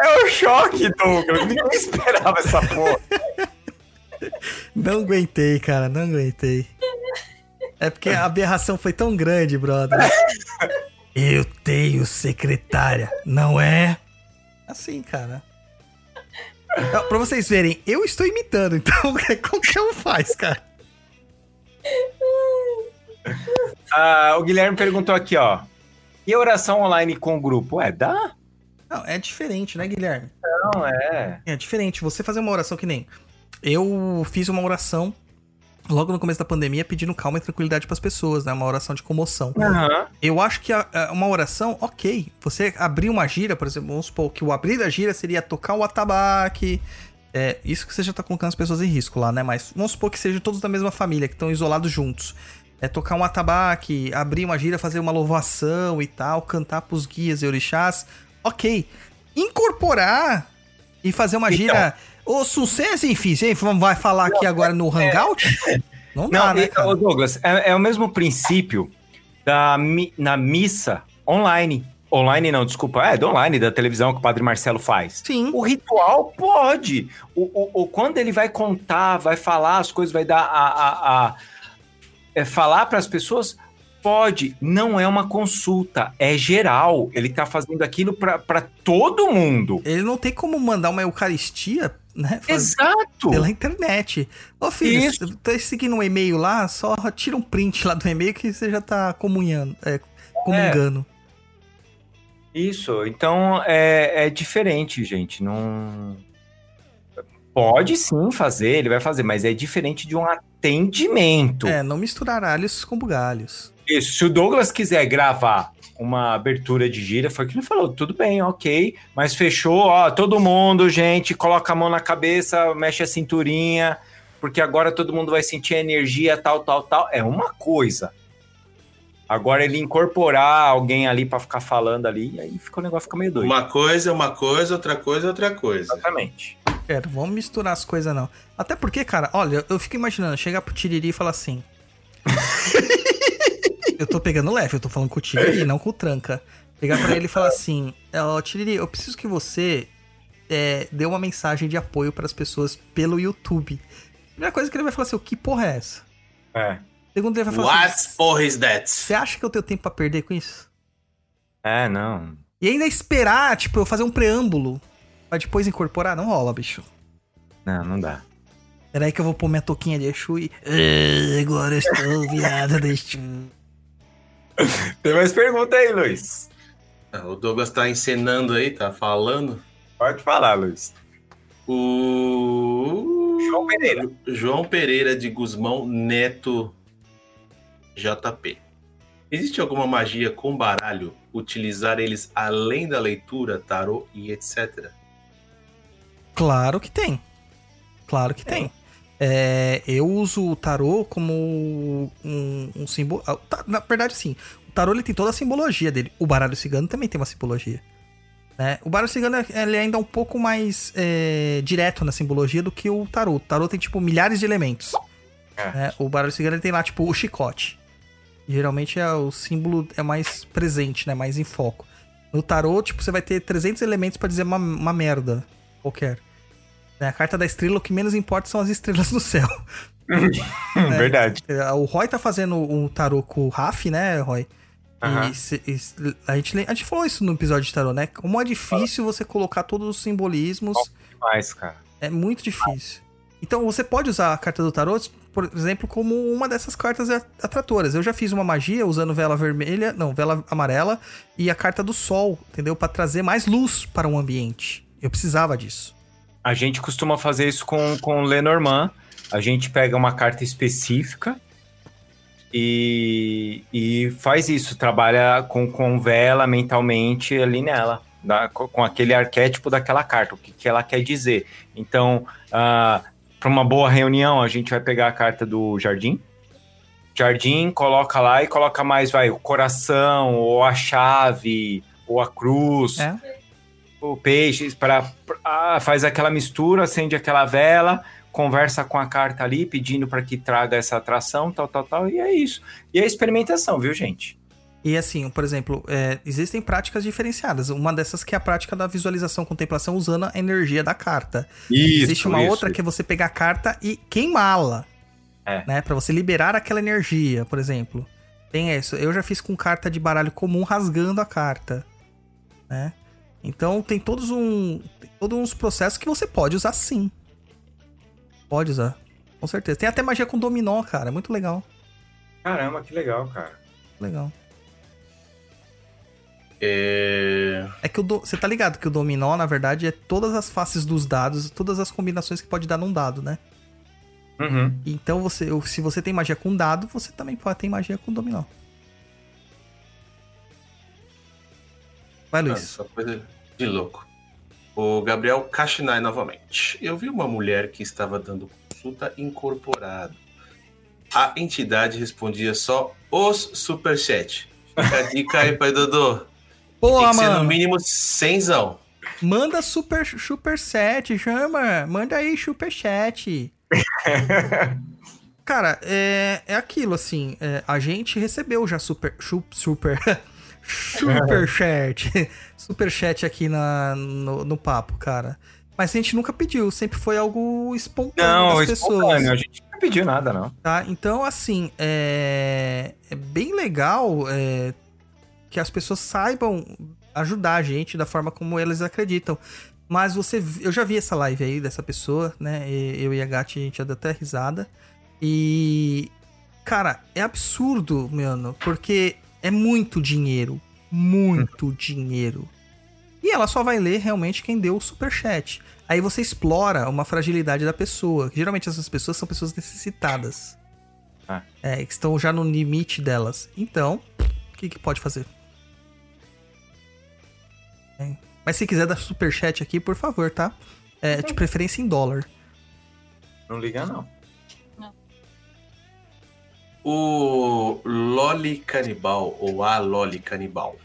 É o choque, Douglas. Ninguém esperava essa porra. Não aguentei, cara, não aguentei. É porque a aberração foi tão grande, brother. Eu tenho secretária, não é? Assim, cara. Não, pra vocês verem, eu estou imitando, então qualquer um faz, cara. Ah, o Guilherme perguntou aqui, ó. E oração online com o grupo? É, dá? Não, é diferente, né, Guilherme? Não, é. É diferente. Você fazer uma oração que nem. Eu fiz uma oração logo no começo da pandemia pedindo calma e tranquilidade pras pessoas, né? Uma oração de comoção. Aham. Eu acho que a- a- uma oração, ok. Você abrir uma gira, por exemplo, vamos supor que o abrir da gira seria tocar o atabaque. É, isso que você já tá colocando as pessoas em risco lá, né? Mas vamos supor que sejam todos da mesma família, que estão isolados juntos. É tocar um atabaque, abrir uma gira, fazer uma louvação e tal, cantar pros guias e orixás. Ok. Incorporar e fazer uma Então. gira. Ô, sucesso, enfim, você vai falar aqui agora no Hangout? Não dá, Não, né, e, cara? Douglas, é, é o mesmo princípio da mi- na missa online. Online não, desculpa. É, do online, da televisão que o Padre Marcelo faz. Sim. O ritual pode. O, o, o- quando ele vai contar, vai falar as coisas, vai dar a. a, a- é, falar para as pessoas, pode. Não é uma consulta, é geral. Ele tá fazendo aquilo para todo mundo. Ele não tem como mandar uma Eucaristia, né? Exato! Pela internet. Ô, filho, Isso. você tá seguindo um e-mail lá, só tira um print lá do e-mail que você já tá comunhando, é, comungando. Isso, então é, é diferente, gente. Não. Pode sim fazer, ele vai fazer, mas é diferente de um atendimento. É, não misturar alhos com bugalhos. Isso, se o Douglas quiser gravar uma abertura de gira, foi o que ele falou, tudo bem, ok, mas fechou, ó, todo mundo, gente, coloca a mão na cabeça, mexe a cinturinha, porque agora todo mundo vai sentir a energia, tal, tal, tal, é uma coisa. Agora ele incorporar alguém ali pra ficar falando ali, aí fica o negócio fica meio doido. Uma coisa é uma coisa, outra coisa é outra coisa. Exatamente. Quero, vamos misturar as coisas não. Até porque, cara, olha, eu fico imaginando, chegar pro Tiriri e falar assim... (laughs) eu tô pegando leve, eu tô falando com o Tiriri, não com o Tranca. Pegar pra ele e falar assim, ó, Tiriri, eu preciso que você é, dê uma mensagem de apoio pras pessoas pelo YouTube. Primeira coisa que ele vai falar assim, o que porra é essa? É. Segundo ele vai falar What assim, porra is that? você acha que eu tenho tempo pra perder com isso? É, não. E ainda esperar, tipo, eu fazer um preâmbulo pra depois incorporar? Não rola, bicho. Não, não dá. Peraí que eu vou pôr minha touquinha de Exu e... "Ah, agora eu estou virada de Exu. (laughs) (laughs) Tem mais pergunta aí, Luiz. Ah, O Douglas tá encenando aí, tá falando. Pode falar, Luiz. O. João Pereira. João Pereira de Guzmão Neto JP. Existe alguma magia com baralho? Utilizar eles além da leitura, tarô e etc. Claro que tem. Claro que tem. É, eu uso o tarô como um, um símbolo. ah, Na verdade, sim. O tarô ele tem toda a simbologia dele. O baralho cigano também tem uma simbologia. Né? O baralho cigano ele é ainda um pouco mais é, direto na simbologia do que o tarô. O tarô tem, tipo, milhares de elementos. É. né? O baralho cigano ele tem lá, tipo, o chicote. Geralmente é o símbolo é mais presente, né? Mais em foco. No tarô, tipo, você vai ter 300 elementos pra dizer uma, uma merda qualquer. Né? A carta da estrela, o que menos importa são as estrelas no céu. Hum, (laughs) Verdade. É, O Roy tá fazendo um tarô com o Raf, né, Roy? Aham. E se- e a, gente, a gente falou isso no episódio de tarô, né? Como é difícil você colocar todos os simbolismos. Demais, cara. É muito difícil. Então você pode usar a carta do tarô, por exemplo, como uma dessas cartas atratoras. Eu já fiz uma magia usando vela vermelha, não, vela amarela e a carta do sol, entendeu? Pra trazer mais luz para o ambiente. Eu precisava disso. A gente costuma fazer isso com, com Lenormand. A gente pega uma carta específica e, e faz isso, trabalha com, com vela mentalmente ali nela, dá- com, aquele arquétipo daquela carta, o que, que ela quer dizer. Então, para uma boa reunião, a gente vai pegar a carta do jardim. Jardim, coloca lá e coloca mais, vai, o coração, ou a chave, ou a cruz É. o peixe para faz aquela mistura, acende aquela vela, conversa com a carta ali, pedindo para que traga essa atração, tal, tal, tal, e é isso. E é experimentação, viu, gente? E assim, por exemplo, é, existem práticas diferenciadas. Uma dessas que é a prática da visualização contemplação usando a energia da carta. Isso, Existe uma isso. outra que é você pegar a carta e queimá-la. É. Né? Pra você liberar aquela energia, por exemplo. Tem isso. Eu já fiz com carta de baralho comum rasgando a carta. Né? Então tem todos um. Tem todos uns processos que você pode usar sim. Pode usar. Com certeza. Tem até magia com dominó, cara. Muito legal. Caramba, que legal, cara. Legal. É... É que o do... você tá ligado que o dominó, na verdade, é todas as faces dos dados, todas as combinações que pode dar num dado, né? Uhum. Então, você, se você tem magia com dado, você também pode ter magia com dominó. Vai, Mano, Luiz. Essa coisa de louco. O Gabriel Kashinai novamente. Eu vi uma mulher que estava dando consulta incorporado. A entidade respondia só os superchat. Fica a dica aí, pai Dodô. Tem Porra, que ser no mano. mínimo cenzão. Manda super, super set, chama. Manda aí super chat. (laughs) Cara, é, é aquilo, assim. é, a gente recebeu já super. Super. (laughs) super chat. (laughs) Super chat aqui na, no, no papo, cara. Mas a gente nunca pediu, sempre foi algo espontâneo Não, das pessoas. espontâneo, a gente não pediu nada, não. Tá? Então, assim, é, é bem legal é, que as pessoas saibam ajudar a gente da forma como eles acreditam. Mas você, eu já vi essa live aí dessa pessoa, né? Eu e a Gati, a gente já deu até risada. E, cara, é absurdo, mano, porque é muito dinheiro. Muito dinheiro. E ela só vai ler realmente quem deu o superchat. Aí você explora uma fragilidade da pessoa. Geralmente essas pessoas são pessoas necessitadas. Ah. É, que estão já no limite delas. Então, o que, que pode fazer? É. Mas se quiser dar superchat aqui, por favor, tá? É, de preferência em dólar. Não liga, não. O Loli Canibal, ou a Loli Canibal.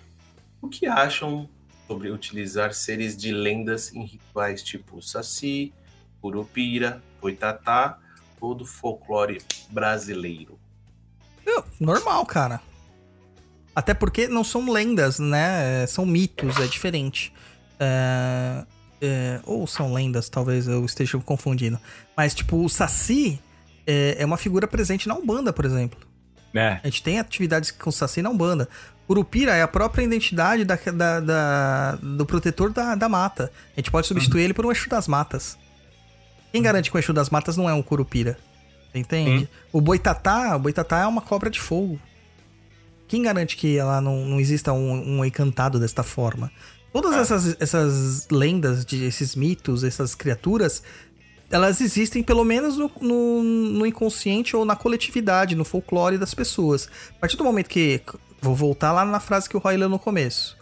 O que acham sobre utilizar seres de lendas em rituais tipo Saci, Curupira, Poitatá ou do folclore brasileiro? Normal, cara. Até porque não são lendas, né? São mitos, é diferente. É, é, ou são lendas, talvez eu esteja confundindo. Mas, tipo, o Saci é, é uma figura presente na Umbanda, por exemplo. É. A gente tem atividades com Saci na Umbanda. Curupira é a própria identidade da, da- da- do protetor da, da mata. A gente pode substituir ele por um Exu das Matas. Quem garante que o Exu das Matas não é um Curupira? Entende? Sim. O Boitatá, o Boitatá é uma cobra de fogo. Quem garante que ela não, não exista um, um encantado desta forma? Todas essas, essas lendas, de, esses mitos, essas criaturas, elas existem pelo menos no, no, no inconsciente ou na coletividade, no folclore das pessoas. A partir do momento que. Vou voltar lá na frase que o Roy leu no começo.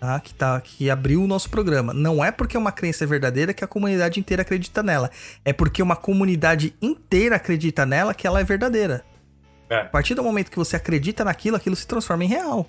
Tá? Que, tá, que abriu o nosso programa. Não é porque uma crença é verdadeira que a comunidade inteira acredita nela. É porque uma comunidade inteira acredita nela que ela é verdadeira. É. A partir do momento que você acredita naquilo, aquilo se transforma em real.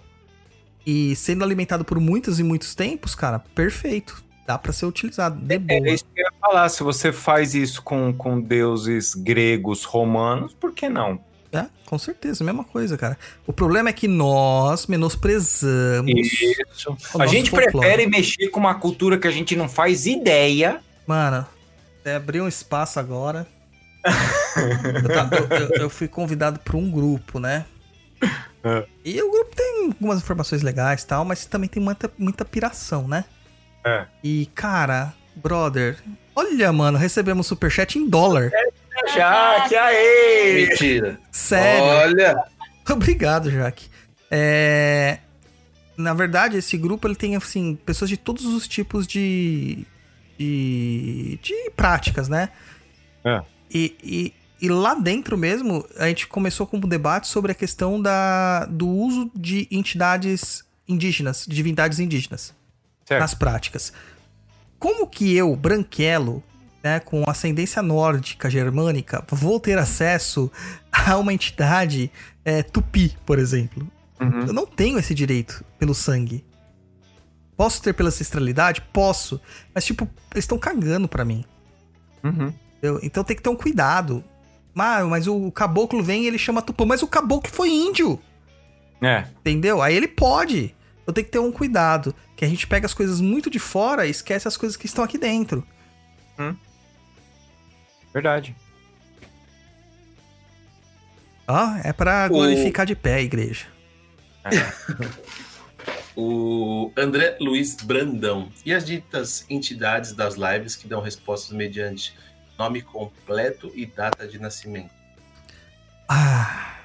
e sendo alimentado por muitos e muitos tempos, cara, perfeito. Dá pra ser utilizado. De boa. É isso que eu ia falar. Se você faz isso com, com deuses gregos, romanos, por que não? É, com certeza, mesma coisa, cara. O problema é que nós menosprezamos. Isso. A gente folclore. prefere mexer com uma cultura que a gente não faz ideia. Mano, é, abrir um espaço agora. eu, eu- eu- fui convidado por um grupo, né? (laughs) É. E o grupo tem algumas informações legais e tal, mas também tem muita, muita piração, né? É. E, cara, brother, olha, mano, recebemos superchat em dólar. Já, que aí! Mentira. Sério. Olha. (laughs) Obrigado, Jaque. É... Na verdade, esse grupo ele tem assim pessoas de todos os tipos de de, de práticas, né? É. E, e, e lá dentro mesmo a gente começou com um debate sobre a questão da, do uso de entidades indígenas, de divindades indígenas Certo. nas práticas. Como que eu, branquelo, né, com ascendência nórdica, germânica, vou ter acesso a uma entidade é, tupi, por exemplo? Uhum. Eu não tenho esse direito pelo sangue. Posso ter pela ancestralidade? Posso. Mas, tipo, eles estão cagando pra mim. Uhum. entendeu? Então tem que ter um cuidado. Ah, mas o caboclo vem e ele chama tupã. Mas o caboclo foi índio. É. Entendeu? Aí ele pode. Eu tenho que ter um cuidado. Que a gente pega as coisas muito de fora e esquece as coisas que estão aqui dentro. Verdade. Ó, é pra O- glorificar de pé a igreja. (laughs) O André Luiz Brandão. E as ditas entidades das lives que dão respostas mediante nome completo e data de nascimento? Ah.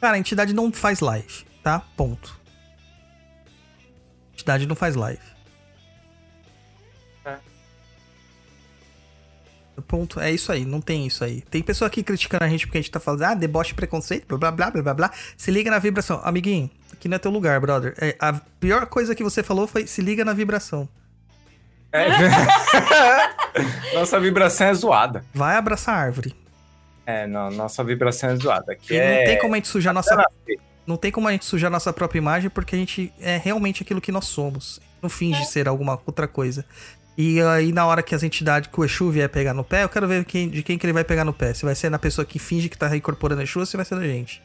Cara, a entidade não faz live, tá? Ponto. A entidade não faz live. É. Ponto. É isso aí, não tem isso aí. Tem pessoa aqui criticando a gente porque a gente tá falando, ah, deboche, preconceito, blá blá blá blá blá blá. Se liga na vibração. Amiguinho, aqui não é teu lugar, brother. É, a pior coisa que você falou foi se liga na vibração. É. (laughs) nossa vibração é zoada. Vai abraçar a árvore. É, não, nossa vibração é zoada. Aqui E é... não tem como a gente sujar nossa. Não tem como a gente sujar nossa própria imagem porque a gente é realmente aquilo que nós somos. Não finge ser alguma outra coisa. E aí, na hora que as entidades, que o Exu vier pegar no pé, eu quero ver quem, de quem que ele vai pegar no pé. Se vai ser na pessoa que finge que tá incorporando Exu ou se vai ser na gente.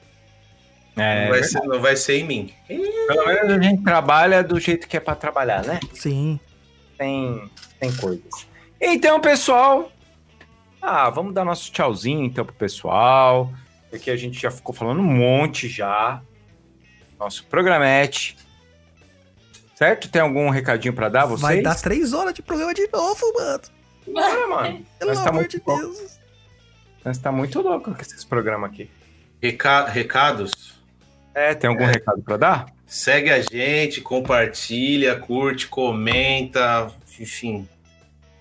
É, não, vai ser, não vai ser em mim. Pelo menos a gente trabalha do jeito que é pra trabalhar, né? Sim. Tem, tem coisas. Então, pessoal. Ah, vamos dar nosso tchauzinho então pro pessoal. Porque a gente já ficou falando um monte já. Nosso programete. Certo? Tem algum recadinho pra dar vocês? Vai dar três horas de programa de novo, mano. Bora, mano. Pelo Nós tá amor muito de louco. Deus. Nós tá muito louco com esses programas aqui. Reca- recados? É, tem algum recado pra dar? Segue a gente, compartilha, curte, comenta, enfim.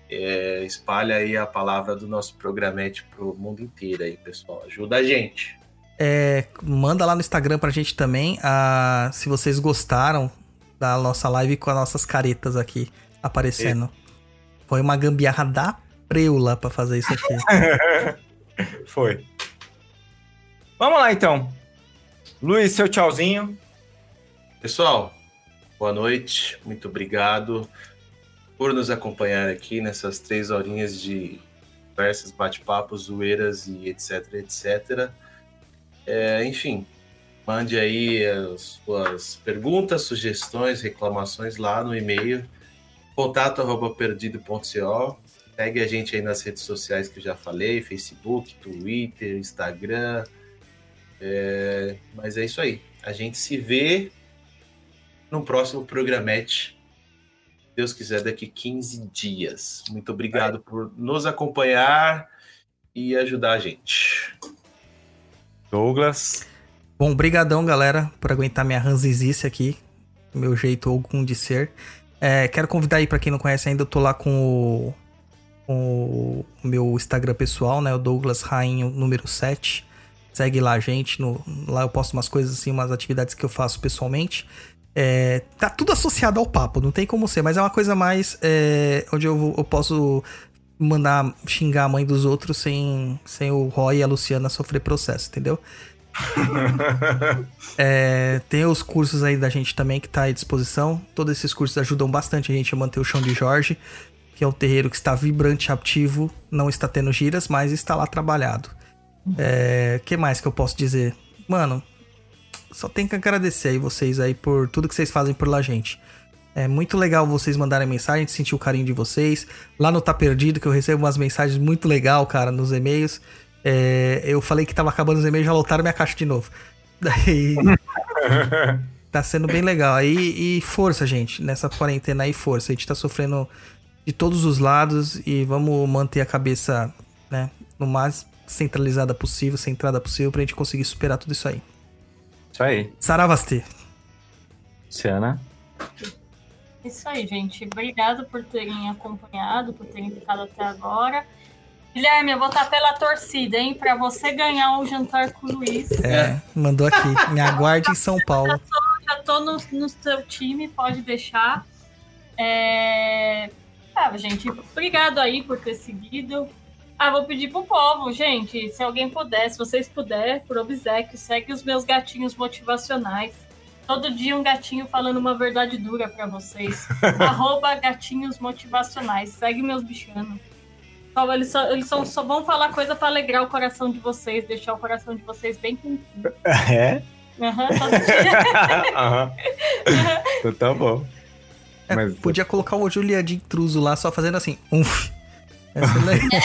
É, espalha aí a palavra do nosso programete pro mundo inteiro aí, pessoal. Ajuda a gente. É, manda lá no Instagram pra gente também ah, se vocês gostaram da nossa live com as nossas caretas aqui aparecendo. Foi uma gambiarra da preula pra fazer isso aqui. (laughs) Foi. Vamos lá então. Luiz, seu tchauzinho. Pessoal, boa noite, muito obrigado por nos acompanhar aqui nessas três horinhas de diversos bate-papos, zoeiras e etc, etc. É, enfim, mande aí as suas perguntas, sugestões, reclamações lá no e-mail contato arroba perdido.co Segue a gente aí nas redes sociais que eu já falei, Facebook, Twitter, Instagram. É, mas é isso aí. A gente se vê no próximo programete. Se Deus quiser, daqui 15 dias. Muito obrigado por nos acompanhar e ajudar a gente. Douglas. Bom, brigadão, galera, por aguentar minha ranzizice aqui. Meu jeito algum de ser. É, quero convidar aí, pra quem não conhece ainda, eu tô lá com o, com o meu Instagram pessoal, né? O Douglas Rainho, número 7. Segue lá a gente. No, lá eu posto umas coisas assim, umas atividades que eu faço pessoalmente. É, tá tudo associado ao papo, não tem como ser, mas é uma coisa mais é, onde eu, eu posso mandar xingar a mãe dos outros sem, sem o Roy e a Luciana sofrer processo, entendeu? (laughs) É, tem os cursos aí da gente também que tá à disposição. Todos esses cursos ajudam bastante a gente a manter o chão de Jorge, que é um terreiro que está vibrante, ativo, não está tendo giras, mas está lá trabalhado. É, que mais que eu posso dizer? Mano, só tenho que agradecer aí vocês aí por tudo que vocês fazem por lá, gente. É muito legal vocês mandarem mensagem, sentir o carinho de vocês. Lá no Tá Perdido, que eu recebo umas mensagens muito legal, cara, nos e-mails. É, eu falei que tava acabando os e-mails, já lotaram minha caixa de novo. (laughs) Daí. (laughs) tá sendo bem legal. Aí, e força, gente, nessa quarentena aí, força. A gente tá sofrendo de todos os lados e vamos manter a cabeça, né, no mais centralizada possível, centrada possível, pra gente conseguir superar tudo isso aí. Isso aí. Saravastê. Luciana. Isso aí, gente. Obrigado por terem acompanhado, por terem ficado até agora. Guilherme, eu vou estar pela torcida, hein? Pra você ganhar o jantar com o Luiz. É, mandou aqui. Me aguarde em São Paulo. Já tô no, no seu time, pode deixar. É... Ah, gente, obrigado aí por ter seguido. Ah, vou pedir pro povo, gente, se alguém puder, se vocês puderem, por obsequio, segue os meus gatinhos motivacionais. Todo dia um gatinho falando uma verdade dura pra vocês. (laughs) Arroba gatinhos motivacionais. Segue meus bichanos. Eles, só, eles só, só vão falar coisa pra alegrar o coração de vocês, deixar o coração de vocês bem quentinho. (laughs) É? (laughs) Aham. Aham. Então tá bom. É, Mas- podia colocar o Julia de intruso lá, só fazendo assim. Umf. Legal.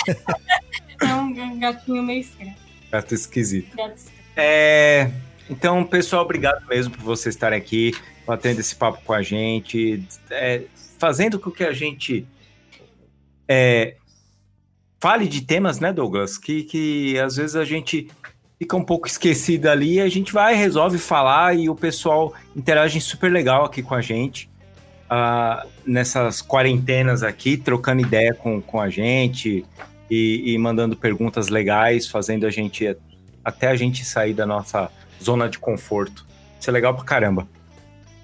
É um gatinho meio estranho. Gato esquisito. Gato. É, então, pessoal, obrigado mesmo por vocês estarem aqui, batendo esse papo com a gente, é, fazendo com que a gente é, fale de temas, né, Douglas? Que, que às vezes a gente fica um pouco esquecido ali, a gente vai, resolve falar e o pessoal interage super legal aqui com a gente. Ah, nessas quarentenas aqui, trocando ideia com, com a gente e, e mandando perguntas legais, fazendo a gente até a gente sair da nossa zona de conforto. Isso é legal pra caramba.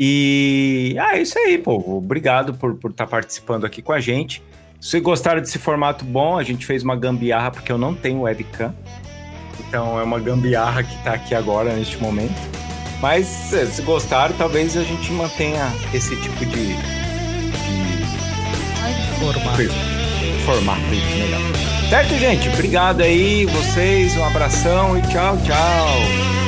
E ah, é isso aí, povo. Obrigado por estar por tá participando aqui com a gente. Se gostaram desse formato bom, a gente fez uma gambiarra porque eu não tenho webcam. Então é uma gambiarra que tá aqui agora, neste momento. Mas eh, se gostaram, talvez a gente mantenha esse tipo de, de Formato. formato legal. Certo, gente? Obrigado aí, vocês, um abração e tchau, tchau.